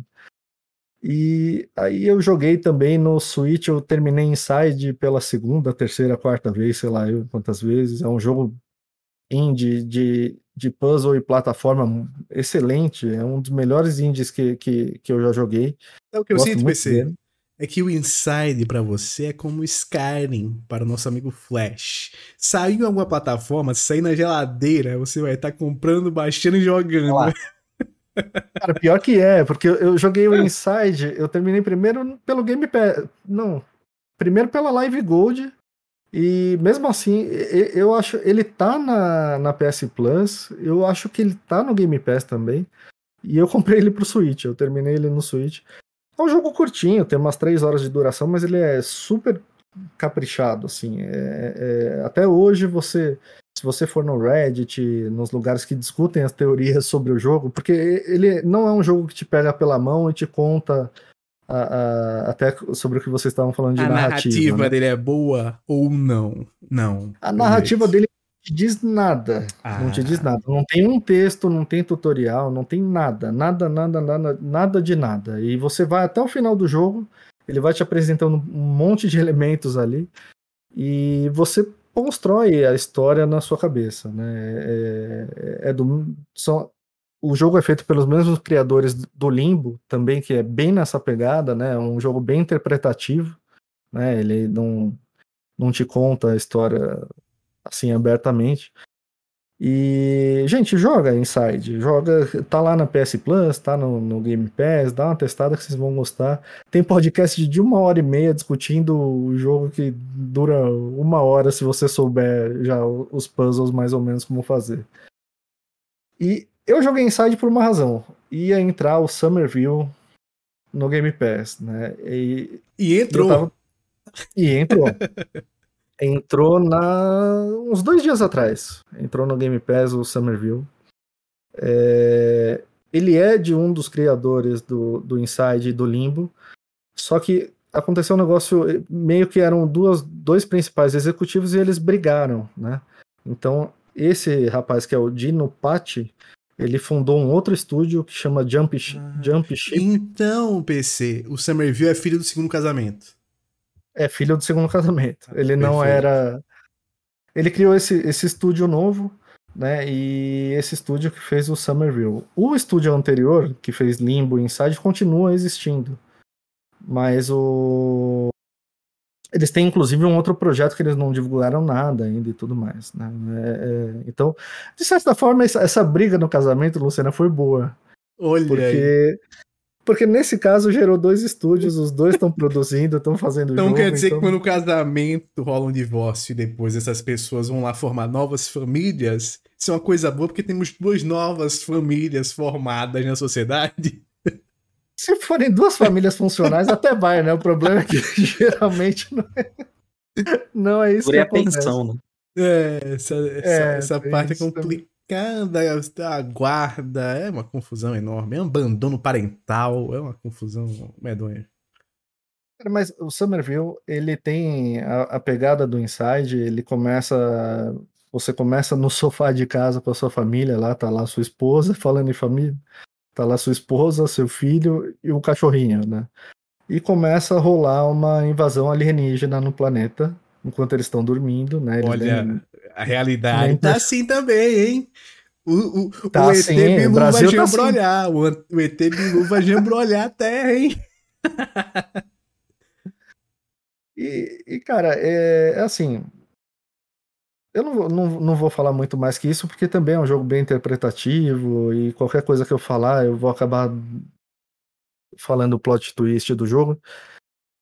E aí eu joguei também no Switch, eu terminei Inside pela segunda, terceira, quarta vez, sei lá eu quantas vezes. É um jogo indie de, de puzzle e plataforma excelente, é um dos melhores indies que, que, que eu já joguei. É o que eu Gosto sinto, PC. Dele é que o Inside para você é como Skyrim para o nosso amigo Flash. Saiu em alguma plataforma, sair na geladeira, você vai estar tá comprando, baixando e jogando. Olá. Cara, pior que é, porque eu joguei o Inside, eu terminei primeiro pelo Game Pass. Não, primeiro pela Live Gold. E mesmo assim, eu acho. Ele tá na, na PS Plus, eu acho que ele tá no Game Pass também. E eu comprei ele pro Switch, eu terminei ele no Switch. É um jogo curtinho, tem umas 3 horas de duração, mas ele é super caprichado, assim. É, é, até hoje você, se você for no Reddit, nos lugares que discutem as teorias sobre o jogo, porque ele não é um jogo que te pega pela mão e te conta a, a, até sobre o que vocês estavam falando de a narrativa. A narrativa né? dele é boa ou não? Não. A narrativa dele te diz nada. Ah. Não te diz nada. Não tem um texto, não tem tutorial, não tem nada. Nada, nada, nada, nada de nada. E você vai até o final do jogo. ele vai te apresentando um monte de elementos ali e você constrói a história na sua cabeça, né? É, é do, são, o jogo é feito pelos mesmos criadores do Limbo, também, que é bem nessa pegada, né? É um jogo bem interpretativo, né? Ele não, não te conta a história assim abertamente. E, gente, joga Inside, joga, tá lá na PS Plus, tá no, no, Game Pass, dá uma testada que vocês vão gostar. Tem podcast de uma hora e meia discutindo o jogo que dura uma hora se você souber já os puzzles mais ou menos como fazer. E eu joguei Inside por uma razão. Ia entrar o Summerville no Game Pass, né? E, e entrou. Tava... E entrou. entrou na uns dois dias atrás. Entrou no Game Pass o Summerville. É... Ele é de um dos criadores do, do Inside e do Limbo. Só que aconteceu um negócio meio que eram duas, dois principais executivos e eles brigaram, né? Então esse rapaz que é o Dino Patti, ele fundou um outro estúdio que chama Jump, ah, Jump Ship. Então, PC, o Somerville é filho do segundo casamento. É filho do segundo casamento. Ah, ele não era. Ele criou esse, esse estúdio novo, né? E esse estúdio que fez o Somerville. O estúdio anterior, que fez Limbo Inside, continua existindo. Mas o, eles têm inclusive um outro projeto que eles não divulgaram nada ainda e tudo mais. Né? É, é, então, de certa forma, essa, essa, briga no casamento, Luciana, foi boa. Olha porque, aí. Porque nesse caso gerou dois estúdios, os dois estão produzindo, estão fazendo então jogo. Quer dizer então... que quando o casamento rola um divórcio e depois essas pessoas vão lá formar novas famílias, isso é uma coisa boa porque temos duas novas famílias formadas na sociedade. Se forem duas famílias funcionais, até vai, né? O problema é que geralmente não é, não é isso Por que é acontece. pensão, né? É, essa, é, essa parte é complicada, a guarda, é uma confusão enorme, é um abandono parental, é uma confusão medonha. Mas o Somerville, ele tem a, a, pegada do Inside, ele começa. Você começa no sofá de casa com a sua família, lá tá lá sua esposa, falando em família. Tá lá sua esposa, seu filho e o cachorrinho, né? E começa a rolar uma invasão alienígena no planeta, enquanto eles estão dormindo, né? Olha, nem... a realidade nem... tá assim também, hein? O, o, tá o ET assim, Bilu vai tá jambrolhar. Assim. O, o ET Bilu vai jambrolhar a Terra, hein? e, e, cara, é, é assim, eu não, não, não vou falar muito mais que isso, porque também é um jogo bem interpretativo e qualquer coisa que eu falar eu vou acabar falando o plot twist do jogo.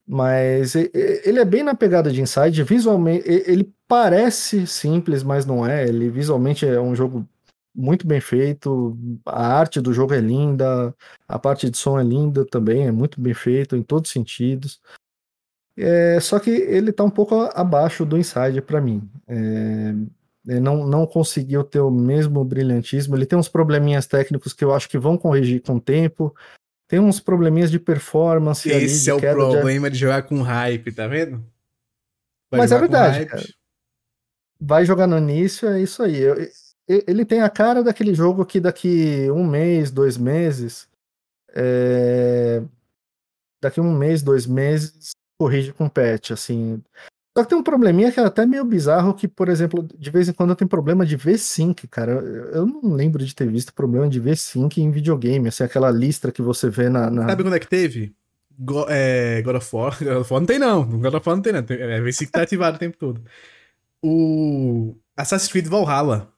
Mas ele é bem na pegada de Inside, visualmente ele parece simples, mas não é. Ele visualmente é um jogo muito bem feito, a arte do jogo é linda, a parte de som é linda também, é muito bem feito em todos os sentidos. É, só que ele está um pouco abaixo do Inside para mim. É, ele não, não conseguiu ter o mesmo brilhantismo. Ele tem uns probleminhas técnicos que eu acho que vão corrigir com o tempo. Tem uns probleminhas de performance. Esse ali, é o problema de... de... jogar com hype, tá vendo? Vai Mas é verdade. Cara. Vai jogar no início, é isso aí. ele tem a cara daquele jogo que daqui um mês, dois meses. É... Daqui um mês, dois meses, corrige com patch, assim. Só que tem um probleminha que é até meio bizarro, que, por exemplo, de vez em quando eu tenho problema de V-Sync, cara. Eu não lembro de ter visto problema de V-Sync em videogame, assim, aquela lista que você vê na... na... Sabe quando é que teve? Go é, God of War. God of War não tem não. God of War não tem não. É, V-Sync tá ativado o tempo todo. O Assassin's Creed Valhalla,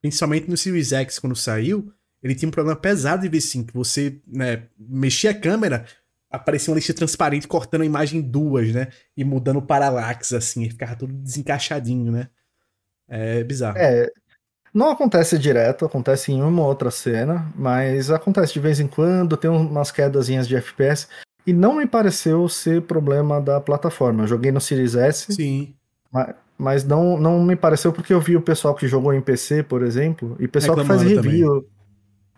principalmente no Series X, quando saiu, ele tinha um problema pesado de V-Sync. Você, né, mexia a câmera aparecia uma lista transparente cortando a imagem duas, né? E mudando o paralaxe, assim, e ficava tudo desencaixadinho, né? É bizarro. É. Não acontece direto, acontece em uma outra cena, mas acontece de vez em quando, tem umas quedazinhas de FPS, e não me pareceu ser problema da plataforma. Eu joguei no Series S. Sim. Mas, mas não, não me pareceu porque eu vi o pessoal que jogou em PC, por exemplo, e pessoal Reclamando que faz review. Também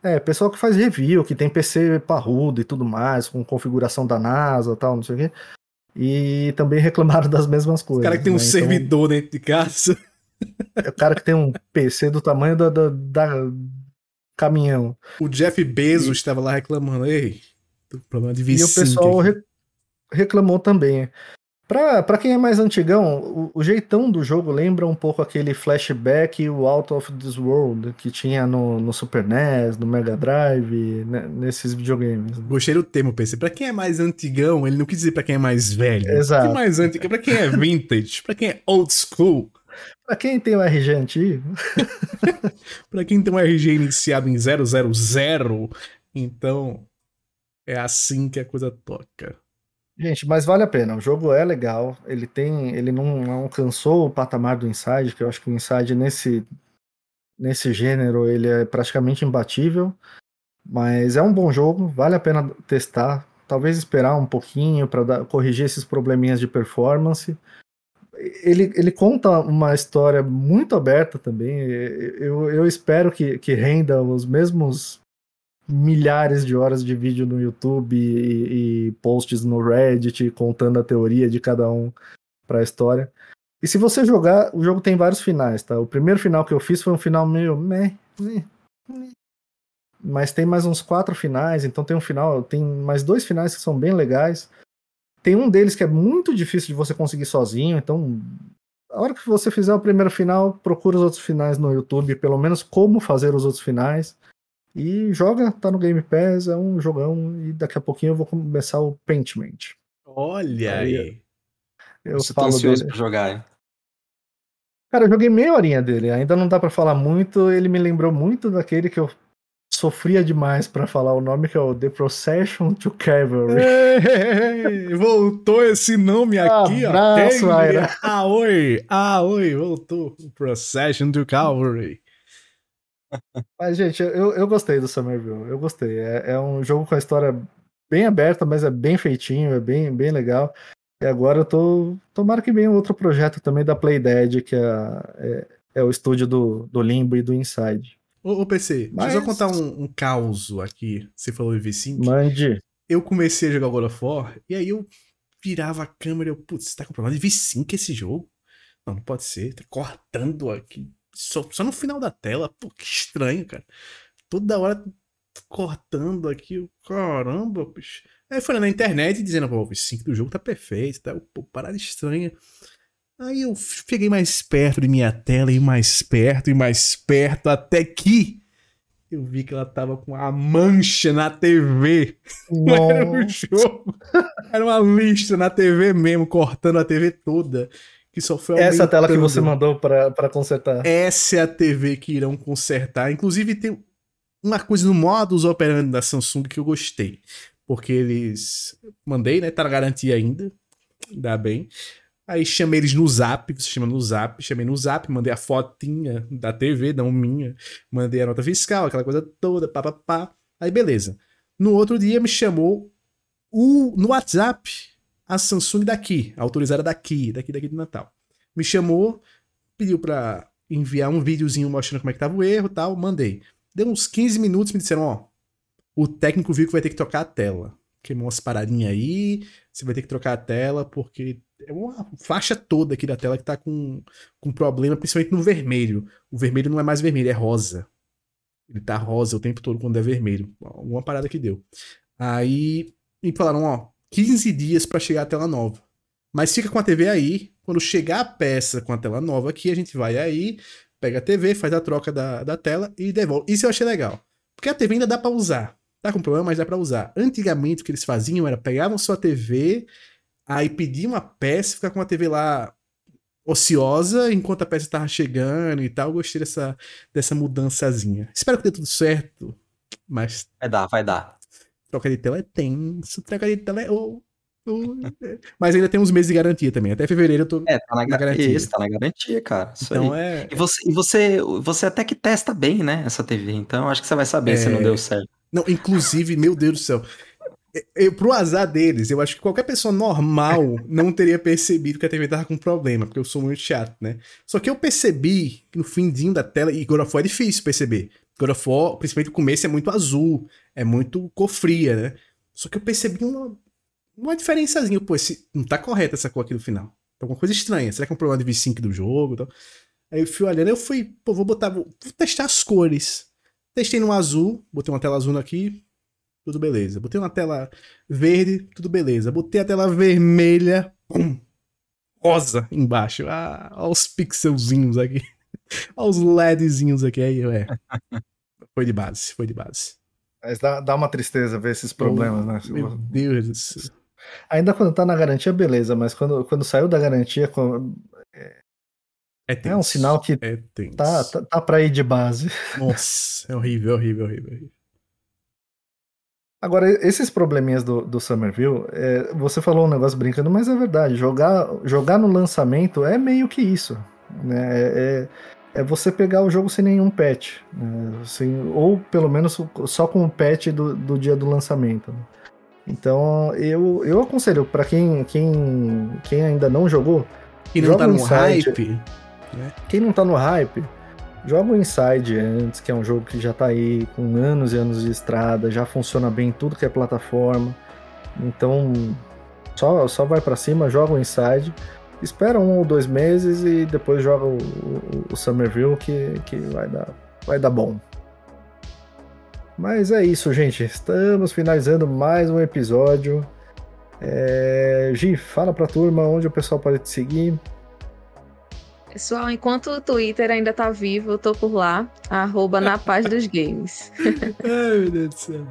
é, pessoal que faz review, que tem PC parrudo e tudo mais, com configuração da NASA e tal, não sei o quê. E também reclamaram das mesmas coisas. O cara que tem um né? Então, servidor dentro de casa. É o cara que tem um PC do tamanho da, da, da caminhão. O Jeff Bezos estava lá reclamando, ei, problema de vício. E o pessoal, re... reclamou também. Pra, pra quem é mais antigão, o, o, jeitão do jogo lembra um pouco aquele flashback e o Out of This World que tinha no, no Super NES, no Mega Drive, né, nesses videogames. Gostei do termo, PC. Pra quem é mais antigão, ele não quis dizer pra quem é mais velho. Exato. Pra quem é mais antigo, pra quem é vintage, pra quem é old school. Pra quem tem o RG antigo. pra quem tem um RG iniciado em 000, então é assim que a coisa toca. Gente, mas vale a pena. O jogo é legal. Ele tem, ele não alcançou o patamar do Inside, que eu acho que o Inside nesse nesse gênero ele é praticamente imbatível. Mas é um bom jogo, vale a pena testar. Talvez esperar um pouquinho para corrigir esses probleminhas de performance. Ele, ele conta uma história muito aberta também. Eu, eu espero que, que renda os mesmos milhares de horas de vídeo no YouTube e, e posts no Reddit contando a teoria de cada um para a história. E se você jogar, o jogo tem vários finais, tá? O primeiro final que eu fiz foi um final meio meh, meh, meh. Mas tem mais uns quatro finais, então tem um final, tem mais dois finais que são bem legais. Tem um deles que é muito difícil de você conseguir sozinho, então a hora que você fizer o primeiro final, procura os outros finais no YouTube, pelo menos como fazer os outros finais. E joga, tá no Game Pass, é um jogão. E daqui a pouquinho eu vou começar o Paintment. Olha aí. Eu Você tá ansioso dele. pra jogar, hein? Cara, eu joguei meia horinha dele, ainda não dá para falar muito. Ele me lembrou muito daquele que eu sofria demais para falar o nome, que é o The Procession to Cavalry. Ei, voltou esse nome aqui, Abraço, ó. Aira. Ah, oi, ah, oi, voltou. Procession to Cavalry. Mas, gente, eu, eu gostei do Somerville. Eu gostei. É, é um jogo com a história bem aberta, mas é bem feitinho, é bem, bem legal. E agora eu tô. Tomara que venha outro projeto também da Playdead, que é, é, é, o estúdio do, do Limbo e do Inside. Ô, ô PC, Mas... deixa eu contar um, um caos aqui. Você falou em V5. Mande. Eu comecei a jogar God of War, e aí eu virava a câmera e eu, putz, tá com problema de V5 esse jogo? Não, não pode ser, tá cortando aqui só, só no final da tela. Pô, que estranho, cara. Toda hora cortando aqui. Caramba, bicho. Aí foi na internet dizendo, pô, o 5 do jogo tá perfeito, tá? Pô, parada estranha. Aí eu cheguei mais perto de minha tela e mais perto e mais perto, até que eu vi que ela tava com a mancha na TV. Não era um jogo. Era uma lista na TV mesmo, cortando a TV toda que só foi Essa tela que você mandou para consertar. Essa é a TV que irão consertar. Inclusive, tem uma coisa no modus operandi da Samsung que eu gostei. Porque eles. Mandei, né? Tá na garantia ainda. Ainda bem. Aí chamei eles no zap, você chama no zap, chamei no zap, mandei a fotinha da TV, não minha, mandei a nota fiscal, aquela coisa toda, papapá. Aí beleza. No outro dia me chamou o, no WhatsApp a Samsung daqui, autorizada daqui, daqui, daqui de Natal. Me chamou, pediu pra enviar um videozinho mostrando como é que tava o erro tal, mandei. Deu uns 15 minutos, me disseram, ó, o técnico viu que vai ter que trocar a tela. Queimou umas paradinhas aí, você vai ter que trocar a tela, porque é uma faixa toda aqui da tela que tá com, com problema, principalmente no vermelho. O vermelho não é mais vermelho, é rosa. Ele tá rosa o tempo todo quando é vermelho. Alguma parada que deu. Aí me falaram, ó, 15 dias para chegar a tela nova. Mas fica com a TV aí. Quando chegar a peça com a tela nova aqui, a gente vai aí, pega a TV, faz a troca da, da tela e devolve. Isso eu achei legal. Porque a TV ainda dá para usar. Tá com problema, mas dá para usar. Antigamente o que eles faziam era pegavam sua TV, aí pediam uma peça, ficar com a TV lá ociosa enquanto a peça estava chegando e tal. Gostei dessa, dessa mudançazinha. Espero que dê tudo certo, mas. Vai dar, vai dar. Troca de tela é tenso, troca de tela é. Oh, oh. Mas ainda tem uns meses de garantia também. Até fevereiro eu tô é, tá na, na garantia. Isso, tá na garantia, cara. Isso então aí. é. E, você, e você, você até que testa bem, né? Essa TV. Então acho que você vai saber é... se não deu certo. Não, inclusive, meu Deus do céu. Eu, pro azar deles, eu acho que qualquer pessoa normal não teria percebido que a TV tava com problema, porque eu sou muito chato, né? Só que eu percebi que no findinho da tela, e agora foi difícil perceber. God of War, principalmente o começo, é muito azul, é muito cor fria, né? Só que eu percebi uma, uma diferençazinha. Pô, esse, não tá correta essa cor aqui no final. Tá alguma coisa estranha. Será que é um problema de V5 do jogo? Então... Aí eu fui olhando, eu fui, pô, vou botar, vou, vou testar as cores. Testei no azul, botei uma tela azul aqui, tudo beleza. Botei uma tela verde, tudo beleza. Botei a tela vermelha, pum, rosa embaixo. Ah, olha os pixelzinhos aqui. Olha os LEDzinhos aqui. Aí, ué. Foi de base, foi de base. Mas dá, dá uma tristeza ver esses problemas, né? Meu Deus. Ainda quando tá na garantia, beleza, mas quando, quando saiu da garantia, É, é tenso. um sinal que É tá, tá, tá pra ir de base. Nossa, é horrível, horrível, horrível. horrível. Agora, esses probleminhas do, do Somerville, é, você falou um negócio brincando, mas é verdade. Jogar, jogar no lançamento é meio que isso. Né? É, é você pegar o jogo sem nenhum patch. Né? Sem, ou pelo menos só com o patch do, do dia do lançamento. né? Então, eu, eu aconselho para quem, quem, quem ainda não jogou, E não Joga tá um no Inside. hype. quem não tá no hype, joga o Inside antes, que é um jogo que já tá aí com anos e anos de estrada, já funciona bem em tudo que é plataforma. Então, só, só vai pra cima, joga o Inside, espera um ou dois meses e depois joga o, o, o Somerville que, que vai, dar, vai dar bom. Mas é isso, gente. Estamos finalizando mais um episódio. É... Gi, fala pra turma onde o pessoal pode te seguir. Pessoal, enquanto o Twitter ainda tá vivo, eu tô por lá, arroba na paz dos games. Ai, meu Deus do céu.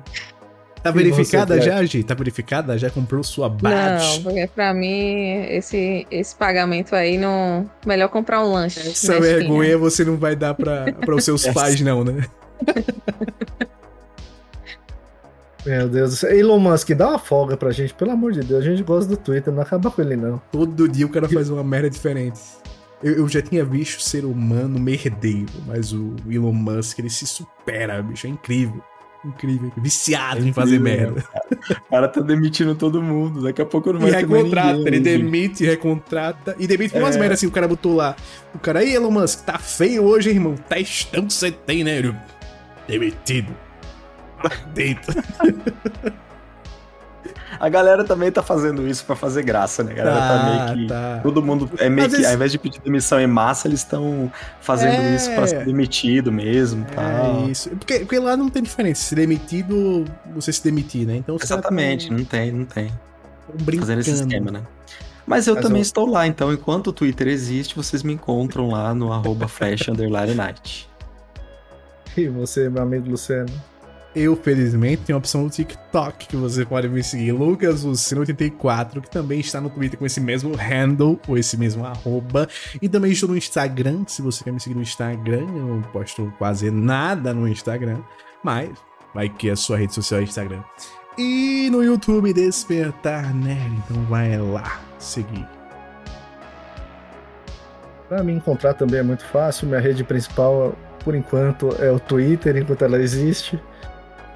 Tá verificada já, Gi? Tá verificada? Já comprou sua badge? Não, porque pra mim, esse, esse pagamento aí, não... melhor comprar um lanche. Essa na esquina. vergonha você não vai dar pra, pra os seus pais, não, né? Meu Deus do céu. Elon Musk, dá uma folga pra gente, pelo amor de Deus. A gente gosta do Twitter, não acaba com ele, não. Todo dia o cara faz uma merda diferente. Eu, eu já tinha visto o ser humano merdeiro, mas o Elon Musk, ele se supera, bicho. É incrível. Incrível. Viciado em fazer merda. O cara tá demitindo todo mundo. Daqui a pouco não E vai ter mais recontrata, ninguém. ele gente. demite, recontrata. E demite por umas É. merdas assim, o cara botou lá. O cara, aí Elon Musk, tá feio hoje, irmão. Testão você tem, né? Ele, Demitido. Dentro. A galera também tá fazendo isso pra fazer graça, né? A galera tá, meio que. tá. Todo mundo é meio que, ao invés de pedir demissão em massa, eles estão fazendo É. isso pra ser demitido mesmo, tal. É isso. Porque, porque lá não tem diferença. Se demitir ou você se demitir, né? Então Exatamente, tão- não tem, não tem. brincando. Fazendo esse esquema, né? Mas eu Mas também eu- estou lá, então enquanto o Twitter existe, vocês me encontram lá no arroba flash underline night. E você, meu amigo Luciano? Eu, felizmente, tenho a opção do TikTok que você pode me seguir. Lucas, o 84 que também está no Twitter com esse mesmo handle, ou esse mesmo arroba. E também estou no Instagram, se você quer me seguir no Instagram. Eu não posto quase nada no Instagram, mas vai que a sua rede social é Instagram. E no YouTube, Despertar Nerd. Então vai lá seguir. Pra me encontrar também é muito fácil. Minha rede principal, por enquanto, é o Twitter, enquanto ela existe.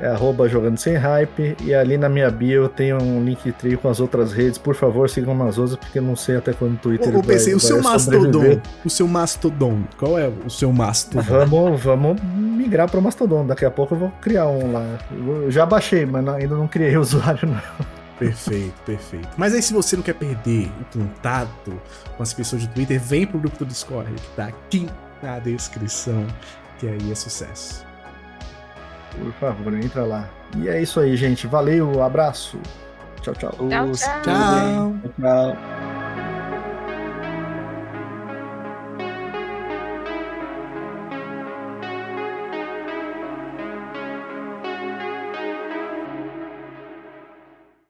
É arroba jogando sem hype. E ali na minha bio eu tenho um link trio com as outras redes. Por favor, sigam as outras, porque eu não sei até quando o Twitter Ô, ô, PC, o seu. Mastodon. O seu Mastodon. Qual é o seu Mastodon? Vamos, vamos migrar para o Mastodon. Daqui a pouco eu vou criar um lá. Eu já baixei, mas ainda não criei o usuário, não. Perfeito, perfeito. Mas aí, se você não quer perder o contato com as pessoas do Twitter, vem pro grupo do Discord, que tá aqui na descrição, que aí é sucesso. Por favor, entra lá. E é isso aí, gente. Valeu, abraço. Tchau, tchau. Tchau, tchau. Tchau! Tchau.